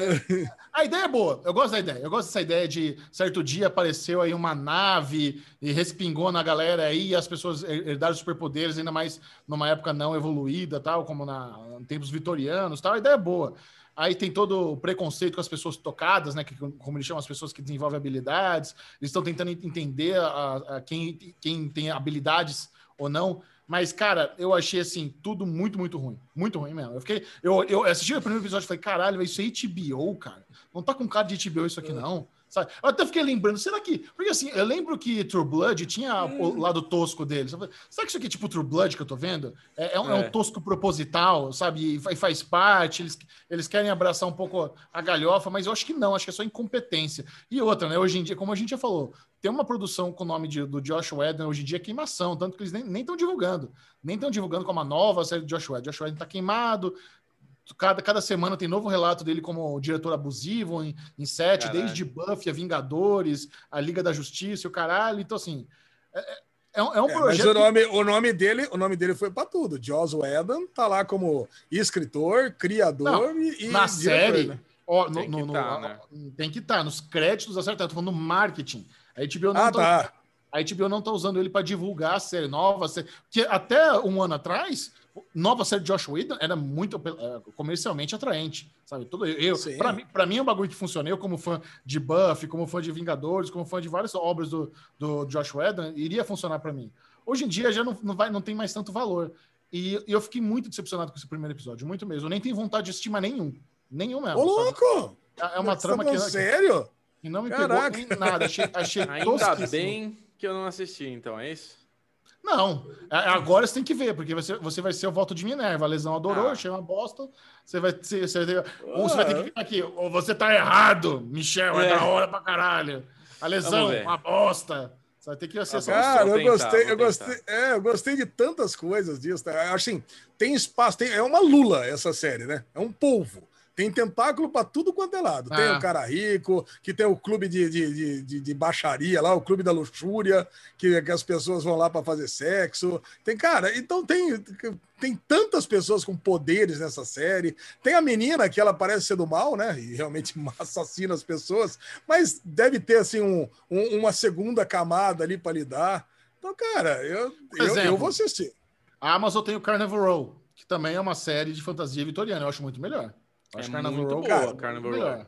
A ideia é boa, eu gosto da ideia. Eu gosto dessa ideia de certo dia apareceu aí uma nave e respingou na galera aí e as pessoas herdaram superpoderes, ainda mais numa época não evoluída, tal, como na, em tempos vitorianos, tal. A ideia é boa. Aí tem todo o preconceito com as pessoas tocadas, né? Que, como eles chamam as pessoas que desenvolvem habilidades. Eles estão tentando entender a, a quem, quem tem habilidades ou não. Mas, cara, eu achei assim, tudo muito, muito ruim. Muito ruim mesmo. Eu fiquei. Eu, eu assisti o primeiro episódio e falei, caralho, isso é HBO, cara. Não tá com cara de HBO isso aqui, não. Sabe? Eu até fiquei lembrando, será que. Porque assim, eu lembro que True Blood tinha o hum. lado tosco deles. Será que isso aqui é tipo True Blood que eu tô vendo? É, é, um, é. é um, tosco proposital, sabe? E faz parte, eles, eles querem abraçar um pouco a galhofa, mas eu acho que não, acho que é só incompetência. E outra, né? Hoje em dia, como a gente já falou, tem uma produção com o nome de, do Josh Whedon hoje em dia queimação, tanto que eles nem estão divulgando. Nem estão divulgando como a nova série de Josh Whedon. Josh Whedon tá queimado, Cada, cada semana tem novo relato dele como diretor abusivo em, em sete, caralho. desde Buffy a Vingadores, a Liga da Justiça, o caralho. Então, assim, é, é, é um, é um é, projeto.
Mas o nome, o nome dele, o nome dele foi para tudo. Joss Whedon tá lá como escritor, criador
Não,
e,
na série. Né? Ó, no, tem, no, que tá, né? tem que estar tá, nos créditos, acertado. Tô falando no marketing. A HBO não
ah, tá. tá.
A HBO não tá usando ele para divulgar a série nova, série, que até um ano atrás nova série de Josh Whedon era muito uh, comercialmente atraente, sabe? Tudo eu, para mim, para mim é um bagulho que funciona. Eu como fã de Buffy, como fã de Vingadores, como fã de várias obras do, do Josh Whedon, iria funcionar para mim. Hoje em dia já não, não, vai, não tem mais tanto valor. E, e, eu fiquei muito decepcionado com esse primeiro episódio, muito mesmo. Eu nem tenho vontade de estimar nenhum, nenhum mesmo.
Ô, louco!
É, é uma trama
tá que sério?
Que não me Caraca. pegou em nada. Achei, achei
Ainda bem que eu não assisti, então é isso.
Não, a- agora você tem que ver, porque você, você vai ser o voto de Minerva. A lesão adorou,
Ah.
chama bosta. Você vai, ser- você, vai ter- ou você vai ter que ficar aqui. Ou você tá errado, Michel, é,
É.
da hora pra caralho. A lesão, uma bosta. Você vai ter que ser só
Cara, eu
tentar,
gostei, eu gostei, é, eu gostei de tantas coisas disso. Tá? Assim, tem espaço, tem, é uma lula essa série, né? É um polvo. Tem tentáculo para tudo quanto é lado. Tem
Ah.
o cara rico, que tem o clube de, de, de, de- baixaria lá, o clube da luxúria, que, que as pessoas vão lá para fazer sexo. Tem, cara, então tem, tem tantas pessoas com poderes nessa série. Tem a menina que ela parece ser do mal, né? E realmente (laughs) assassina as pessoas, mas deve ter assim um, um- uma segunda camada ali para lidar. Então, cara, eu, eu,
exemplo.
eu vou assistir.
A Amazon tem o Carnival Row, que também é uma série de fantasia vitoriana. Eu acho muito melhor. Eu
É
acho Carnival Row
boa,
cara,
Carnival Row.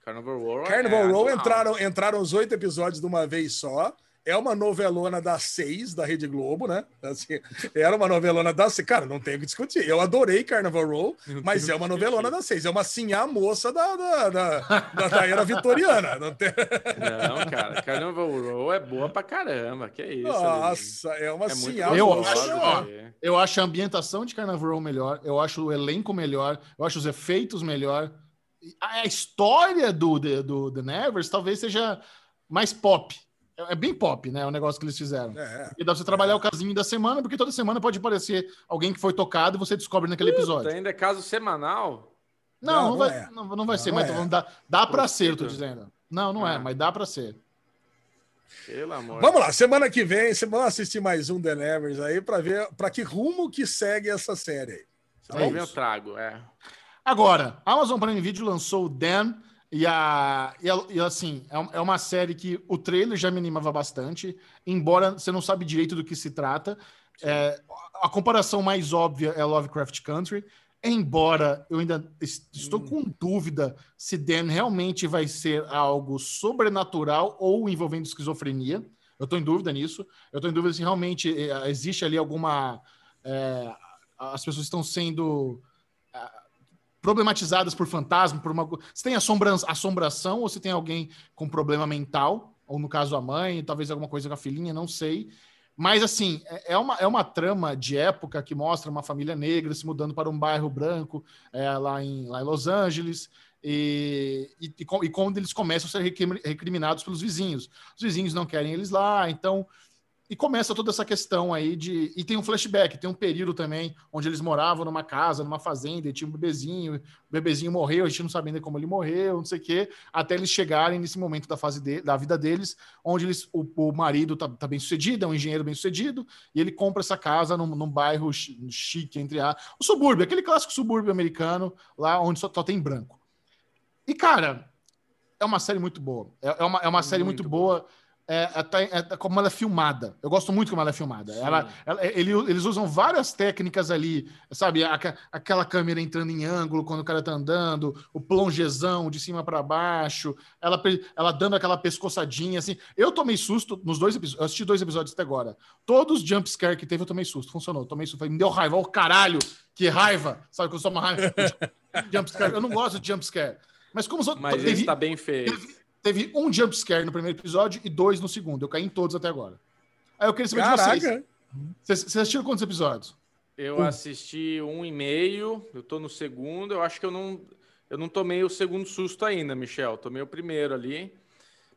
Carnival Row.
Carnival
é
Row entraram, entraram os oito episódios de uma vez só. É uma novelona das seis da Rede Globo, né? Assim, era uma novelona das seis. Cara, não tenho o que discutir. Eu adorei Carnival Row, mas
tem
é uma novelona das seis. É uma sinhá moça da, da, da, da, da era vitoriana. Não tem... (laughs)
Não, cara, Carnival Row é boa pra caramba. Que isso. Aline.
Nossa, é uma
é muito
sinhá
Eu
moça.
acho, ó. Eu acho a ambientação de Carnival Row melhor, eu acho o elenco melhor, eu acho os efeitos melhor. A a história do, The- do The Nevers talvez seja mais pop. É é bem pop, né? O negócio que eles fizeram.
É.
E dá pra você trabalhar o casinho da semana, porque toda semana pode aparecer alguém que foi tocado e você descobre naquele episódio.
Ainda é caso semanal?
Não,
Não,
não, vai,
é.
não, não vai ser,
não
mas
é.
dá, dá pra ser, eu tô dizendo. Não, não é,
Ah.
mas dá pra ser.
Pelo amor.
Vamos lá, semana que vem, vamos assistir mais um The Nevers aí para ver para que rumo que segue essa série aí.
É
vem eu trago, é.
Agora, a Amazon Prime Video lançou o Dan e, a, e, a- e, assim, é é uma série que o trailer já me animava bastante, embora você não sabe direito do que se trata. É, a comparação mais óbvia é Lovecraft Country, embora eu ainda es- estou com dúvida se Dan realmente vai ser algo sobrenatural ou envolvendo esquizofrenia. Eu estou em dúvida nisso. Eu estou em dúvida se realmente eh, existe ali alguma. eh, as pessoas estão sendo problematizadas por fantasma, por uma. Se tem assombra, assombração ou se tem alguém com problema mental, ou no caso a mãe, talvez alguma coisa com a filhinha, não sei. Mas, assim, é é uma, é uma trama de época que mostra uma família negra se mudando para um bairro branco é, lá, em, lá em Los Angeles. E, e, e e quando eles começam a ser recrimi- recriminados pelos vizinhos. Os vizinhos não querem eles lá, então. E começa toda essa questão aí de. E tem um flashback, tem um período também onde eles moravam numa casa, numa fazenda, e tinha um bebezinho, o bebezinho morreu, a gente não sabe ainda como ele morreu, não sei o quê, até eles chegarem nesse momento da fase de, da vida deles, onde eles, o, o marido tá, tá bem sucedido, é um engenheiro bem sucedido, e ele compra essa casa num, num bairro chi- chique, entre a. O subúrbio, aquele clássico subúrbio americano, lá onde só, só tem branco. E, cara, é uma série muito boa. É, é uma, é uma série muito,
Muito
boa. É, é, tá- é como ela é filmada. Eu gosto muito como ela é filmada. Ela, ela- ele- eles usam várias técnicas ali, sabe? Aquela câmera entrando em ângulo quando o cara tá andando, o plongezão de cima para baixo, ela, ela dando aquela pescoçadinha, assim. Eu tomei susto nos dois episódios. Eu assisti dois episódios até agora. Todos os jump scare que teve, eu tomei susto. Funcionou. Eu tomei susto. Falei, Me deu raiva. Ó, o caralho! Que raiva! Sabe que eu sou uma raiva? (laughs) jump scare. Eu não gosto de jump scare. Mas como os outros.
Mas
teve-
esse tá bem feito.
Teve um jump scare no primeiro episódio e dois no segundo. Eu caí em todos até agora. Aí eu queria saber de vocês.
Caraca,
Vocês, assistiram quantos episódios?
Eu assisti um e meio, eu tô no segundo, eu acho que eu não, eu não tomei o segundo susto ainda, Michel, tomei o primeiro ali.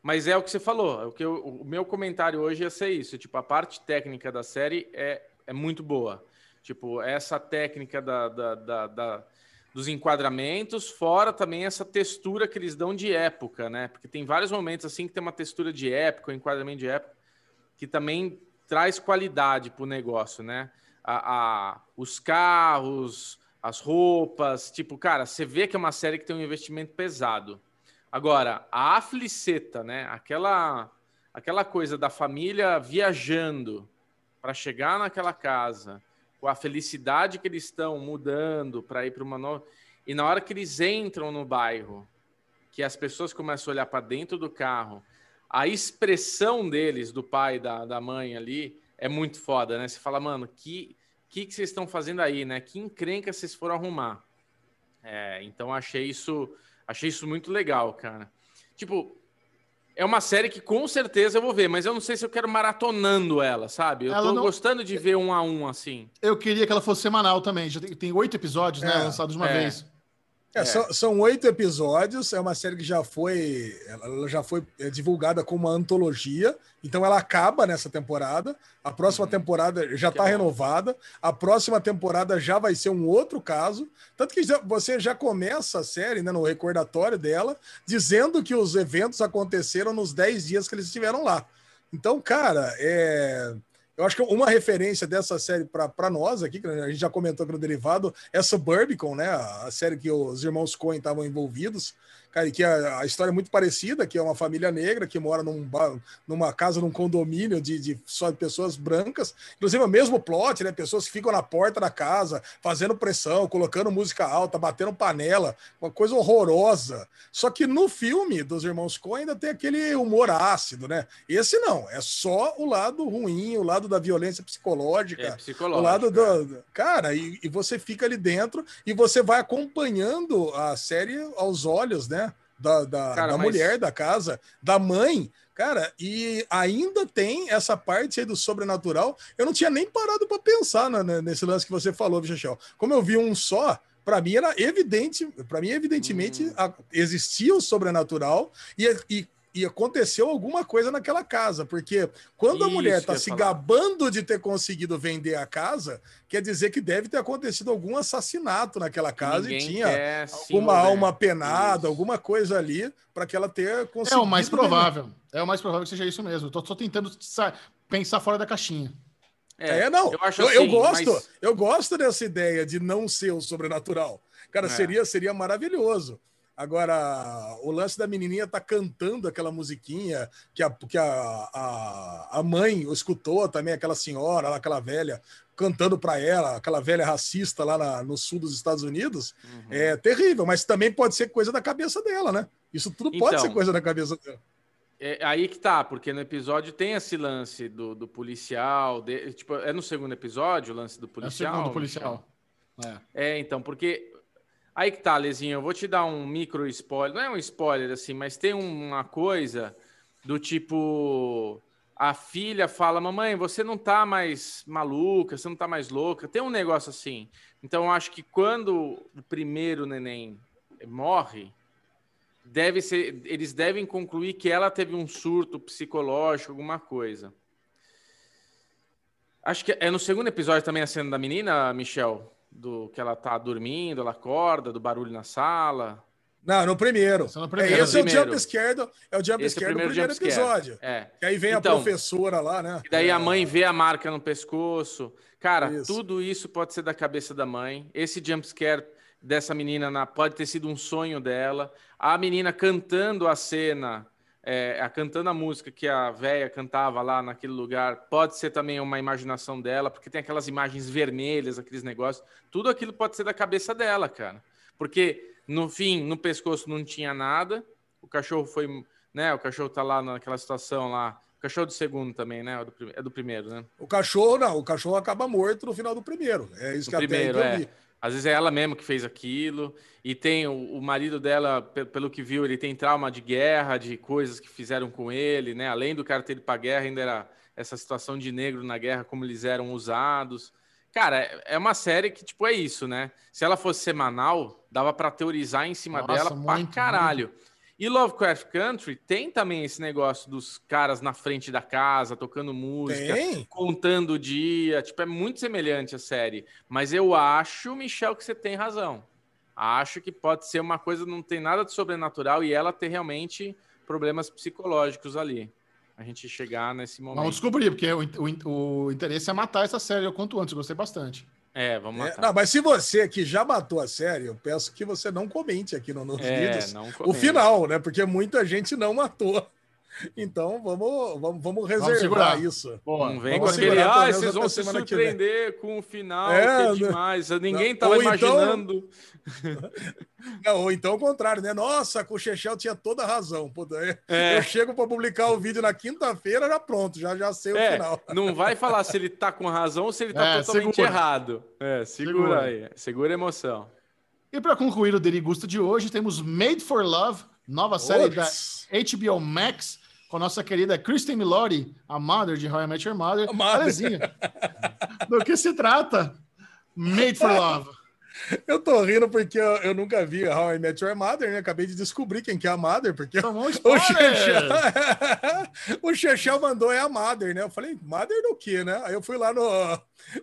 Mas é o que você falou, é o, que eu- o meu comentário hoje ia ser isso, tipo, a parte técnica da série é, é muito boa. Tipo, essa técnica da, da- da- da- dos enquadramentos, fora também essa textura que eles dão de época, né? Porque tem vários momentos assim que tem uma textura de época, um enquadramento de época, que também traz qualidade pro negócio, né? A, a- os carros, as roupas, tipo, cara, você vê que é uma série que tem um investimento pesado. Agora, a afliceta, né? Aquela, aquela coisa da família viajando para chegar naquela casa, com a felicidade que eles estão mudando para ir para uma nova. E na hora que eles entram no bairro, que as pessoas começam a olhar para dentro do carro, a expressão deles, do pai da, da mãe ali, é muito foda, né? Você fala, mano, que que, que vocês estão fazendo aí, né? Que encrenca vocês foram arrumar. É, então achei isso, achei isso muito legal, cara. Tipo, É uma série que com certeza eu vou ver, mas eu não sei se eu quero maratonando ela, sabe? Eu
Ela
tô
não-
gostando de ver um a um assim.
Eu queria que ela fosse semanal também. Já tem, oito episódios, né?
É,
Lançados de uma
é.
vez.
É,
É.
São, são oito episódios, é uma série que já foi, ela já foi é, divulgada como uma antologia, então ela acaba nessa temporada. A próxima temporada já
Uhum.
Está renovada. A próxima temporada já vai ser um outro caso, tanto que você já começa a série, né, no recordatório dela, dizendo que os eventos aconteceram nos 10 dias que eles estiveram lá. Então, cara, é, eu acho que uma referência dessa série para nós aqui, que a gente já comentou aqui no Derivado, é Suburbicon, né? A série que os irmãos Coen estavam envolvidos. Cara, que a, a história é muito parecida, que é uma família negra que mora num, numa casa, num condomínio de, de só de pessoas brancas. Inclusive, é o mesmo plot, né? Pessoas que ficam na porta da casa, fazendo pressão, colocando música alta, batendo panela, uma coisa horrorosa. Só que no filme dos irmãos Coen ainda tem aquele humor ácido, né? Esse não, é só o lado ruim, o lado da violência psicológica.
É
O
psicológico.
lado do. do- Cara, e, e você fica ali dentro e você vai acompanhando a série aos olhos, né? Da, da,
Cara,
da
mas-
mulher da casa, da mãe. Cara, e ainda tem essa parte aí do sobrenatural. Eu não tinha nem parado para pensar na- na- nesse lance que você falou, Michel. Como eu vi um só, para mim era evidente, para mim, evidentemente,
Hum.
a- existia o sobrenatural e, e, e aconteceu alguma coisa naquela casa, porque quando a
Isso
mulher
que eu
está se
falar.
gabando de ter conseguido vender a casa, quer dizer que deve ter acontecido algum assassinato naquela casa e
Ninguém
tinha
quer
alguma
envolver.
alma penada,
Isso.
alguma coisa ali para que ela ter
É
conseguido.
o mais
vender.
provável. É o mais provável que seja isso mesmo. Eu tô só tentando sa- pensar fora da caixinha.
É, não.
Eu acho
eu, eu
assim,
gosto,
mas-
eu gosto dessa ideia de não ser o sobrenatural. Cara,
É.
seria seria maravilhoso. Agora, o lance da menininha tá cantando aquela musiquinha que a, que a, a, a mãe escutou também, aquela senhora, aquela velha, cantando para ela, aquela velha racista lá na- no sul dos Estados Unidos.
Uhum.
É terrível, mas também pode ser coisa da cabeça dela, né? Isso tudo pode
Então,
ser coisa da cabeça dela.
É aí que tá, porque no episódio tem esse lance do, do policial. de- tipo, é no segundo episódio o lance do
É o
policial?
segundo policial. É.
É, então, porque. Aí que tá, Lezinho, eu vou te dar um micro spoiler. Não é um spoiler assim, mas tem uma coisa do tipo. A filha fala: Mamãe, você não tá mais maluca, você não tá mais louca. Tem um negócio assim. Então, eu acho que quando o primeiro neném morre, deve ser, eles devem concluir que ela teve um surto psicológico, alguma coisa. Acho que é no segundo episódio também a cena da menina, Michel, do que ela tá dormindo, ela acorda, do barulho na sala.
Não, no primeiro.
Esse é no
É,
primeiro.
esse é o
Primeiro.
jump scare do, é o jump
Esse é o
scare do
primeiro
primeiro
jump scare.
episódio.
É.
Que aí vem
Então,
a professora lá, né?
E daí a
É,
mãe vê a marca no pescoço. Cara,
Isso.
tudo isso pode ser da cabeça da mãe. Esse jumpscare dessa menina na- pode ter sido um sonho dela. A menina cantando a cena, é, a, cantando a música que a véia cantava lá naquele lugar, pode ser também uma imaginação dela, porque tem aquelas imagens vermelhas, aqueles negócios. Tudo aquilo pode ser da cabeça dela, cara. Porque no fim, no pescoço não tinha nada. O cachorro foi, né? O cachorro tá lá naquela situação lá. O cachorro do segundo também, né? É do, prim- é do primeiro, né?
O cachorro, não, o cachorro acaba morto no final do primeiro. É isso
Do
que
primeiro,
até
é.
eu vi.
Às vezes é ela mesma que fez aquilo. E tem o, o marido dela, pe- pelo que viu, ele tem trauma de guerra, de coisas que fizeram com ele, né? Além do cara ter ido pra guerra, ainda era essa situação de negro na guerra, como eles eram usados. Cara, é- é uma série que, tipo, é isso, né? Se ela fosse semanal, dava pra teorizar em cima
Nossa,
dela pra
muito,
caralho. E Lovecraft Country tem também esse negócio dos caras na frente da casa, tocando música
Tem?
contando o dia. Tipo, é muito semelhante a série. Mas eu acho, Michel, que você tem razão. Acho que pode ser uma coisa, não tem nada de sobrenatural e ela ter realmente problemas psicológicos ali. A gente chegar nesse momento.
Vamos descobrir, porque o, o- o interesse é matar essa série o quanto antes. Eu gostei bastante.
É, vamos
É,
matar.
não, mas se você que já matou a série, eu peço que você não comente aqui no, nos
é,
vídeos
não
o final, né? Porque muita gente não matou. Então vamos, vamos, vamos reservar
segurar.
isso.
Boa.
Não vem
Vamos
com aquele, ah, vocês vão se
semana que vem."
surpreender com o final,
É,
que é
né?
demais. Ninguém
Não,
tava
ou então-
imaginando. (laughs)
Não, ou então o contrário, né? Nossa, com o Chechel tinha toda a razão.
É.
Eu chego para publicar o vídeo na quinta-feira, já pronto, já, já sei o
É,
final. (laughs)
não vai falar se ele tá com razão ou se ele tá
É,
totalmente
segura.
errado. É, segura,
Segura.
aí. Segura a emoção.
E para concluir o Derigusta de hoje, temos Made for Love, nova série da
Ops.
HBO Max, com a nossa querida Kristen Milotti, a mother de How I Met Your Mother.
A mother.
Alezinha, do que se trata? Made for Love. (laughs)
Eu tô rindo porque eu, eu nunca vi How I Met Your Mother, né? Acabei de descobrir quem que é a Mother, porque
Tomou um
o. Chechel, (laughs) o Chechel mandou é a Mother, né? Eu falei, Mother do quê, né? Aí eu fui lá no,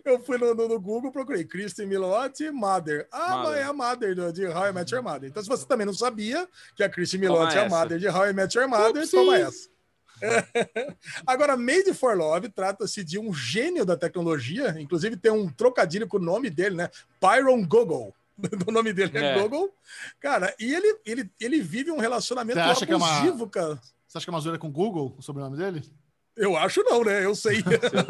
eu fui no, no, no Google, procurei Kristen Milotti, Mother. Ah,
Mother.
mas é a Mother do, de How I Met Your Mother. Então, se você também não sabia que a Kristen Milotti é a. Mother de How I Met Your Mother,
Upsi.
toma essa. (laughs) Agora, Made for Love trata-se de um gênio da tecnologia, inclusive tem um trocadilho com o nome dele, né? Byron Gogol. (laughs) O nome dele é,
É.
Gogol. Cara, e ele, ele, ele vive um relacionamento
que é uma-
abusivo, cara.
Você acha que é uma zoeira com Google, o sobrenome dele?
Eu acho não, né? Eu sei. (laughs)
Certeza.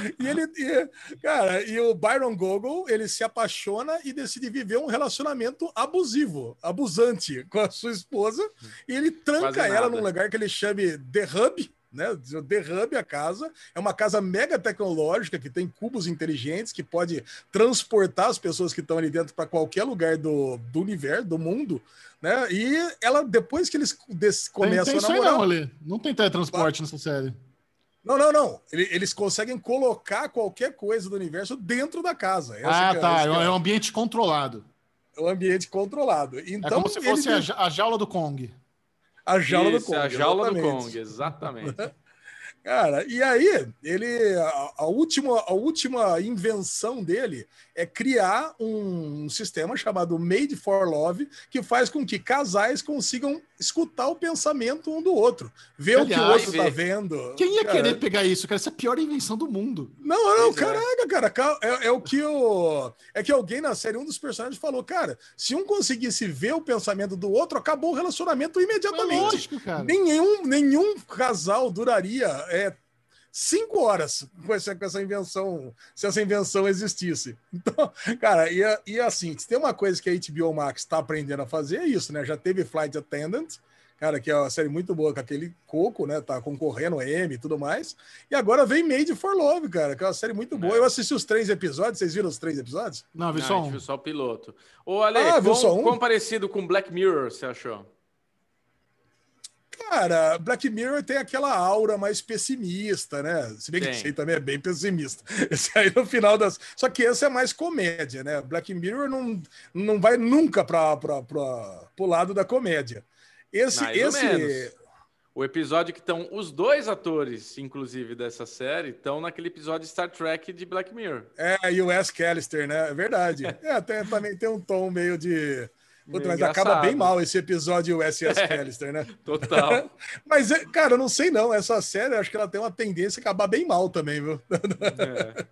(laughs)
E ele, e, cara, e o Byron Gogol, ele se apaixona e decide viver um relacionamento abusivo, abusante com a sua esposa, e ele tranca ela num lugar que ele chame The Hub, né? Hub, a casa, é uma casa mega tecnológica que tem cubos inteligentes que pode transportar as pessoas que estão ali dentro para qualquer lugar do, do universo, do mundo, né? E ela depois que eles des-
Tem,
começam
tem
a
isso aí
namorar,
não, ali. Não tem teletransporte nessa série.
Não, não, não. Ele- Eles conseguem colocar qualquer coisa do universo dentro da casa. Essa
ah,
que é-
tá.
que
É um ambiente controlado.
é o ambiente controlado.
É
Então,
como se
ele
fosse
tem
a, ja- a jaula do Kong.
a jaula
Isso,
do Kong.
é a jaula do
exatamente.
Kong, exatamente. (laughs)
Cara, e aí, ele. A, a última, a última invenção dele é criar um sistema chamado Made for Love, que faz com que casais consigam escutar o pensamento um do outro, ver o que o
Aliás,
outro tá
ver.
vendo.
Quem ia
Cara,
querer pegar isso? Cara, essa é a pior invenção do mundo.
Não, não,
é.
caraca, cara, ca- é, é o que o. É que alguém na série, um dos personagens falou, cara, se um conseguisse ver o pensamento do outro, acabou o relacionamento
É
imediatamente.
lógico, cara.
Nenhum, nenhum casal duraria é, cinco horas com essa, com essa invenção, se essa invenção existisse. (laughs) Então, cara, e, e assim, se tem uma coisa que a HBO Max está aprendendo a fazer, é isso, né? Já teve Flight Attendant, cara, que é uma série muito boa com aquele coco, né? Tá concorrendo a M e tudo mais. E agora vem Made for Love, cara, que é uma série muito boa.
É.
Eu assisti os três episódios, vocês viram os três episódios?
Não, vi
Não,
só
a gente
um.
viu só o piloto. Ô, Ale,
Ah,
quão,
só um?
quão parecido com Black Mirror você achou?
Cara, Black Mirror tem aquela aura mais pessimista, né? Se bem que esse aí também é bem pessimista. (laughs) Esse aí no final das. Só que esse é mais comédia, né? Black Mirror não, não vai nunca para o lado da comédia. Esse.
Mais
esse...
O episódio que estão os dois atores, inclusive, dessa série, estão naquele episódio Star Trek de Black Mirror.
É, e o Wes Callister, né? É verdade. (laughs) É, tem, também tem um tom meio de. Puta,
Meio
mas acaba bem mal esse episódio USS (laughs)
É.
Callister, né?
Total. (laughs)
Mas, é, cara, eu não sei não. Essa série, acho que ela tem uma tendência a acabar bem mal também, viu?
É.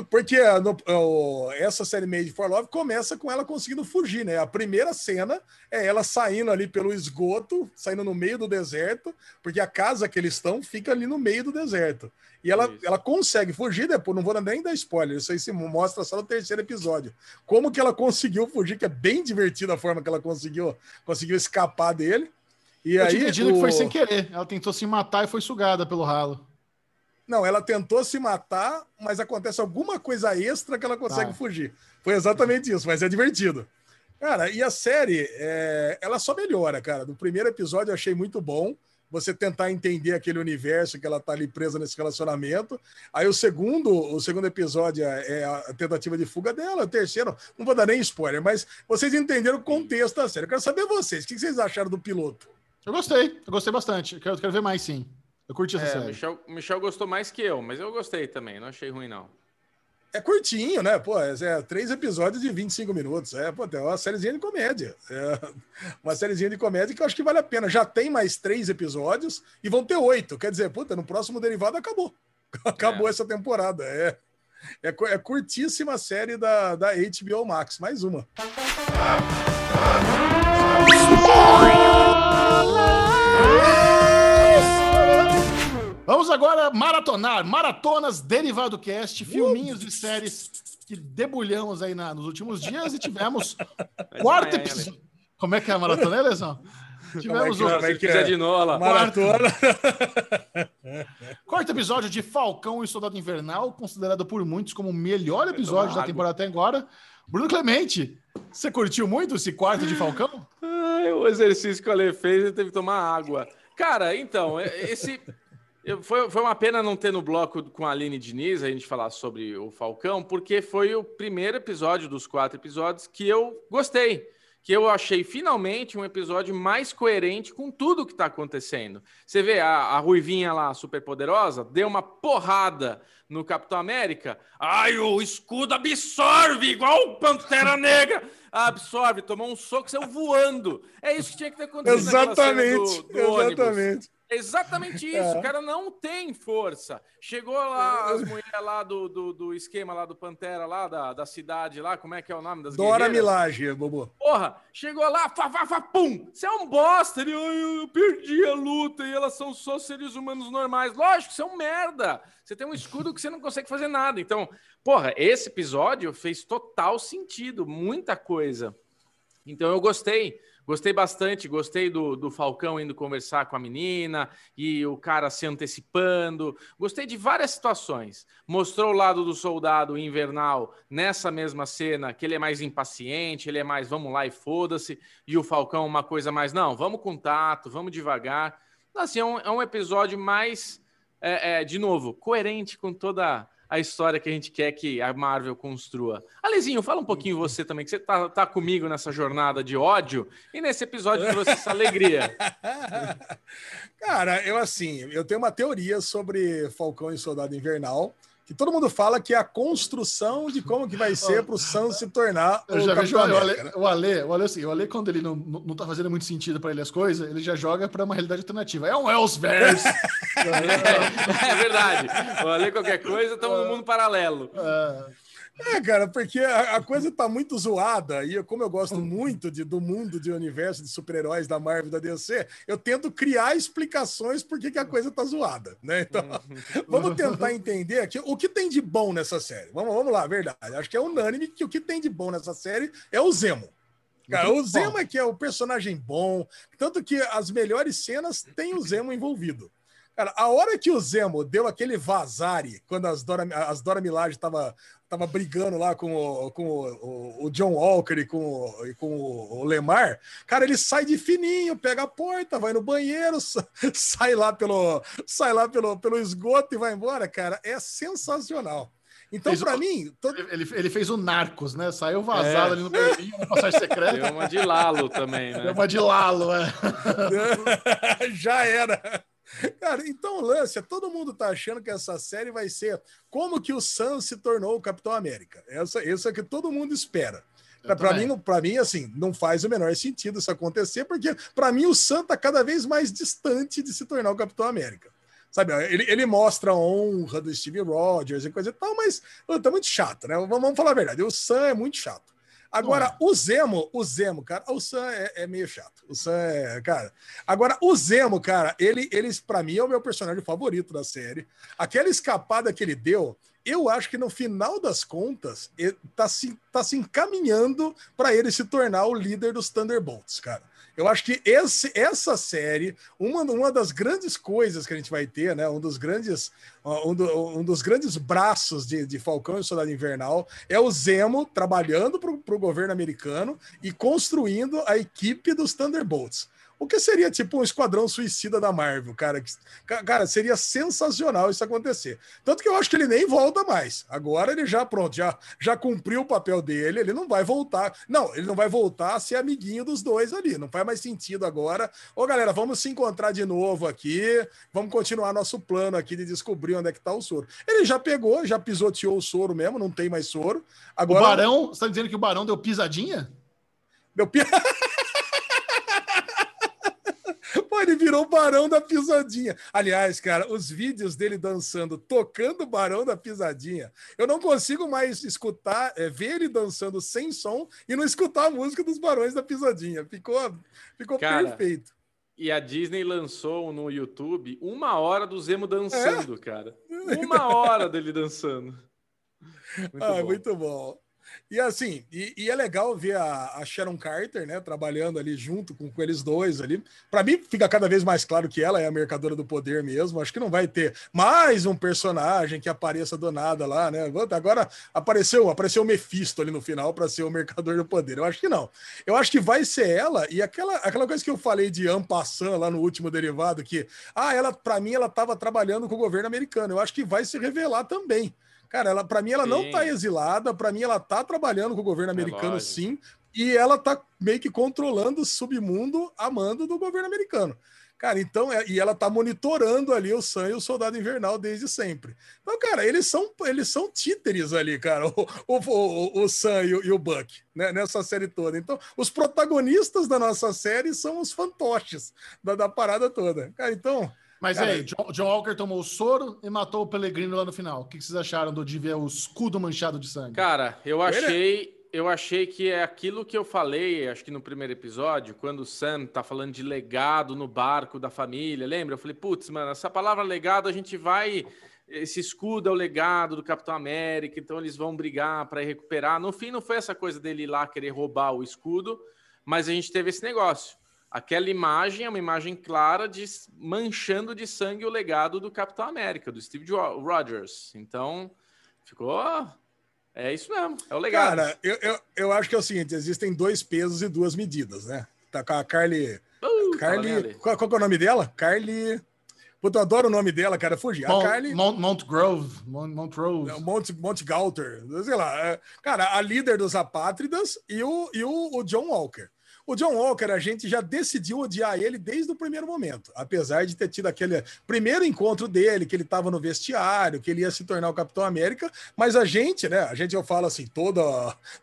(laughs)
Porque ah, no- o- essa série Made for Love começa com ela conseguindo fugir, né? A primeira cena é ela saindo ali pelo esgoto, saindo no meio do deserto, porque a casa que eles estão fica ali no meio do deserto. E ela,
Isso.
ela consegue fugir depois, não vou nem dar spoiler, isso aí se mostra só no terceiro episódio. Como que ela conseguiu fugir, que é bem divertida a forma que ela conseguiu, conseguiu escapar dele. E
Eu
aí,
tinha entendido
o-
que foi sem querer. Ela tentou se matar e foi sugada pelo ralo.
Não, ela tentou se matar, mas acontece alguma coisa extra que ela consegue
Tá.
fugir. Foi exatamente isso, mas é divertido. Cara, e a série, é, ela só melhora, cara. Do primeiro episódio eu achei muito bom. Você tentar entender aquele universo que ela tá ali presa nesse relacionamento. Aí o segundo, o segundo episódio é é a tentativa de fuga dela. O terceiro, não vou dar nem spoiler, mas vocês entenderam o contexto da série. Eu quero saber vocês, o que vocês acharam do piloto?
Eu gostei, eu gostei bastante. Eu quero, quero ver mais, sim. Eu curti essa
É, o
série.
Michel, o Michel gostou mais que eu, mas eu gostei também, não achei ruim, não.
É curtinho, né? Pô, é, é três episódios de 25 minutos. É, pô, é uma sériezinha de comédia. É uma sériezinha de comédia que eu acho que vale a pena. Já tem mais três episódios e vão ter oito. Quer dizer, puta, no próximo derivado acabou. (laughs) Acabou
É.
essa temporada. É, é, é curtíssima a série da, da HBO Max. Mais uma.
Vamos agora maratonar, maratonas Derivado Cast, filminhos e séries que debulhamos aí na- nos últimos dias e tivemos (laughs) quarto
é,
episódio. Como é que é a maratona, hein, Lesão? (laughs) Tivemos
que é?
o
Como é
Se quiser de olha lá.
Maratona. (laughs)
quarto episódio de Falcão e Soldado Invernal, considerado por muitos como o melhor episódio da temporada até agora. Bruno Clemente, Você curtiu muito esse quarto de Falcão?
Ai, o exercício que o Ale fez, ele teve que tomar água. Cara, então, é- esse. Eu- Foi, foi uma pena não ter no bloco com a Aline Diniz a gente falar sobre o Falcão, porque foi o primeiro episódio dos quatro episódios que eu gostei. Que eu achei finalmente um episódio mais coerente com tudo que tá acontecendo. Você vê a, a Ruivinha lá, super poderosa, deu uma porrada no Capitão América. Ai, o escudo absorve, igual o Pantera Negra. Absorve, tomou um soco, saiu voando. É isso que tinha que ter acontecido.
Exatamente,
do- do ônibus.
Exatamente.
Exatamente isso,
É.
o cara não tem força. Chegou lá as mulheres lá do, do, do esquema lá do Pantera, lá da, da cidade lá, como é que é o nome das
Dora
guerreiras?
Milagre, Bobo.
Porra, chegou lá, fá, fá, fá, pum! Você é um bosta! Ele, "Ai, eu perdi a luta e elas são só seres humanos normais. Lógico, você é um merda! Você tem um escudo que você não consegue fazer nada. Então, porra, esse episódio fez total sentido, muita coisa. Então eu gostei, gostei bastante, gostei do, do Falcão indo conversar com a menina e o cara se antecipando. Gostei de várias situações. Mostrou o lado do soldado invernal nessa mesma cena, que ele é mais impaciente, ele é mais vamos lá e foda-se, e o Falcão uma coisa mais, não, vamos com tato, vamos devagar. Assim, é um, é um episódio mais, é, é, de novo, coerente com toda a história que a gente quer que a Marvel construa. Alezinho, fala um pouquinho você também, que você tá, tá comigo nessa jornada de ódio e nesse episódio trouxe essa alegria. (laughs)
Cara, eu assim, eu tenho uma teoria sobre Falcão e Soldado Invernal, que todo mundo fala que é a construção de como que vai ser para o Sam se tornar
Eu já vejo o
Capitão
Ale,
América, né?
o Ale, o Ale, assim, o Ale quando ele não, não, tá fazendo muito sentido pra ele as coisas, ele já joga pra uma realidade alternativa. É um Elseverse. (laughs)
É verdade. Olha qualquer coisa, estamos no mundo paralelo.
É,
É, cara, porque a, a coisa tá muito zoada e eu- como eu gosto muito de- do mundo de universo de super-heróis da Marvel da DC, eu tento criar explicações por que, que a coisa tá zoada, né? Então, vamos tentar entender aqui o que tem de bom nessa série. Vamos, vamos lá, verdade. Acho que é unânime que o que tem de bom nessa série é o Zemo. Cara, o Zemo é que é o personagem bom, tanto que as melhores cenas tem o Zemo envolvido. Cara, a hora que o Zemo deu aquele vazare, quando as Dora, as Dora Milaje tava, tava brigando lá com, o, com o, o- o John Walker e com, o, e com o, o Lemar, cara, ele sai de fininho, pega a porta, vai no banheiro, (laughs) sa- sai lá pelo, sai lá pelo, pelo esgoto e vai embora, cara. É sensacional. Então, para mim,
ele, ele fez o Narcos, né? Saiu vazado
É.
ali no banheirinho, na passagem secreta.
Deu uma de Lalo também, né?
Deu uma de Lalo, é. (laughs)
Já era. (laughs) Cara, então lance todo mundo tá achando que essa série vai ser como que o Sam se tornou o Capitão América. Essa, isso é que todo mundo espera. Para mim, para mim, assim, não faz o menor sentido isso acontecer, porque para mim o Sam tá cada vez mais distante de se tornar o Capitão América. Sabe, ele, ele mostra a honra do Steve Rogers e coisa e tal, mas pô, tá muito chato, né? Vamos, vamos falar a verdade, o Sam é muito chato. Agora, o Zemo, o Zemo, cara, o Sam é, é meio chato. O Sam é, cara. Agora, o Zemo, cara, ele, ele para mim, é o meu personagem favorito da série. Aquela escapada que ele deu, eu acho que no final das contas, ele tá se, tá se encaminhando para ele se tornar o líder dos Thunderbolts, cara. Eu acho que esse, essa série, uma, uma das grandes coisas que a gente vai ter, né? Um dos grandes, um, do- um dos grandes braços de, de Falcão e Soldado Invernal é o Zemo trabalhando para o governo americano e construindo a equipe dos Thunderbolts. O que seria tipo um esquadrão suicida da Marvel, cara? que- ca- Cara, seria sensacional isso acontecer. Tanto que eu acho que ele nem volta mais. Agora ele já, pronto, já, já cumpriu o papel dele, ele não vai voltar. Não, ele não vai voltar a ser amiguinho dos dois ali. Não faz mais sentido agora. Ô, galera, vamos se encontrar de novo aqui. Vamos continuar nosso plano aqui de descobrir onde é que tá o soro. Ele já pegou, já pisoteou o soro mesmo, não tem mais soro.
O
Agora.
Barão, você tá dizendo que o Barão deu pisadinha?
Meu pi... (laughs) Ele virou Barão da Pisadinha. Aliás, cara, os vídeos dele dançando, tocando o Barão da Pisadinha, eu não consigo mais escutar, é, ver ele dançando sem som e não escutar a música dos Barões da Pisadinha. Ficou, ficou
Cara,
perfeito.
E a Disney lançou no YouTube uma hora do Zemo
É?
dançando, cara. (laughs) Uma hora dele dançando. Muito
ah,
bom.
muito bom. E assim, e, e, é legal ver a, a, Sharon Carter, né, trabalhando ali junto com, com eles dois ali. Para mim, fica cada vez mais claro que ela é a mercadora do poder mesmo. Acho que não vai ter mais um personagem que apareça do nada lá, né? Agora apareceu, apareceu o Mephisto ali no final para ser o mercador do poder. Eu acho que não. Eu acho que vai ser ela e aquela, aquela coisa que eu falei de Ampassan lá no último derivado que, ah, ela para mim ela estava trabalhando com o governo americano. Eu acho que vai se revelar também. Cara, ela para mim ela sim. não tá exilada, para mim ela tá trabalhando com o governo é americano é sim, e ela tá meio que controlando o submundo a mando do governo americano. Cara, então, é, e ela tá monitorando ali o Sam e o Soldado Invernal desde sempre. Então, cara, eles são, eles são títeres ali, cara, (laughs) o, o, o, o Sam e o, e o Buck, né, nessa série toda. Então, os protagonistas da nossa série são os fantoches da, da parada toda. Cara, então,
mas Cara, aí, John, John, Walker tomou o soro e matou o Pelegrino lá no final. O que vocês acharam do de ver o escudo manchado de sangue?
Cara, eu achei, eu achei que é aquilo que eu falei, acho que no primeiro episódio, quando o Sam tá falando de legado no barco da família, lembra? Eu falei, putz, mano, essa palavra legado a gente vai esse escudo é o legado do Capitão América, então eles vão brigar para recuperar. No fim, não foi essa coisa dele ir lá querer roubar o escudo, mas a gente teve esse negócio aquela imagem é uma imagem clara de manchando de sangue o legado do Capitão América, do Steve Rogers. Então, ficou. É isso mesmo, é o legado.
Cara, eu, eu, eu acho que é o seguinte: existem dois pesos e duas medidas, né? Tá com a Carly. Uh, Carly. Qual, qual é o nome dela? Carly. Puta, eu adoro o nome dela, cara. Fugir.
Mount, a Carly. Mount, Mount Grove. Mount, Mount Rose.
Mount, Mount Galter. Sei lá. É, cara, a líder dos apátridas e o, e o, o John Walker. O John Walker, a gente já decidiu odiar ele desde o primeiro momento, apesar de ter tido aquele primeiro encontro dele, que ele estava no vestiário, que ele ia se tornar o Capitão América, mas a gente, né, a gente, eu falo assim, toda,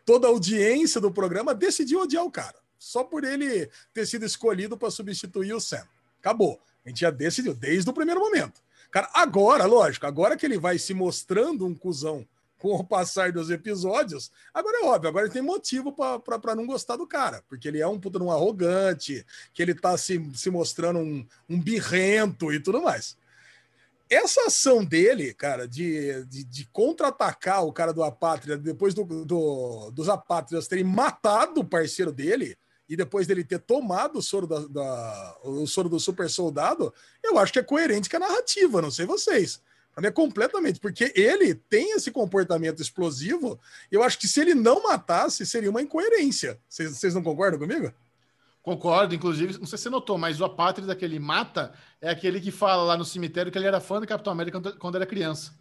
toda a audiência do programa decidiu odiar o cara, só por ele ter sido escolhido para substituir o Sam. Acabou. A gente já decidiu desde o primeiro momento. Cara, agora, lógico, agora que ele vai se mostrando um cuzão com o passar dos episódios. Agora é óbvio, agora ele tem motivo para não gostar do cara, porque ele é um puta um arrogante, que ele tá se, se mostrando um, um birrento e tudo mais. Essa ação dele, cara, de, de, de contra-atacar o cara do Apátria depois do, do, dos Apátridas terem matado o parceiro dele, e depois dele ter tomado o soro, da, da, o soro do super soldado, eu acho que é coerente com a narrativa, não sei vocês. Para mim é completamente, porque ele tem esse comportamento explosivo. Eu acho que se ele não matasse, seria uma incoerência. Vocês não concordam comigo?
Concordo, inclusive, não sei se você notou, mas o apátrida que ele mata é aquele que fala lá no cemitério que ele era fã do Capitão América quando era criança.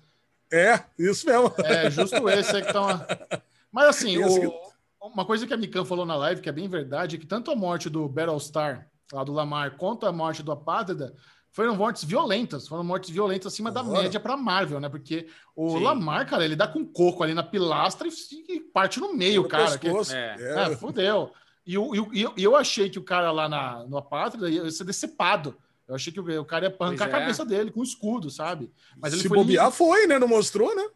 É, isso mesmo.
É, justo esse aí que tá. Mas assim, o... uma coisa que a Mikan falou na live, que é bem verdade, é que tanto a morte do Battlestar, lá do Lamar, quanto a morte do Apátrida, foram mortes violentas, foram mortes violentas acima da média para Marvel, né? Porque o Sim. Lamar, cara, ele dá com coco ali na pilastra e, e parte no meio, cara. Que, é, é, fudeu. E eu, eu, eu, achei que o cara lá na, no Apátrida ia ser decepado. Eu achei que o, cara ia arrancar a é. cabeça dele com um escudo, sabe?
Mas ele Se foi bobear, foi, né? Não mostrou, né?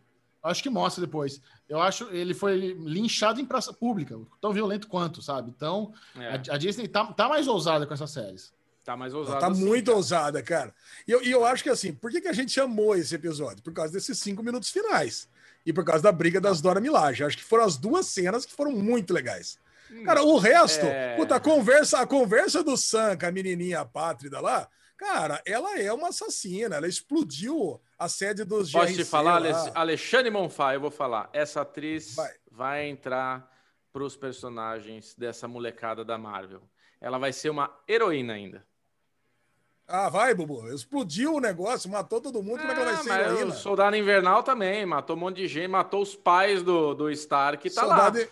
Acho que mostra depois. Eu acho ele foi linchado em praça pública, tão violento quanto, sabe? Então, é. a, a, Disney tá, tá mais ousada com essas séries.
Tá mais ousada.
Tá assim, muito cara. ousada, cara. E eu, e eu acho que assim, por que, que a gente amou esse episódio? Por causa desses cinco minutos finais. E por causa da briga das Dora Milaje. Acho que foram as duas cenas que foram muito legais. Hum, cara, o resto, é... puta, a conversa, a conversa do Sam com a menininha pátrida lá, cara, ela é uma assassina. Ela explodiu a sede dos
Posso GRC te falar, lá. Alexandre Monfá, eu vou falar. Essa atriz vai, vai entrar para os personagens dessa molecada da Marvel. Ela vai ser uma heroína ainda.
Ah, vai, Bubu. Explodiu o negócio, matou todo mundo. Como é que ela vai ah, ser heroína? O
Soldado Invernal também, matou um monte de gente, matou os pais do, do Stark, tá Soldado... lá.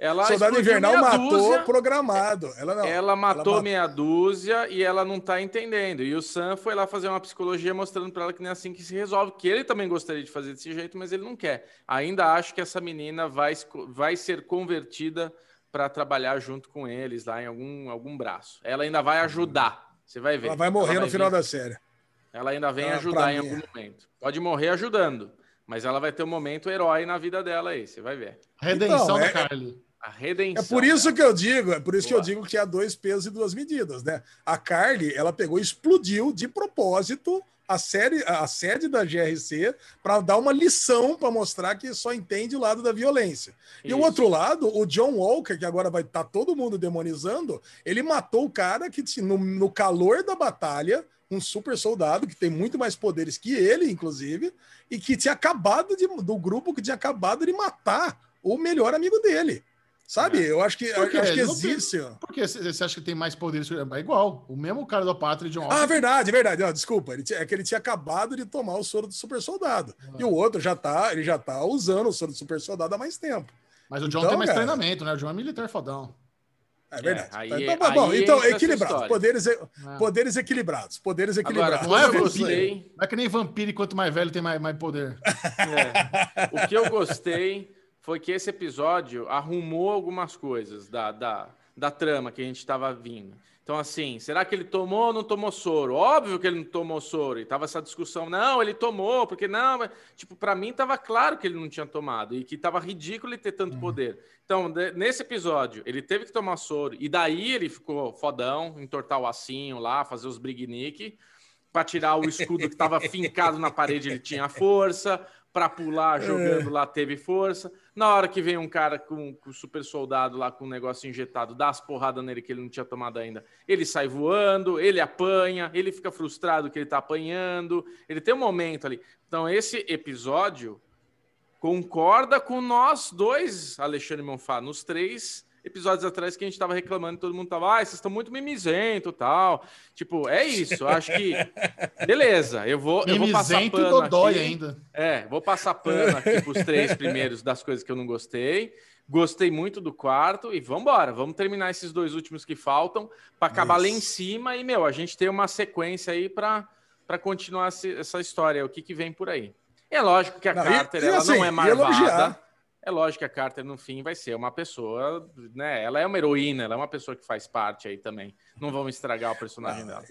Ela Soldado Invernal matou dúzia, programado. Ela, não,
ela matou ela meia dúzia e ela não tá entendendo. E o Sam foi lá fazer uma psicologia mostrando para ela que nem é assim que se resolve. Que ele também gostaria de fazer desse jeito, mas ele não quer. Ainda acho que essa menina vai, vai ser convertida para trabalhar junto com eles lá em algum, algum braço. Ela ainda vai ajudar. Você vai ver.
Ela vai morrer ela no final da série.
Ela ainda vem ela, ajudar em algum momento. Pode morrer ajudando, mas ela vai ter um momento herói na vida dela aí, você vai ver.
Redenção então, é... da Carly.
A redenção.
É por isso que eu digo, é por isso
Boa.
que eu digo que há dois pesos e duas medidas, né? A Carly, ela pegou e explodiu de propósito a série, a sede da GRC para dar uma lição para mostrar que só entende o lado da violência. E o
Isso.
outro lado, o John Walker, que agora vai estar todo mundo demonizando, ele matou o cara que no, no calor da batalha, um super soldado que tem muito mais poderes que ele, inclusive, e que tinha acabado de, do grupo que tinha acabado de matar o melhor amigo dele. Sabe? Eu acho que,
Por quê?
acho que
tem-
existe. ó.
Por que você acha que tem mais poderes? É igual. O mesmo cara do Pátria John
Ah,
Walker.
verdade, verdade. Não, desculpa, ele tinha- é que ele tinha acabado de tomar o soro do super soldado.
Ah.
E o outro já tá, ele já tá usando o soro do super soldado há mais tempo.
Mas o John
Então,
tem mais
cara.
treinamento, né? O John é militar fodão.
É verdade.
aí-
então, tá bom,
aí
então
história.
poderes,
Ah.
poderes equilibrados, poderes
Agora,
equilibrados.
Não é,
gostei.
Não é que nem vampiro, e quanto mais velho tem mais, mais poder.
É. O que eu gostei foi que esse episódio arrumou algumas coisas da, da, da trama que a gente estava vindo. Então, assim, será que ele tomou ou não tomou soro? Óbvio que ele não tomou soro. E tava essa discussão, não, ele tomou, porque não. Tipo, para mim tava claro que ele não tinha tomado e que tava ridículo ele ter tanto poder. Então, nesse episódio, ele teve que tomar soro e daí ele ficou fodão, entortar o assinho lá, fazer os brignique. Para tirar o escudo que estava fincado na parede, ele tinha força. Para pular jogando (laughs) lá, teve força. Na hora que vem um cara com, o super soldado lá com um negócio injetado, dá as porradas nele que ele não tinha tomado ainda. Ele sai voando, ele apanha, ele fica frustrado que ele tá apanhando. Ele tem um momento ali. Então, esse episódio concorda com nós dois, Alexandre Monfá, nos três episódios atrás que a gente tava reclamando, todo mundo tava, ah, vocês estão muito mimizento tal. Tipo, é isso, acho que. Beleza, eu vou, eu vou passar
e
pano
dodói
aqui.
ainda.
É, vou passar pano aqui pros três primeiros das coisas que eu não gostei. Gostei muito do quarto e vamos embora. Vamos terminar esses dois últimos que faltam para acabar lá em
Isso.
cima e, meu, a gente tem uma sequência aí para continuar essa história, o que, que vem por aí. É lógico que a
Não, e-
Carter
e
ela
assim,
não é
e
marvada. É lógico que a Carter, no fim, vai ser uma pessoa, né? Ela é uma heroína, ela é uma pessoa que faz parte aí também. Não vamos estragar o personagem dela.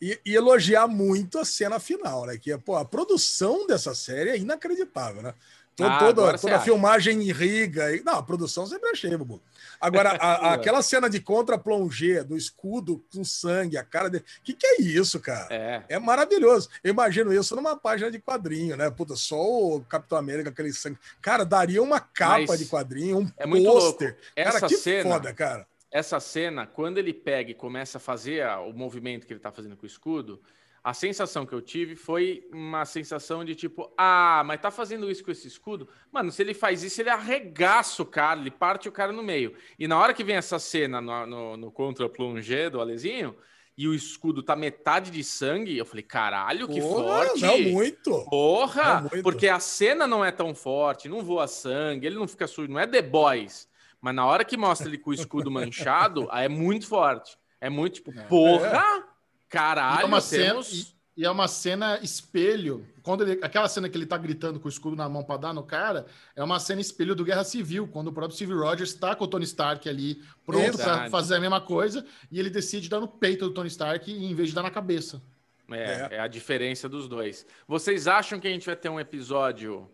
E, e elogiar muito a cena final, né? Que pô, a produção dessa série é inacreditável, né? To-
Ah,
toda toda a filmagem irriga. E, não, a produção sempre achei, Bubu. Agora, a- a- (laughs) aquela cena de contra-plongé do escudo com sangue, a cara dele. O que, que é isso, cara?
É.
É maravilhoso. Eu imagino isso numa página de quadrinho, né? Puta, só o Capitão América, aquele sangue. Cara, daria uma capa
Mas
de quadrinho, um
é
pôster.
louco. Essa
Cara, que
cena-
foda, cara.
essa cena, quando ele pega e começa a fazer o movimento que ele tá fazendo com o escudo, a sensação que eu tive foi uma sensação de tipo, ah, mas tá fazendo isso com esse escudo? Mano, se ele faz isso, ele arregaça o cara, ele parte o cara no meio. E na hora que vem essa cena no, no, no contra-plongé do Alezinho, e o escudo tá metade de sangue, eu falei, caralho, que
Porra,
forte!
Não, muito.
Porra!
É muito.
porque a cena não é tão forte, não voa sangue, ele não fica sujo, não é The Boys. Mas na hora que mostra ele com o escudo (laughs) manchado, aí é muito forte. É muito tipo, porra! Caralho,
E é uma cena,
temos...
e, e é uma cena espelho. Quando ele, aquela cena que ele tá gritando com o escudo na mão para dar no cara, é uma cena espelho do Guerra Civil, quando o próprio Steve Rogers tá com o Tony Stark ali, pronto para fazer a mesma coisa, e ele decide dar no peito do Tony Stark em vez de dar na cabeça.
É, é a diferença dos dois. Vocês acham que a gente vai ter um episódio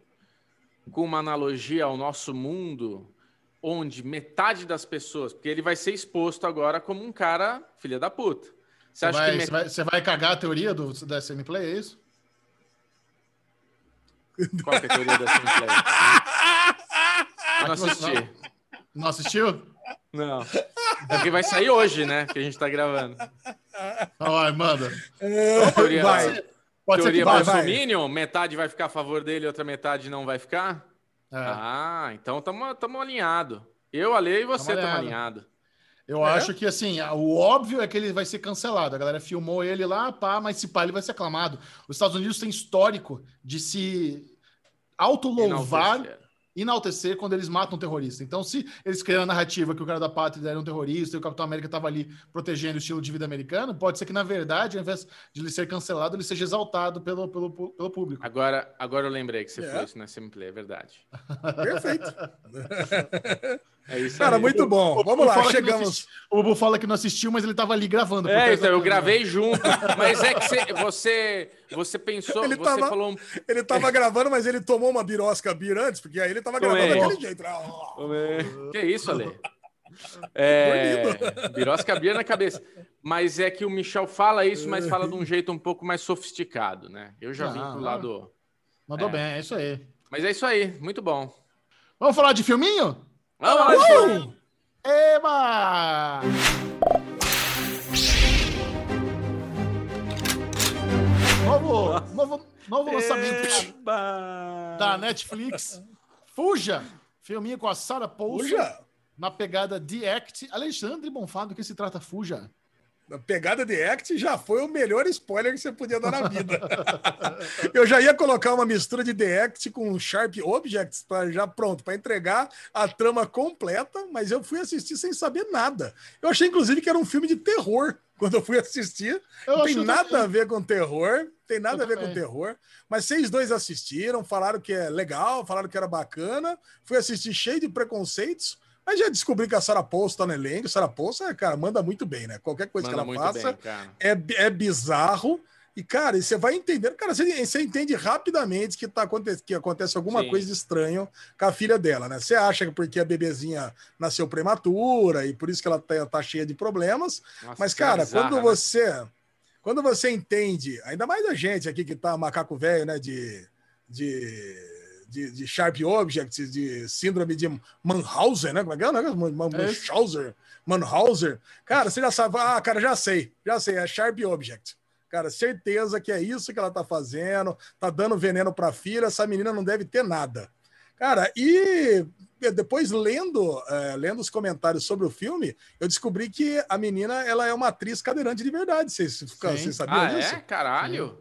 com uma analogia ao nosso mundo, onde metade das pessoas, porque ele vai ser exposto agora como um cara filha da puta. Você acha
vai,
que
você, vai, você vai cagar a teoria do, da gameplay, é isso?
qual que é a teoria gameplay? Eu não assisti.
Não assistiu?
Não. É porque vai sair hoje, né? Que a gente tá gravando.
Ai, manda.
Teoria,
Vai.
Pode ser que
teoria
vai,
vá.
vai.
Bolsominion, metade vai ficar a favor dele, outra metade não vai ficar?
É.
Ah, então estamos alinhados. Eu, Ale e você
Tamo
estamos
alinhado.
alinhados.
Eu
É?
acho que, assim, o óbvio é que ele vai ser cancelado. A galera filmou ele lá, pá, mas se pá, ele vai ser aclamado. Os Estados Unidos têm histórico de se autolouvar,
Enaltecer.
enaltecer quando eles matam um terrorista. Então, se eles criam a narrativa que o cara da pátria era um terrorista e o Capitão América estava ali protegendo o estilo de vida americano, pode ser que, na verdade, ao invés de ele ser cancelado, ele seja exaltado pelo, pelo, pelo público.
Agora, agora eu lembrei que você
É.
falou isso na gameplay, é verdade.
Perfeito. (laughs)
É isso
Cara,
aí.
muito bom.
O
Vamos
Bubu
lá, chegamos.
assisti- O Bubu fala que não assistiu, mas ele tava ali gravando.
É, então, eu gravei junto, mas é que (laughs) você, você, você pensou,
Ele
você
tava-
falou um
Ele tava (laughs) gravando, mas ele tomou uma birosca bira antes, porque aí ele tava
Tomei.
gravando daquele jeito. Ah,
Que isso, Ale? É, birosca bia na cabeça. Mas é que o Michel fala isso, mas fala de um jeito um pouco mais sofisticado, né? Eu já vim
Não,
pro lado.
Mandou
É.
bem, é isso aí.
Mas é isso aí, muito bom.
Vamos falar de filminho?
Vamos lá, Gil.
Eba! Novo, novo, novo lançamento da Netflix. Fuja! Filminho com a Sarah Paulson
Fuja!
na pegada The Act. Alexandre Bonfá, do que se trata Fuja?
A pegada de Act já foi o melhor spoiler que você podia dar na vida. (laughs) Eu já ia colocar uma mistura de The Act com Sharp Objects para já pronto, para entregar a trama completa, mas eu fui assistir sem saber nada. Eu achei, inclusive, que era um filme de terror quando eu fui assistir.
Eu
não tem nada
também.
a ver com terror, tem nada
Eu
a ver
também.
com terror. Mas vocês dois assistiram, falaram que é legal, falaram que era bacana. Fui assistir cheio de preconceitos, mas já descobri que a Sarah Paulson tá no elenco. Sarah Paulson, cara, manda muito bem, né? Qualquer coisa
Manda
que ela faça
bem,
é, é bizarro. E, cara, e você vai entendendo. Cara, você, você entende rapidamente que, tá, que acontece alguma
Sim.
coisa de estranho com a filha dela, né? Você acha que porque a bebezinha nasceu prematura e por isso que ela tá, tá cheia de problemas.
Nossa,
Mas,
cena
cara,
bizarra,
quando
né?
você. Quando você entende, ainda mais a gente aqui que tá macaco velho, né? De, de, de, de Sharp Objects, de síndrome de Mannhausen, né? Como é que é o negócio? Man- Man-
É.
Mannhauser. Cara, você já sabe. Ah, cara, já sei. Já sei. É Sharp Object. Cara, certeza que é isso que ela tá fazendo. Tá dando veneno pra filha. Essa menina não deve ter nada. Cara, e depois lendo, é, lendo os comentários sobre o filme, eu descobri que a menina ela é uma atriz cadeirante de verdade. Vocês,
Sim.
vocês sabiam
Ah,
disso?
é? Caralho.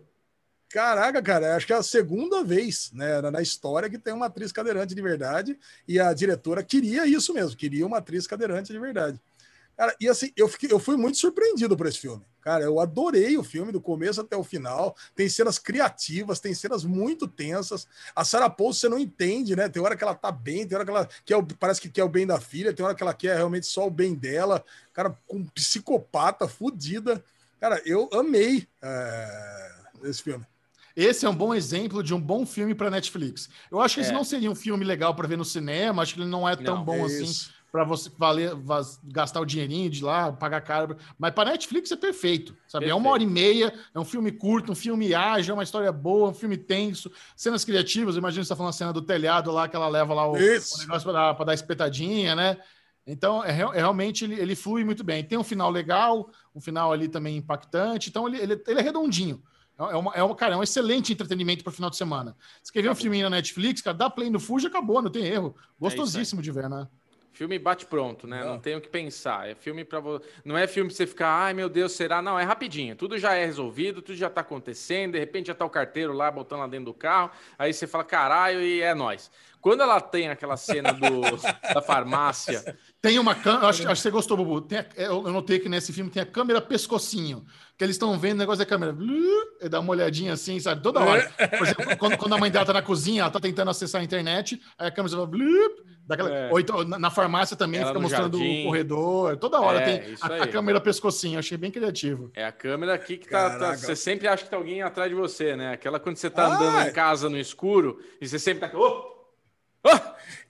Caraca, cara, acho que é a segunda vez né, na- história que tem uma atriz cadeirante de verdade e a diretora queria isso mesmo, queria uma atriz cadeirante de verdade. Cara, e assim, eu, fiquei, eu fui muito surpreendido por esse filme. Cara, eu adorei o filme do começo até o final. Tem cenas criativas, tem cenas muito tensas. A Sarah Paulson você não entende, né? Tem hora que ela tá bem, tem hora que ela quer o, parece que quer o bem da filha, tem hora que ela quer realmente só o bem dela. Cara, com psicopata, fudida. Cara, eu amei é, esse filme.
Esse é um bom exemplo de um bom filme para Netflix. Eu acho que esse
É.
não seria um filme legal para ver no cinema, acho que ele não é tão
Não,
bom
Isso.
assim para você valer, gastar o dinheirinho de lá, pagar caro. Mas para Netflix é perfeito, sabe? É
Perfeito.
uma hora e meia, é um filme curto, um filme ágil, é uma história boa, um filme tenso, cenas criativas. Imagina você tá falando a cena do telhado lá que ela leva lá o,
Isso.
o negócio para dar, dar espetadinha, né? Então, é, é realmente ele, ele flui muito bem. Tem um final legal, um final ali também impactante. Então, ele, ele, ele é redondinho. É uma, é uma, cara, é um excelente entretenimento para o final de semana. Você quer ver um filminho na Netflix, cara, dá play no Fuji, acabou, não tem erro. Gostosíssimo de ver, né?
Filme bate pronto, né? Não,
Não.
tem o que pensar. É filme para você. Não é filme pra você ficar, ai meu Deus, será? Não, é rapidinho. Tudo já é resolvido, tudo já tá acontecendo. De repente já tá o carteiro lá botando lá dentro do carro. Aí você fala, caralho, e é nós. Quando ela tem aquela cena do, (laughs) da farmácia,
Tem uma câmera, acho, acho que você gostou, Bubu. Tem a- eu eu notei que nesse filme tem a câmera pescocinho, que eles estão vendo o negócio da câmera. E dá uma olhadinha assim, sabe? Toda hora. (laughs) Por exemplo, quando, quando a mãe dela tá na cozinha, ela tá tentando acessar a internet, aí a câmera vai. Blup, dá aquela-
É.
Ou então, na, farmácia também,
Ela
fica mostrando
jardim.
o corredor. Toda hora
É,
tem a, a câmera pescocinho. Eu achei bem criativo.
é a câmera aqui que tá, tá-. Você sempre acha que tá alguém atrás de você, né? Aquela quando você tá
Ah,
andando
é.
em casa no escuro e você sempre tá. Oh! Oh!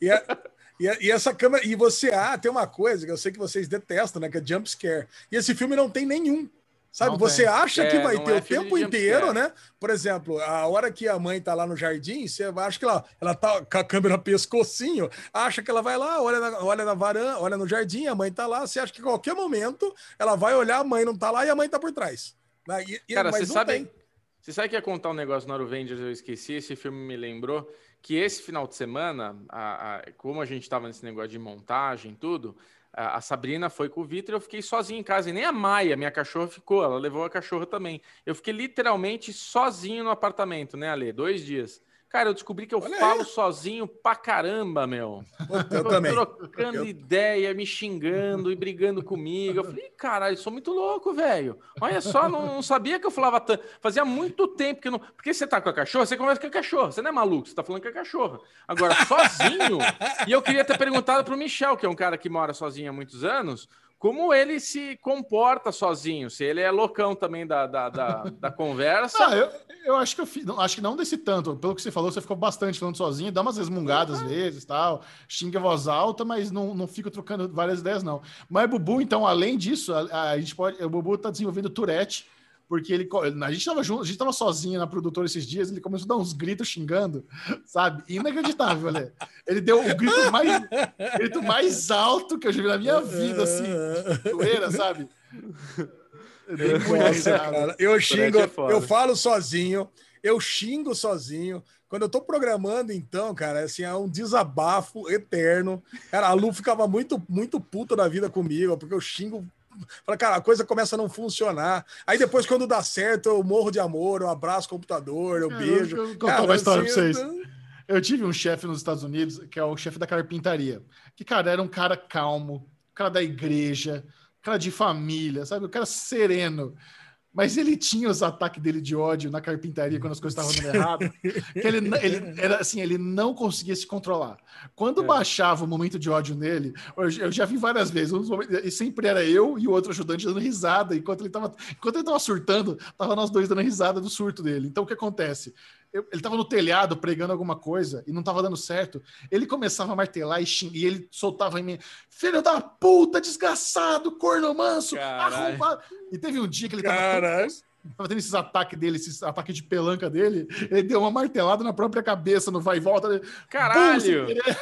E, a- e a- e essa câmera. E você, ah, tem uma coisa que eu sei que vocês detestam, né? Que é jump scare. E esse filme não tem nenhum. Sabe,
Não
você
tem.
acha
É,
que vai ter
é
o tempo inteiro, né? Por exemplo, a hora que a mãe tá lá no jardim, você acha que ela, ela tá com a câmera (laughs) pescocinho, acha que ela vai lá, olha na, olha na varanda, olha no jardim, a mãe tá lá, você acha que em qualquer momento ela vai olhar, a mãe não tá lá e a mãe tá por trás. Né? E- e-
Cara,
mas
você
não
sabe,
tem.
você sabe que ia contar um negócio no Avengers, eu esqueci, esse filme me lembrou que esse final de semana, a- a- como a gente tava nesse negócio de montagem e tudo, a, Sabrina foi com o Vitor eu fiquei sozinho em casa, e nem a Maia, minha cachorra, ficou, ela levou a cachorra também. Eu fiquei literalmente sozinho no apartamento, né, Ale? Dois dias. Cara, eu descobri que eu
Olha
falo
aí.
sozinho pra caramba, meu.
Eu
Tô
também.
Trocando
Eu-
ideia, me xingando e brigando comigo. Eu falei, caralho, eu sou muito louco, velho. Olha só, não, não sabia que eu falava tanto. Fazia muito tempo que eu não. Porque você tá com a cachorra, você conversa com a cachorra. Você não é maluco, você tá falando com a cachorra. Agora, sozinho. e eu queria ter perguntado pro Michel, que é um cara que mora sozinho há muitos anos. Como ele se comporta sozinho? Se ele é loucão também da, da, da, (laughs) da conversa.
Ah, eu, eu acho que eu fiz, não, acho que não desse tanto. Pelo que você falou, você ficou bastante falando sozinho, dá umas resmungadas às vezes, tal, xinga voz alta, mas não, não fica trocando várias ideias, não. Mas Bubu, então, além disso, a, a gente pode. O Bubu tá desenvolvendo Tourette, porque ele. A gente tava junto, a gente tava sozinho na produtora esses dias, ele começou a dar uns gritos xingando, sabe? Inacreditável, né? Ele deu o grito mais, grito mais alto que eu já vi na minha vida, assim, zoeira, sabe? Eu
Nossa, eu xingo,
é
eu falo sozinho, eu xingo sozinho. Quando eu tô programando, então, cara, assim, é um desabafo eterno. Cara, a Lu ficava muito, muito puta da vida comigo, porque eu xingo. Fala, cara, a coisa começa a não funcionar. Aí depois, quando dá certo, eu morro de amor, eu abraço o computador, eu beijo.
eu- eu vou contar uma história pra vocês. Eu tive um chefe nos Estados Unidos, que é o chefe da carpintaria, que, cara, era um cara calmo, um cara da igreja, cara de família, sabe? Um cara sereno. Mas ele tinha os ataques dele de ódio na carpintaria quando as coisas estavam dando errado. Que ele, ele (laughs) era assim, ele não conseguia se controlar. Quando
É.
baixava o momento de ódio nele, eu, eu já vi várias vezes, um momentos- e sempre era eu e o outro ajudante dando risada, enquanto ele estava enquanto ele tava surtando, tava nós dois dando risada do surto dele. Então o que acontece? Ele estava no telhado pregando alguma coisa e não estava dando certo. Ele começava a martelar e, xing, e ele soltava em mim: Filho da puta, desgraçado, corno manso,
Caralho.
arrombado. E teve um dia que ele tava,
Caralho.
tava tendo esses ataques dele, esses ataques de pelanca dele. Ele deu uma martelada na própria cabeça, no vai e volta. Bum,
Caralho!
querer.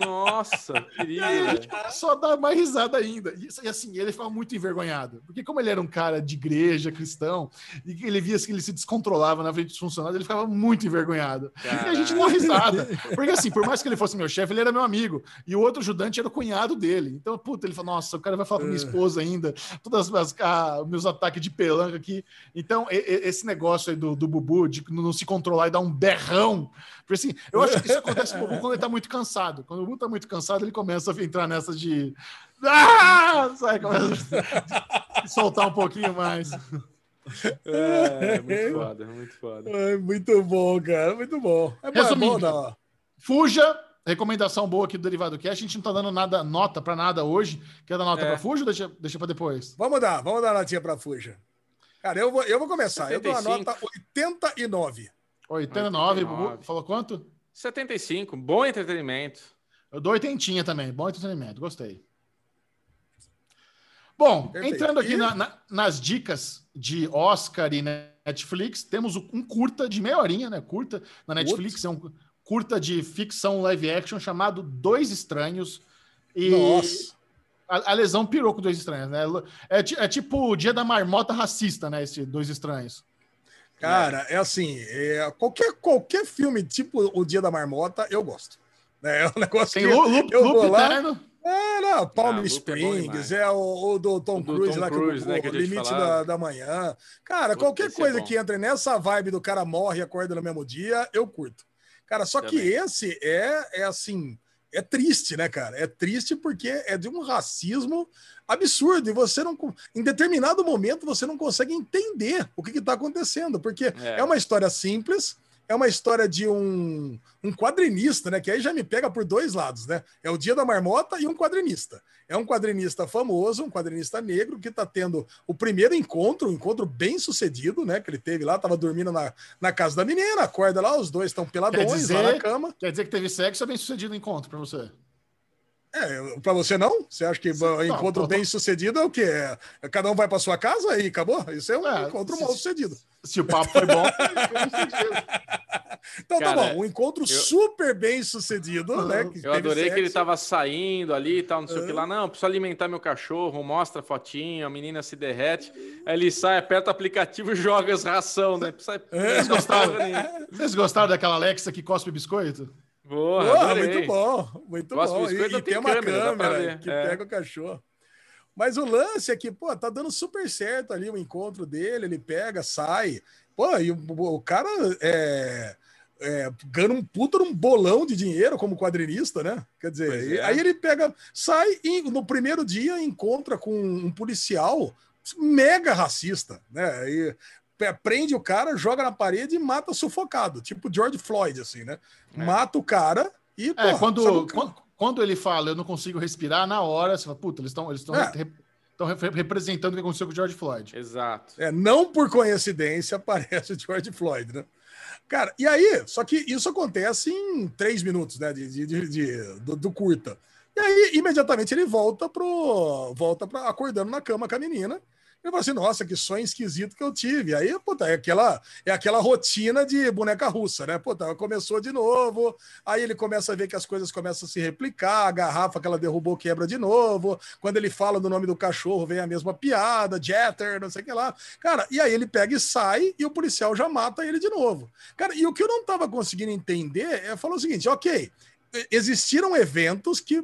Nossa,
E aí a gente
queria.
começou a dar mais risada ainda. E, assim, ele ficava muito envergonhado. Porque como ele era um cara de igreja, cristão, e ele via que ele se descontrolava na frente dos funcionários, ele ficava muito envergonhado. E a gente deu risada. Porque assim, por mais que ele fosse meu chefe, ele era meu amigo. E o outro ajudante era o cunhado dele. Então, puta, ele falou, nossa, o cara vai falar pra minha esposa ainda, todas as ah, os meus ataques de pelanca aqui. Então, e- e- esse negócio aí do, do Bubu, de não se controlar e dar um berrão. Porque assim, eu acho que isso acontece com o Bubu quando ele tá muito cansado. Quando o Bubu tá muito cansado, ele começa a entrar nessa de. Ah! Sai, começa a soltar um pouquinho mais.
É, (laughs) muito foda, muito foda.
Ai, muito bom, cara, muito bom. É bom, é
Resumindo.
bom
Fuja, recomendação boa aqui do Derivado Cash. A gente não tá dando nada, nota pra nada hoje. Quer dar nota
É.
pra Fuja ou deixa, deixa pra depois?
Vamos dar, vamos dar a notinha pra Fuja. Cara, eu vou, eu vou começar. Eu dou a
75.
nota 89.
89,
89.
Bubu, falou quanto?
75, bom entretenimento.
Eu dou oitentinha também. Bom entretenimento, gostei. Bom,
Perfeito.
entrando aqui na- na- nas dicas de Oscar e Netflix, temos um curta de meia horinha, né? Curta na Netflix, é um curta de ficção live action chamado Dois Estranhos. E
Nossa.
A, a lesão pirou com Dois Estranhos, né? É, ti- é tipo o dia da marmota racista, né? Esse Dois Estranhos.
Cara, é assim, é, qualquer, qualquer filme tipo O Dia da Marmota, eu gosto. É um negócio
Tem
que...
Lu,
eu
Lu
vou lá,
Eterno.
É, não, Palm
Ah, Loop é
Springs,
demais.
é, o, o do Tom
O do
Cruise
Tom
lá, que
Cruise,
o,
né, que
Limite da, da Manhã. Cara,
Puta,
qualquer
é
coisa
bom.
que entre nessa vibe do cara morre e acorda no mesmo dia, eu curto. Cara, só que
Também.
esse é, é assim, é triste, né, cara? É triste porque é de um racismo absurdo e você não, em determinado momento, você não consegue entender o que está acontecendo, porque
É.
é uma história simples, é uma história de um, um quadrinista, né? Que aí já me pega por dois lados, né? É o Dia da Marmota e um quadrinista. É um quadrinista famoso, um quadrinista negro que está tendo o primeiro encontro, um encontro bem sucedido, né? Que ele teve lá, tava dormindo na, na casa da menina, acorda lá, os dois estão peladões
dizer-
lá na cama.
Quer dizer que teve sexo é bem sucedido o encontro pra você.
É, para você não? Você acha que
Sim,
o encontro
não,
bem sucedido é o quê? É, cada um vai para sua casa e acabou? Isso é um
É,
encontro
se-
mal sucedido.
Se o papo foi bom, (laughs) foi sucedido.
Então
Cara,
tá bom, um encontro
eu-
super bem sucedido, né? que
Eu
teve
adorei que ele
sexo.
tava saindo ali e tal, não sei o que lá. Não, preciso alimentar meu cachorro, mostra a fotinho, a menina se derrete. Aí ele sai, aperta o aplicativo e joga as ração, né? Sai...
Vocês gostaram? Vocês gostaram daquela Alexa que cospe biscoito?
Porra,
Boa,
adorei.
muito bom, muito
Gosto
bom. E, e
tem
uma
câmera,
câmera que
é.
pega o cachorro. Mas o lance é que, pô, tá dando super certo ali o encontro dele, ele pega, sai. Pô, e o, o cara é, é, ganhando um puta num bolão de dinheiro como quadrinista, né? Quer dizer,
é.
aí ele pega, sai e no primeiro dia encontra com um policial mega racista, né? E prende o cara, joga na parede e mata sufocado, tipo George Floyd, assim, né?
É.
Mata o cara e.
É,
porra,
quando, quando, quando ele fala, eu não consigo respirar, na hora você fala, puta, eles estão eles estão
É.
representando o que aconteceu com o George Floyd.
Exato.
É, não por coincidência (laughs) aparece o George Floyd, né? Cara, e aí, só que isso acontece em três minutos, né? De, de- de- de- do, do curta. E aí, imediatamente, ele volta pro. volta pra, acordando na cama com a menina. Ele fala assim, nossa, que sonho esquisito que eu tive. Aí, puta, é aquela, é aquela rotina de boneca russa, né? Puta, começou de novo, aí ele começa a ver que as coisas começam a se replicar, a garrafa que ela derrubou quebra de novo. Quando ele fala do nome do cachorro, vem a mesma piada, Jeter, não sei o que lá. Cara, e aí ele pega e sai e o policial já mata ele de novo. Cara, e o que eu não tava conseguindo entender é falar o seguinte, ok, existiram eventos que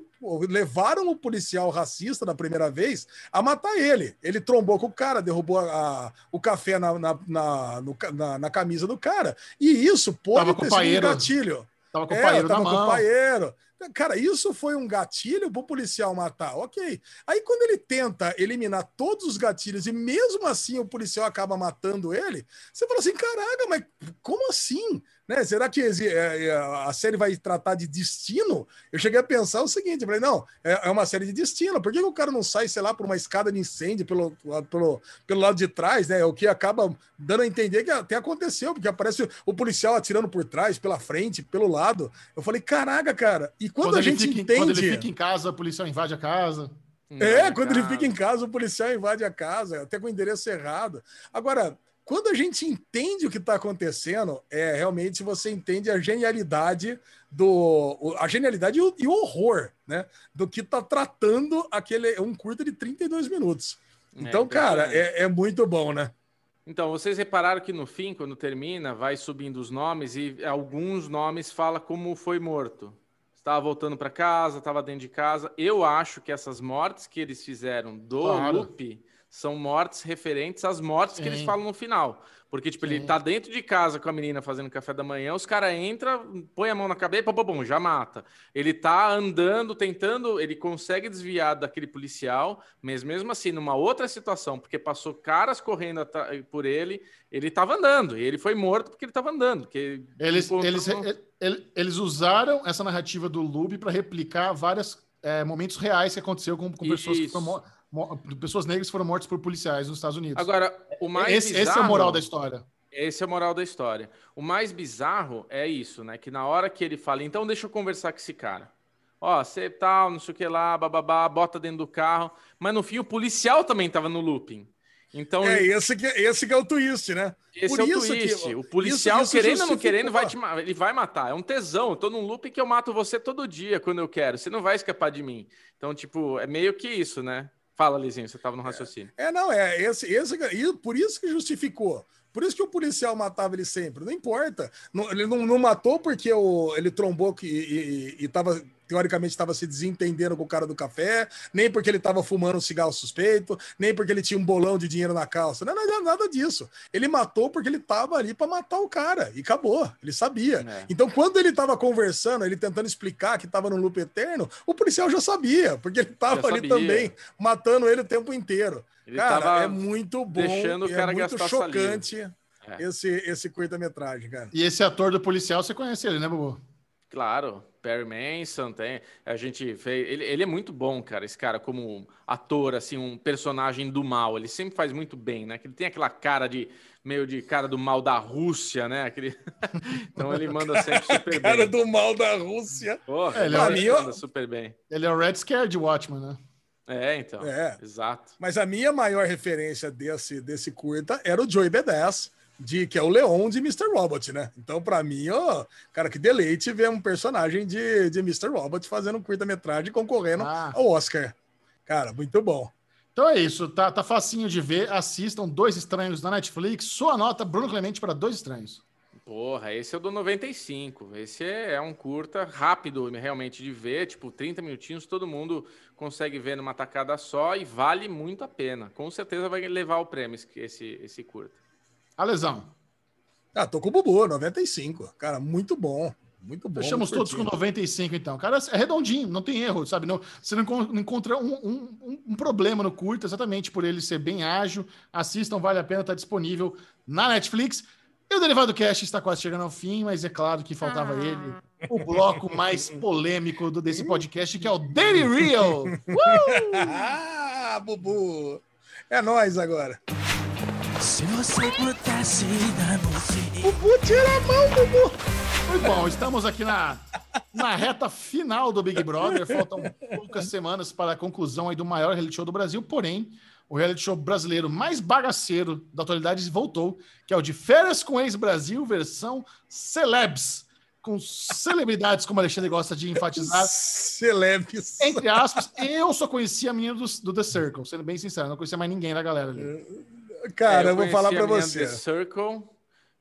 levaram o policial racista da primeira vez a matar ele. Ele trombou com o cara, derrubou a- o café na, na, na, na- na camisa do cara. E isso pode
Tava
ter sido um gatilho.
Tava com o
É,
paeiro na
tava com o paeiro. Cara, isso foi um gatilho pro policial matar. Ok. Aí quando ele tenta eliminar todos os gatilhos e mesmo assim o policial acaba matando ele, você fala assim: caraca, mas como assim? Né? Será que é, é, a série vai tratar de destino? Eu cheguei a pensar o seguinte: eu falei, não, é, é uma série de destino. Por que, o cara não sai, sei lá, por uma escada de incêndio pelo, pelo, pelo lado de trás, né? O que acaba dando a entender que até aconteceu, porque aparece o, o policial atirando por trás, pela frente, pelo lado. Eu falei, caraca, cara. E quando, a
ele
gente
fica,
entende.
quando ele fica em casa, a policial invade a casa.
É, quando ele fica em casa, o policial invade a casa, até com o endereço errado. Agora, quando a gente entende o que está acontecendo, é realmente você entende a genialidade do. A genialidade e o, horror, né? Do que está tratando aquele. é Um curta de 32 minutos. Então, cara,
impressionante.
é, é muito bom, né?
Então, vocês repararam que no fim, quando termina, vai subindo os nomes e alguns nomes fala como foi morto. Estava voltando para casa, estava dentro de casa. Eu acho que essas mortes que eles fizeram do
Claro.
loop são mortes referentes às mortes que eles
Sim.
falam no final. Porque, tipo, ele
Sim.
tá dentro de casa com a menina fazendo café da manhã, os caras entram, põe a mão na cabeça, pum, pum, já mata. Ele tá andando, tentando, ele consegue desviar daquele policial, mas mesmo assim, numa outra situação, porque passou caras correndo por ele, ele tava andando, e ele foi morto porque ele tava andando. Porque
Eles, eles, ele- eles usaram essa narrativa do Lube para replicar vários é, momentos reais que aconteceu com, com pessoas, que
Isso.
foram mor- mo- pessoas negras foram mortas por policiais nos Estados Unidos.
Agora, o mais
esse, esse é
bizarro-
o moral da história.
Esse é o moral da história. O mais bizarro é isso, né? Que na hora que ele fala, então deixa eu conversar com esse cara. Ó, você tal, não sei o que lá, bababá, bota dentro do carro. Mas no fim o policial também tava no looping. Então,
É esse que, esse que é o twist, né?
esse
por
é o
isso que-
twist. o policial,
isso
querendo ou não querendo, vai te, ele vai matar. É um tesão. Eu tô num looping que eu mato você todo dia quando eu quero. Você não vai escapar de mim. Então, tipo, é meio que isso, né? Fala, Lizinho, você tava no raciocínio.
É, não, é esse, esse e por isso que justificou. Por isso que o policial matava ele sempre, não importa. Não- ele não, não matou porque o, ele trombou que, e, e, e tava, teoricamente estava se desentendendo com o cara do café, nem porque ele estava fumando um cigarro suspeito, nem porque ele tinha um bolão de dinheiro na calça. Não, não, nada disso. Ele matou porque ele estava ali para matar o cara e acabou. Ele sabia.
É.
Então, quando ele estava conversando, ele tentando explicar que estava no loop eterno, o policial já sabia, porque ele estava ali
sabia.
também, matando ele o tempo inteiro.
Ele
cara, é muito bom.
deixando o
e
cara
é muito
saliva.
chocante
É.
esse, esse curta-metragem, cara.
E esse ator do policial, você conhece ele, né, Bubu?
Claro, Perry Manson tem. A gente fez. Ele, ele é muito bom, cara. Esse cara, como ator, assim, um personagem do mal. Ele sempre faz muito bem, né? Que Ele tem aquela cara de meio de cara do mal da Rússia, né? Aquele... (laughs) então ele manda sempre (laughs) super
Cara
bem.
do mal da Rússia.
Porra,
É, ele
ele
é
manda super bem.
Ele é o Red Scare de Watchmen, né?
É, então.
É.
Exato.
Mas a minha maior referência desse, desse curta era o Joey B10, de, que é o Leon de Mr. Robot, né? Então, pra mim, ó, cara, que deleite ver um personagem de, de Mr. Robot fazendo um curta-metragem concorrendo
Ah.
ao Oscar. Cara, muito bom.
Então é isso, tá, tá facinho de ver. Assistam Dois Estranhos na Netflix. Sua nota, Bruno Clemente, para Dois Estranhos.
Porra, esse é o do 95. Esse é, é um curta rápido realmente de ver, tipo 30 minutinhos, todo mundo consegue ver numa tacada só e vale muito a pena. Com certeza vai levar o prêmio esse, esse curta.
A lesão.
Ah, tô com o Bubu, 95. Cara, muito bom. Muito bom.
Fechamos todos com 95, então. Cara, é redondinho, não tem erro, sabe? Não, você não encontra um, um, um, problema no curto, exatamente por ele ser bem ágil. Assistam, vale a pena, tá disponível na Netflix. E o Derivado Cast está quase chegando ao fim, mas é claro que faltava ah. ele, o bloco mais (laughs) polêmico do, desse podcast, que é o Daily Real. (laughs)
Uh! ah, Bubu! É nós agora. Você pudesse dar
Bubu, tira a mão, Bubu! Muito bom, estamos aqui na, na reta final do Big Brother. Faltam poucas semanas para a conclusão aí do maior reality show do Brasil, porém, o reality show brasileiro mais bagaceiro da atualidade voltou, que é o de Férias com Ex-Brasil, versão Celebs, com celebridades, como o Alexandre gosta de enfatizar.
Celebs.
Entre aspas, eu só conhecia a menina do, do The Circle, sendo bem sincero, não conhecia mais ninguém da galera ali.
Cara, é, eu, eu vou falar para você.
The Circle,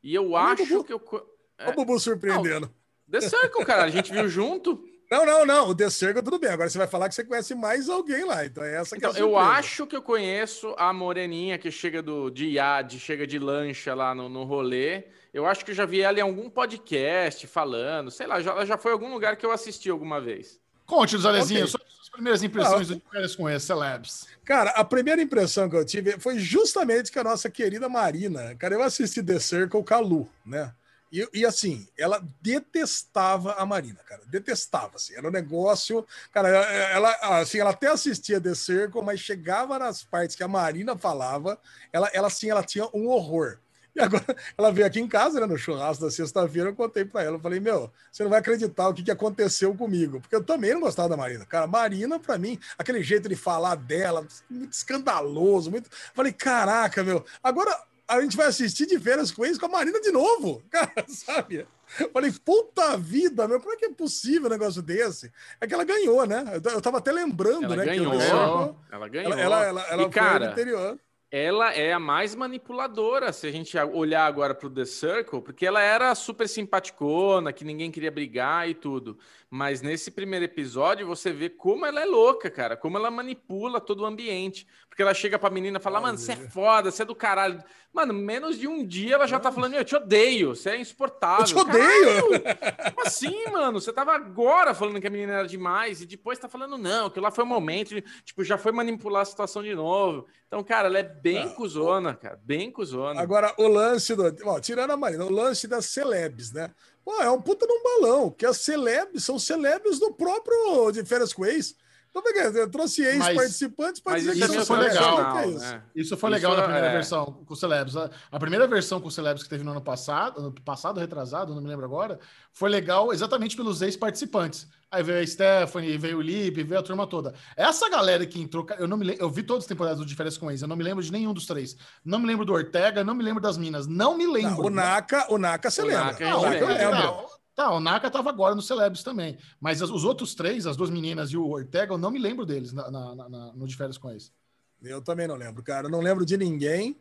e eu acho Bubu, que eu.
É... O Bubu surpreendendo.
Não, The Circle, cara, a gente viu junto. (laughs)
Não, não, não. O The Circle, tudo bem. Agora você vai falar que você conhece mais alguém lá. Então é essa que então, é a
Eu acho que eu conheço a moreninha que chega do, de iade, chega de lancha lá no, no rolê. Eu acho que eu já vi ela em algum podcast falando. Sei lá, já, ela já foi em algum lugar que eu assisti alguma vez.
Conte-nos, Alezinho, okay. Primeiras impressões ah, do Férias com esse, Celebs.
Cara, a primeira impressão que eu tive foi justamente que a nossa querida Marina. Cara, eu assisti The Circle Calu, né? E, e, assim, ela detestava a Marina, cara. Detestava, assim. Era um negócio. Cara, ela, assim, ela até assistia The Circle, mas chegava nas partes que a Marina falava, ela, ela assim, ela tinha um horror. E agora ela veio aqui em casa, né, no churrasco da sexta-feira, eu contei para ela, eu falei, meu, você não vai acreditar o que, que aconteceu comigo, porque eu também não gostava da Marina. Cara, Marina, para mim, aquele jeito de falar dela, muito escandaloso, muito. Falei, caraca, meu, agora a gente vai assistir de férias com eles com a Marina de novo, (laughs) cara, sabe? Falei, puta vida, meu, como é que é possível um negócio desse? É que ela ganhou, né? Eu tava até lembrando,
ela
né?
Ganhou.
Que
eu, ela ganhou.
Ela, ela, ela, ela
e, cara, interior ela é a mais manipuladora, se a gente olhar agora para o The Circle, porque ela era super simpaticona, que ninguém queria brigar e tudo. Mas nesse primeiro episódio você vê como ela é louca, cara, como ela manipula todo o ambiente. Porque ela chega pra menina e fala, mano, você é foda, você é do caralho. Mano, menos de um dia ela já tá falando, eu te odeio, você é insuportável. Eu
te odeio!
Caralho, como assim, mano? Você tava agora falando que a menina era demais e depois tá falando, não, que lá foi o um momento, tipo, já foi manipular a situação de novo. Então, cara, ela é bem ah, cuzona, cara, bem cuzona.
Agora, o lance do. Ó, tirando a Marina, o lance das celebs, né? Pô, é um puta num balão, que as celebs são celebs do próprio de Férias com Ex. Então, eu trouxe ex-participantes para dizer
que isso foi legal. É isso. Né? isso foi legal isso na primeira é... versão com o Celebs. A primeira versão com o Celebs que teve no ano passado, ano passado, retrasado, não me lembro agora, foi legal exatamente pelos ex-participantes. Aí veio a Stephanie, veio o Lipe, veio a turma toda. Essa galera que entrou, eu não me lembro, eu vi todas as temporadas do Diferença com ex, eu não me lembro de nenhum dos três. Não me lembro do Ortega, não me lembro das Minas, não me lembro. Não,
o Naka, o Naka você lembra. Naka,
ah, o Naka eu lembro. Tá, o Naka tava agora no Celebs também. Mas as, os outros três, as duas meninas e o Ortega, eu não me lembro deles na, na, na, no de férias com eles.
Eu também não lembro, cara. Eu não lembro de ninguém.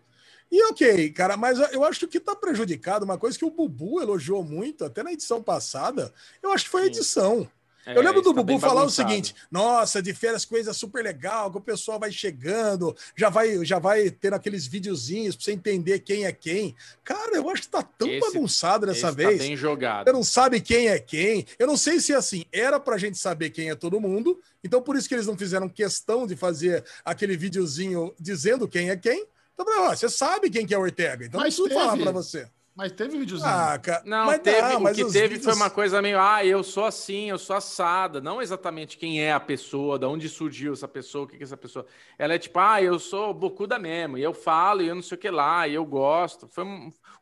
E ok, cara, mas eu acho que tá prejudicado. Uma coisa que o Bubu elogiou muito, até na edição passada, eu acho que foi a edição. É, eu lembro do tá Bubu falar o seguinte: nossa, de férias coisa super legal, que o pessoal vai chegando, já vai, já vai tendo aqueles videozinhos para você entender quem é quem. Cara, eu acho que tá tão esse, bagunçado dessa tá vez. Tá
bem jogado.
Você não sabe quem é quem. Eu não sei se assim, era pra gente saber quem é todo mundo, então por isso que eles não fizeram questão de fazer aquele videozinho dizendo quem é quem. Então, ó, você sabe quem que é o Ortega, então Mas não falar para você.
Mas teve videozinho. Ah,
cara, não, mas teve, não, o que teve vídeos... foi uma coisa meio, ah, eu sou assim, eu sou assada. Não exatamente quem é a pessoa, de onde surgiu essa pessoa, o que é essa pessoa. Ela é tipo, ah, eu sou bocuda mesmo, e eu falo, e eu não sei o que lá, e eu gosto. Foi,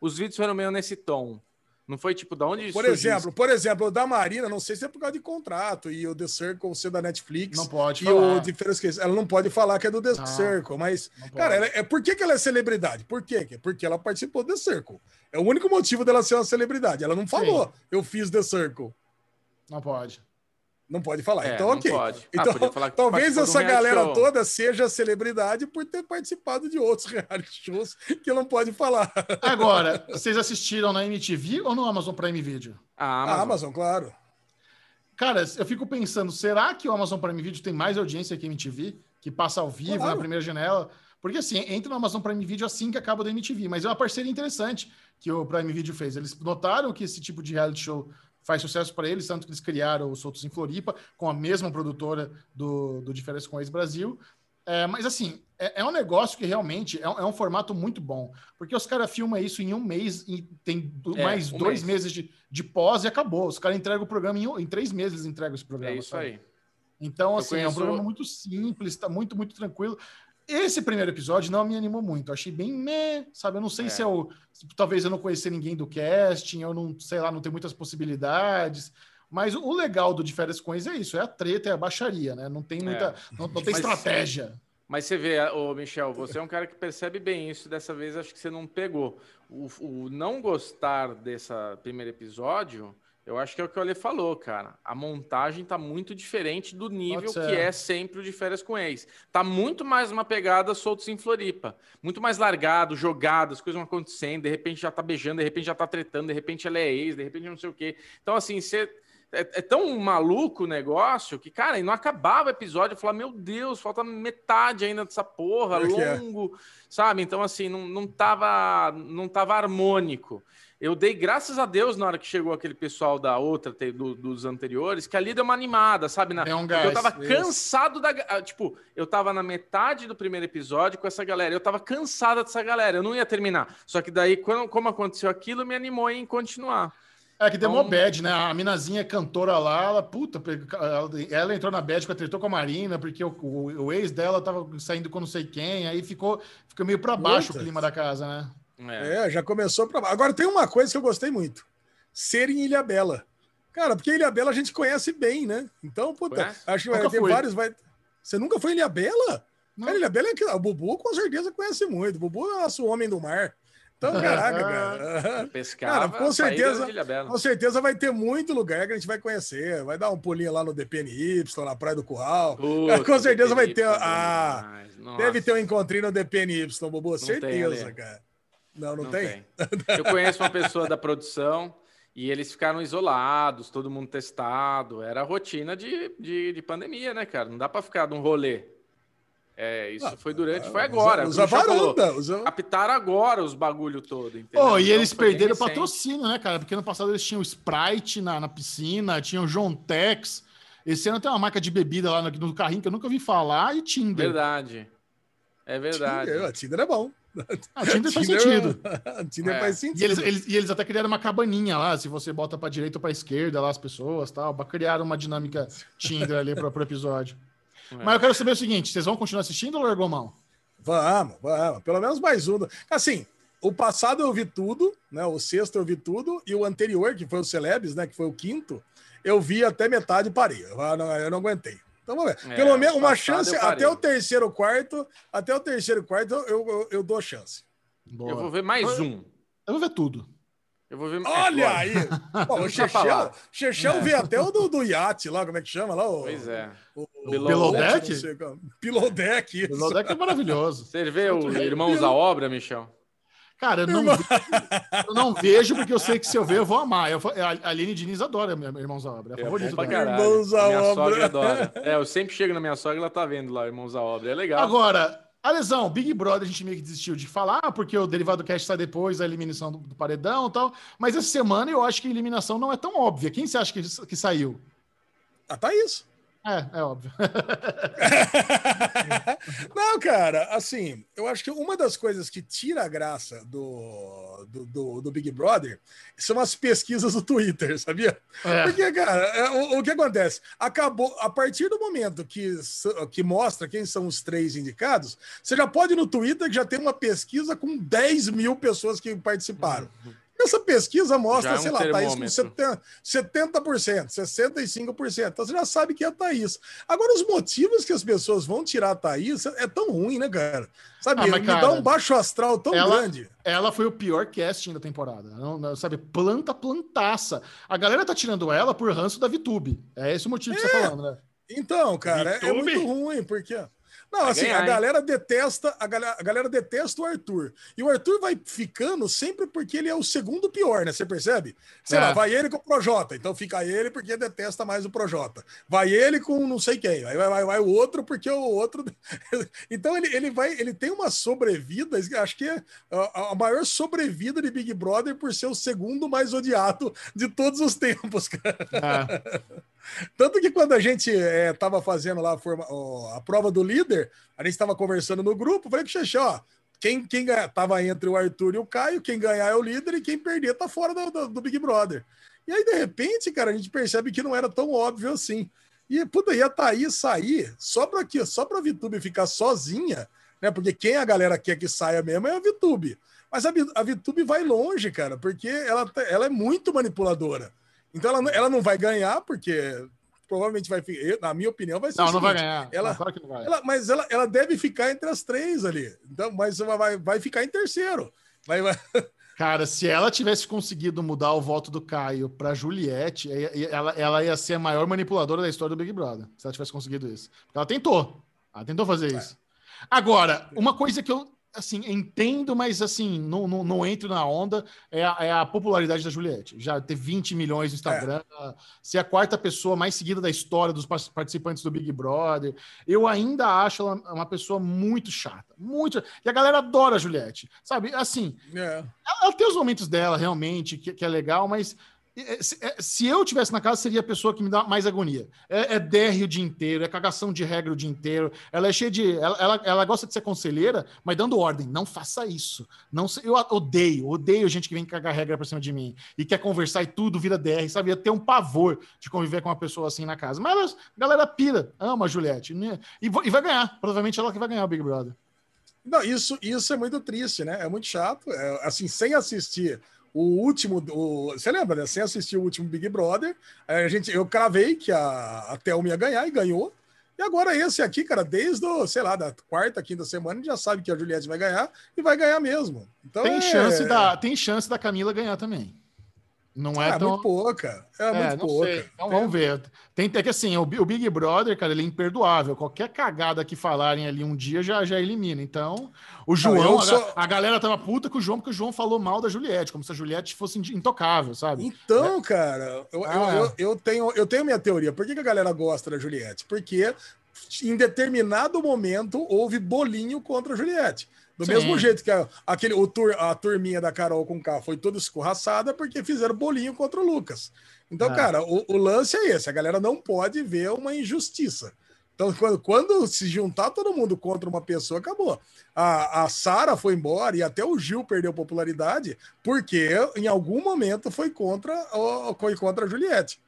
os vídeos foram meio nesse tom. Não foi tipo, da onde
Por exemplo, por exemplo, o da Marina, não sei se é por causa de contrato, e o The Circle ser da Netflix.
Não pode
e falar. o diferença Ela não pode falar que é do The não, Circle, mas, cara, ela, é, por que, que ela é celebridade? Por quê? Porque ela participou do The Circle. É o único motivo dela ser uma celebridade. Ela não falou, Sim. eu fiz The Circle.
Não pode.
Não pode falar. É, então, ok. Pode. Ah, então, ah, talvez essa galera show. toda seja celebridade por ter participado de outros (laughs) reality shows que não pode falar.
Agora, vocês assistiram na MTV ou no Amazon Prime Video?
A Amazon, a Amazon claro.
Cara, eu fico pensando, será que o Amazon Prime Video tem mais audiência que a MTV? que passa ao vivo
Claro.
na primeira janela. Porque assim, entra no Amazon Prime Video assim que acaba da MTV, mas é uma parceria interessante que o Prime Video fez. Eles notaram que esse tipo de reality show faz sucesso para eles, tanto que eles criaram o Soltos em Floripa, com a mesma produtora do, do Férias com Ex Brasil. É, mas assim, é, é um negócio que realmente é um, é um formato muito bom, porque os caras filmam isso em um mês e tem do-
É,
mais
um
dois
mês.
meses de, de pós e acabou. Os caras entregam o programa em, em três meses, entregam esse programa.
É isso
sabe?
aí.
Então,
Eu
assim, é um
conheço-
programa muito simples, tá muito, muito tranquilo. Esse primeiro episódio não me animou muito. Eu achei bem meh, sabe? Eu não sei
É.
se é o. se talvez eu não conhecer ninguém do casting, eu não, sei lá, não tem muitas possibilidades. Mas o legal do De Férias com Ex é isso: é a treta, é a baixaria, né? Não tem muita. Não, não tem
Mas-
estratégia.
Mas você vê, ô Michel, você é um cara que percebe bem isso. Dessa vez acho que você não pegou. O, o não gostar desse primeiro episódio, eu acho que é o que o Ale falou, cara. A montagem tá muito diferente do nível que é sempre o de férias com ex. Tá muito mais uma pegada soltos em Floripa. Muito mais largado, jogado, as coisas vão acontecendo, de repente já tá beijando, de repente já tá tretando, de repente ela é ex, de repente não sei o quê. Então, assim, você. É, é tão maluco o negócio que, cara, e não acabava o episódio. Eu falava, meu Deus, falta metade ainda dessa porra,
que é.
longo, sabe? Então, assim, não, não, tava, não tava harmônico. Eu dei graças a Deus na hora que chegou aquele pessoal da outra, do- dos anteriores, que ali deu uma animada, sabe? Na,
Deu um
porque eu
gás,
tava
isso.
cansado da. ah, Tipo, eu tava na metade do primeiro episódio com essa galera. Eu tava cansada dessa galera, eu não ia terminar. Só que daí, quando, como aconteceu aquilo, me animou em continuar.
É que deu
Então-
uma bad, né? A minazinha cantora lá, ela, puta, ela, entrou na bad, tretou com a Marina, porque o, o- o ex dela tava saindo com não sei quem, aí ficou, ficou meio pra baixo o clima da casa, né?
É.
É, já começou pra. Agora tem uma coisa que eu gostei muito: ser em Ilha Bela. Cara, porque Ilha Bela a gente conhece bem, né? Então, puta,
Conhece?
acho que vai
Nunca
ter
fui.
vários. Vai... Você nunca foi em Ilha Bela?
Não.
Cara, Ilha Bela é que. O Bubu com certeza conhece muito. O Bubu é nosso homem do mar. Então, caraca, (laughs) cara.
Pescava,
Cara, com certeza-. Com certeza vai ter muito lugar que a gente vai conhecer. Vai dar um pulinho lá no DPNY, na Praia do Curral.
Puta,
com certeza vai
DPNY,
ter-
bom
ah, Deve ter um encontrinho no DPNY, Bubu.
tem,
certeza, cara. Não, não,
não
tem?
tem. Eu conheço uma pessoa da produção e eles ficaram isolados, todo mundo testado. Era a rotina de, de, de pandemia, né, cara? Não dá pra ficar num rolê. É, isso
Ah,
foi durante, foi
usa-
agora.
Usa,
falou.
varanda. Usa...
Captaram agora os bagulho todo, entendeu?
Oh, e
Então,
eles
foi
perderam o patrocínio, né, cara? Porque no passado eles tinham o Sprite na, na piscina, tinham o John Tex. Esse ano tem uma marca de bebida lá no, no carrinho que eu nunca ouvi falar e Tinder.
Verdade. É verdade.
Tinder, Tinder é bom. (laughs)
Ah, Tinder faz
Tinder-
sentido. (laughs)
Tinder
É.
faz sentido.
E eles, eles- e eles até criaram uma cabaninha lá, se você bota pra direita ou pra esquerda lá as pessoas tal, pra criar uma dinâmica Tinder ali pro, pro episódio.
É. (laughs)
Mas eu quero saber o seguinte: vocês vão continuar assistindo ou largou mão?
Vamos, vamos. Pelo menos mais um. Assim, o passado eu vi tudo, né? O sexto eu vi tudo, e o anterior, que foi o Celebs, né? Que foi o quinto, eu vi até metade e parei. Eu não, eu não aguentei. Então vamos ver.
É,
Pelo menos uma chance até o terceiro quarto. Até o terceiro quarto eu, eu, eu dou chance.
Boa.
Eu vou ver mais um.
Eu vou ver tudo.
Eu vou ver
Olha
é,
aí! (laughs) Bom, o. Chechel, Chechel vê até o do, do iate lá, como é que chama lá? O,
Pois é.
O, o,
Below
Deck?
não sei qual. Below Deck, isso.
O Lodeck é maravilhoso.
Você vê o Irmãos à Obra, Michel?
Cara, eu não, ve- eu não vejo porque eu sei que se eu ver eu vou amar. Eu, a Aline Diniz adora meu Irmãos à Obra. É
É
favorito dela.
caralho.
Irmãos à
minha
Obra.
sogra adora. É, eu sempre chego na minha sogra e ela tá vendo lá, Irmãos à Obra. É legal.
Agora, a lesão, Big Brother, a gente meio que desistiu de falar, porque o Derivado Cast sai depois da eliminação do, do Paredão e tal. Mas essa semana eu acho que a eliminação não é tão óbvia. Quem você acha que, que saiu?
Ah, tá isso.
É, é óbvio. (laughs)
Não, cara, assim, eu acho que uma das coisas que tira a graça do, do, do- do Big Brother são as pesquisas do Twitter, (laughs) sabia?
É.
Porque, cara, é, o, o que acontece? Acabou, a partir do momento que, que mostra quem são os três indicados, você já pode ir no Twitter que já tem uma pesquisa com 10 mil pessoas que participaram. Essa pesquisa mostra,
é um
sei lá, Thaís com
termômetro.
70%, 70%, 65%. Então você já sabe que é a Thaís. Agora, os motivos que as pessoas vão tirar a Thaís é tão ruim, né, cara? Sabe,
Ah, mas,
me
cara,
dá um baixo astral tão
ela-
grande.
Ela foi o pior casting da temporada. Não, não, sabe, planta, plantaça. A galera tá tirando ela por ranço da VTube. É esse o motivo que você tá falando, né?
Então, cara, é, é muito ruim, porque. Não, assim,
ganhar,
a
hein?
galera detesta, a galera, a galera detesta o Arthur. E o Arthur vai ficando sempre porque ele é o segundo pior, né? Você percebe? Sei
É.
lá, vai ele com o Projota, então fica ele porque detesta mais o Projota. Vai ele com não sei quem, aí vai, vai, vai o outro porque o outro. (laughs) então ele, ele vai, ele tem uma sobrevida, acho que é a, a maior sobrevida de Big Brother por ser o segundo mais odiado de todos os (laughs) tempos, cara.
É.
Tanto que quando a gente estava fazendo lá a, forma- ó, a prova do líder, a gente estava conversando no grupo, falei com o ó, quem, quem tava entre o Arthur e o Caio, quem ganhar é o líder e quem perder tá fora do, do- do Big Brother. E aí, de repente, cara, a gente percebe que não era tão óbvio assim. E, puta, ia Thaís sair só para quê? Só pra Vitube ficar sozinha, né? Porque quem a galera quer que saia mesmo é a Vitube. Mas a, a Vitube vai longe, cara, porque ela, tá- ela é muito manipuladora. Então ela, não- ela não vai ganhar, porque provavelmente vai ficar, na minha opinião, vai ser
Não, não vai ganhar.
ela-
claro que não vai.
ela- mas ela, ela deve ficar entre as três ali. Então, mas vai, vai ficar em terceiro. Vai, vai- (laughs)
Cara, se ela tivesse conseguido mudar o voto do Caio para Juliette, ela, ela ia ser a maior manipuladora da história do Big Brother. Se ela tivesse conseguido isso. Porque ela tentou. Ela tentou fazer isso. Agora, uma coisa que eu assim entendo, mas assim não, não, não entro na onda é a, é a popularidade da Juliette. Já ter 20 milhões no Instagram, ser a quarta pessoa mais seguida da história dos par- participantes do Big Brother. Eu ainda acho ela uma pessoa muito chata, muito. E a galera adora a Juliette, sabe? Assim,
é.
ela, ela tem os momentos dela, realmente, que, que é legal, mas é, se, é, se eu tivesse na casa, seria a pessoa que me dá mais agonia. É, é DR o dia inteiro, é cagação de regra o dia inteiro. Ela é cheia de. Ela, ela, ela gosta de ser conselheira, mas dando ordem. Não faça isso. Não Eu odeio, odeio gente que vem cagar regra pra cima de mim e quer conversar e tudo vira DR, sabe? Eu tenho um pavor de conviver com uma pessoa assim na casa. Mas a galera pira, ama a Juliette. né? E, e vai ganhar. Provavelmente ela que vai ganhar o Big Brother.
Não, isso, isso é muito triste, né? É muito chato. É, assim, sem assistir o último. O, você lembra, né? Sem assistir o último Big Brother, a gente, eu cravei que a, a Thelma ia ganhar e ganhou. E agora esse aqui, cara, desde, o, sei lá, da quarta, quinta semana, a gente já sabe que a Juliette vai ganhar e vai ganhar mesmo. Então
Tem
é-
chance, da, tem chance da Camila ganhar também. Não é,
É,
tão.
muito pouca. É,
É,
muito
não
pouca.
sei. Então vamos ver. Tem é que assim, o, Bi- o Big Brother, cara, ele é imperdoável. Qualquer cagada que falarem ali um dia já, já elimina. Então, o João,
eu
a,
sou-
a galera tava puta com o João, porque o João falou mal da Juliette, como se a Juliette fosse intocável, sabe?
Então, cara, eu, eu-
Ah.
eu, eu tenho, eu tenho minha teoria. Por que, que a galera gosta da Juliette? Porque em determinado momento houve bolinho contra a Juliette. Do
Sim.
mesmo jeito que a, aquele, o tur, a turminha da Carol com K foi toda escorraçada porque fizeram bolinho contra o Lucas. Então,
É.
cara, o, o lance é esse: a galera não pode ver uma injustiça. Então, quando, quando se juntar todo mundo contra uma pessoa, acabou. A, a Sara foi embora e até o Gil perdeu popularidade porque em algum momento foi contra, foi contra a Juliette.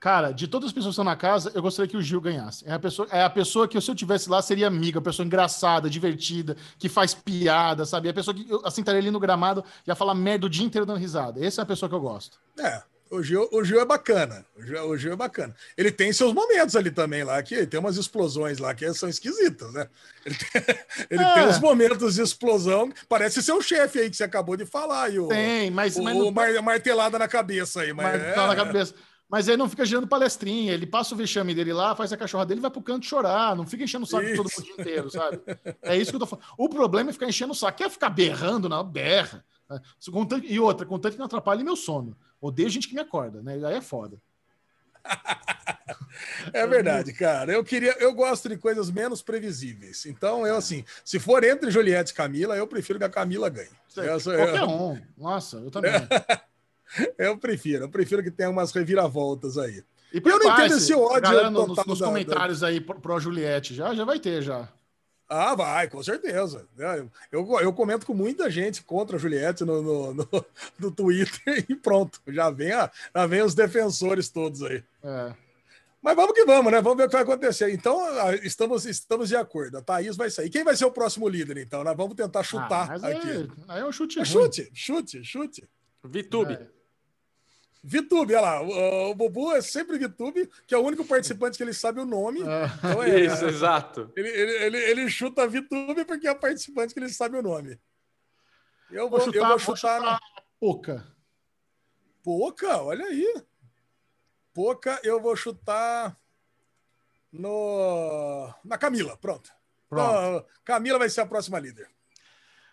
Cara, de todas as pessoas que estão na casa, eu gostaria que o Gil ganhasse. É a pessoa, é a pessoa que, se eu tivesse lá, seria amiga, a pessoa engraçada, divertida, que faz piada, sabe? É a pessoa que eu estaria ali no gramado e ia falar merda o dia inteiro dando risada. Essa é a pessoa que eu gosto.
É, o Gil, o Gil é bacana. O Gil, o Gil é bacana. Ele tem seus momentos ali também lá, que tem umas explosões lá que são esquisitas, né? Ele tem, (laughs) ele
É.
tem uns momentos de explosão. Parece ser o chefe aí que você acabou de falar. E o,
Tem, mas,
o,
mas
o
não-
mar- martelada na cabeça aí. Mas,
Mas
é,
na cabeça. Mas aí não fica girando palestrinha, ele passa o vexame dele lá, faz a cachorra dele e vai pro canto chorar, não fica enchendo o saco todo
Isso.
mundo o dia inteiro, sabe? É isso que eu tô falando. O problema é ficar enchendo o saco. Quer ficar berrando? Não, berra. Contanto- E outra, contanto que não atrapalhe meu sono. Odeio gente que me acorda, né? Aí é foda.
É verdade, cara. Eu queria, eu gosto de coisas menos previsíveis. Então, eu assim, se for entre Juliette e Camila, eu prefiro que a Camila ganhe. Sou-
Qualquer
eu,
um. Nossa, eu também. (laughs) (laughs)
eu prefiro, eu prefiro que tenha umas reviravoltas aí.
E
Eu não entendo esse ódio
galera, no- nos,
total
nos
da-
comentários aí pro, pro Juliette, já, já vai ter, já.
Ah, vai, com certeza. É, Eu, eu comento com muita gente contra a Juliette no, no, no, (laughs) no Twitter e pronto. Já vem, a, já vem os defensores todos aí.
É.
Mas vamos que vamos, né? Vamos ver o que vai acontecer. Então, ah, estamos, estamos de acordo. A Thaís vai sair. Quem vai ser o próximo líder, então? Nós vamos tentar
Ah,
chutar
mas
aqui.
aí, aí é um chute
É chute, chute, chute.
Vitube.
É.
Vitube, olha lá. O, o Bubu é sempre Vitube, que é o único participante que ele sabe o nome.
É.
Então é,
Isso, exato.
ele, ele, ele, ele chuta Vitube porque é o participante que ele sabe o nome. Eu vou,
Vou chutar,
eu vou
vou
chutar,
chutar pouca.
Poca, olha aí. Poca, eu vou chutar no na Camila, pronto.
Pronto.
Então, Camila vai ser a próxima líder.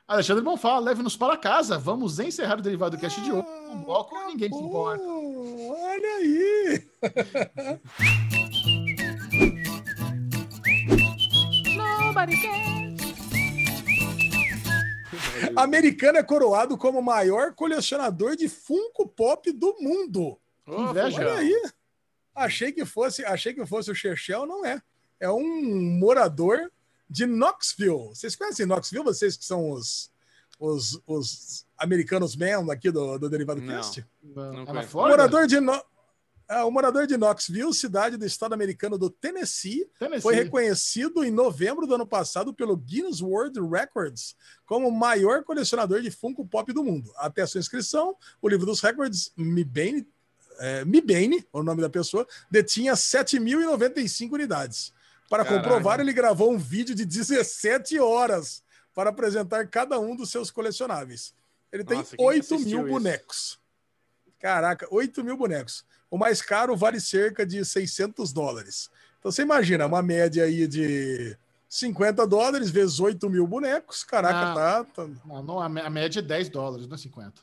Alexandre Bonfá, leve-nos para casa. Vamos encerrar o Derivado Cast de hoje. Um bloco, ninguém se importa.
Olha aí.
Nobody cares.
Americano é coroado como o maior colecionador de Funko Pop do mundo.
Ô,
inveja.
Olha aí. Achei que fosse, achei que fosse o Chechel, não é. É um morador de Knoxville. Vocês conhecem Knoxville? Vocês que são os, os, os americanos man aqui do, do Derivado
Não.
Cast?
Não é na
conheço.
O
Flórida?
morador de, no... é, o morador de Knoxville, cidade do estado americano do Tennessee,
Tennessee.
foi reconhecido em novembro do ano passado pelo Guinness World Records como o maior colecionador de Funko Pop do mundo. Até sua inscrição, o livro dos recordes, Mibane, é, Mibane, o nome da pessoa, detinha 7.095 unidades. Para
Caraca.
comprovar, ele gravou um vídeo de 17 horas para apresentar cada um dos seus colecionáveis. Ele tem
Nossa, quem
8
assistiu
mil
isso?
bonecos. Caraca, 8 mil bonecos. O mais caro vale cerca de 600 dólares. Então você imagina, uma média aí de 50 dólares vezes 8 mil bonecos. Caraca,
Ah.
tá, tá-
Não, não, a média é 10 dólares, não é 50.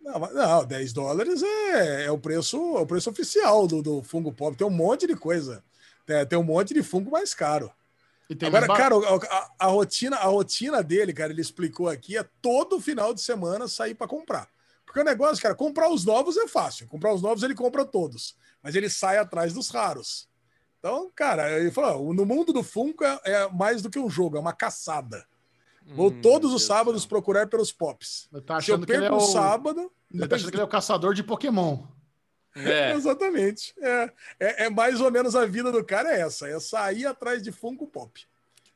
Não, não, 10 dólares é, é o preço é o preço oficial do, do Funko Pop. Tem um monte de coisa. Tem, tem um monte de Funko mais caro.
E tem
Agora,
mais
cara, a, a rotina, a rotina dele, cara, ele explicou aqui, é todo final de semana sair para comprar. Porque o negócio, cara, comprar os novos é fácil. Comprar os novos ele compra todos. Mas ele sai atrás dos raros. Então, cara, ele falou: no mundo do Funko é, é mais do que um jogo, é uma caçada. Vou
Hum,
todos os sábados procurar pelos pops.
Ele tá
Se eu
ele
perco
é
um
o...
sábado.
Ele tá achando que ele é o caçador de Pokémon.
É, (laughs)
Exatamente. É, é, é mais ou menos a vida do cara é essa, é sair atrás de Funko Pop.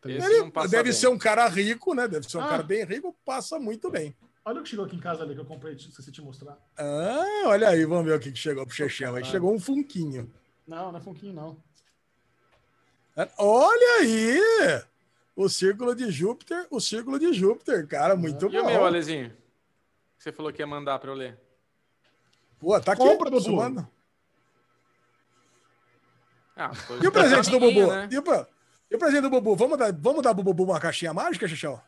esse
Ele
não passa
deve
bem.
ser um cara rico, né? Deve ser um
Ah.
cara bem rico, passa muito bem.
Olha o que chegou aqui em casa ali que eu comprei, esqueci te mostrar.
Ah, olha aí, vamos ver o que que chegou pro Chechel. Aí chegou um funquinho.
Não, não é Funkinho, não.
Olha aí! O círculo de Júpiter, o círculo de Júpiter, cara, muito
E o meu,
bom.
Alezinho? Que você falou que ia mandar pra eu ler.
Pô, tá aqui.
Compra,
manda.
Ah, tô
E o presente do Bubu?
né?
E, o, e o presente do Bubu? Vamos dar, vamos dar pro Bubu uma caixinha mágica, Chechel?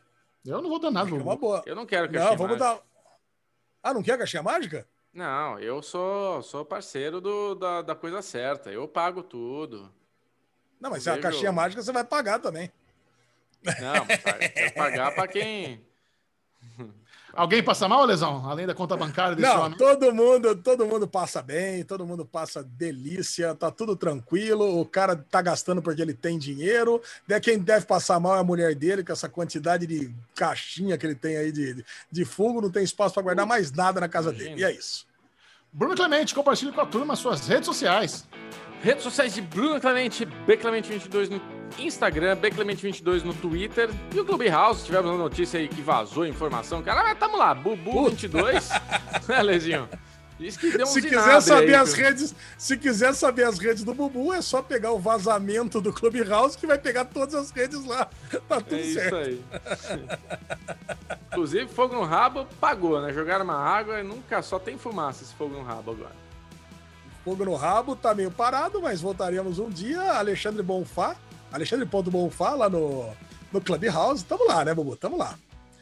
Eu não vou dar nada,
É uma
Bubu.
boa.
Eu não quero que
Não, vamos dar. Ah, não quer caixinha mágica?
Não, eu sou, sou parceiro do, da, da coisa certa. Eu pago tudo.
Não, mas se é a caixinha mágica, você vai pagar também.
Não, quero pagar pra quem. (laughs)
Alguém passa mal, Lesão? Além da conta bancária desse
Não,
homem?
todo mundo, todo mundo passa bem, todo mundo passa delícia, tá tudo tranquilo. O cara tá gastando porque ele tem dinheiro. De- Quem deve passar mal é a mulher dele, com essa quantidade de caixinha que ele tem aí de, de fungo, não tem espaço para guardar mais nada na casa dele. E é isso.
Bruno Clemente, compartilhe com a turma as suas redes sociais.
Redes sociais de Bruno Clemente, Bclemente22 no Instagram, Bclemente22 no Twitter e o Clubhouse. Tivemos uma notícia aí que vazou informação. Cara, mas tamo lá, Bubu22. (laughs) né, Lezinho? Diz que deu um
Se quiser saber
aí,
as
viu?
redes, se quiser saber as redes do Bubu, é só pegar o vazamento do Clubhouse que vai pegar todas as redes lá. (laughs) Tá tudo
É isso
certo.
aí. Inclusive, fogo no rabo pagou, né? Jogaram uma água e nunca só tem fumaça esse fogo no rabo agora.
Fogo no rabo tá meio parado, mas voltaremos um dia. Alexandre Bonfá, Alexandre.bonfá lá no, no Clubhouse. Tamo lá, né, Bubu? Tamo lá.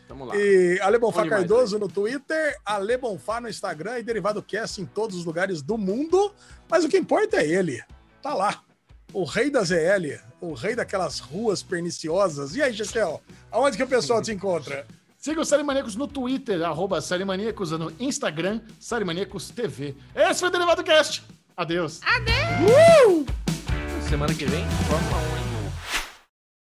Tamo lá.
E Ale Bonfá
demais,
Cardoso no Twitter, Ale Bonfá no Instagram e Derivado Cast em todos os lugares do mundo. Mas o que importa é ele. Tá lá. O rei da ZL, o rei daquelas ruas perniciosas. E aí, Chechel, aonde que o pessoal te (laughs) encontra?
Siga o Série Maníacos no Twitter, arroba Série Maníacos, no Instagram, Série Maníacos TV. Esse foi o Derivado Cast. Adeus.
Semana que vem, Fórmula 1, hein?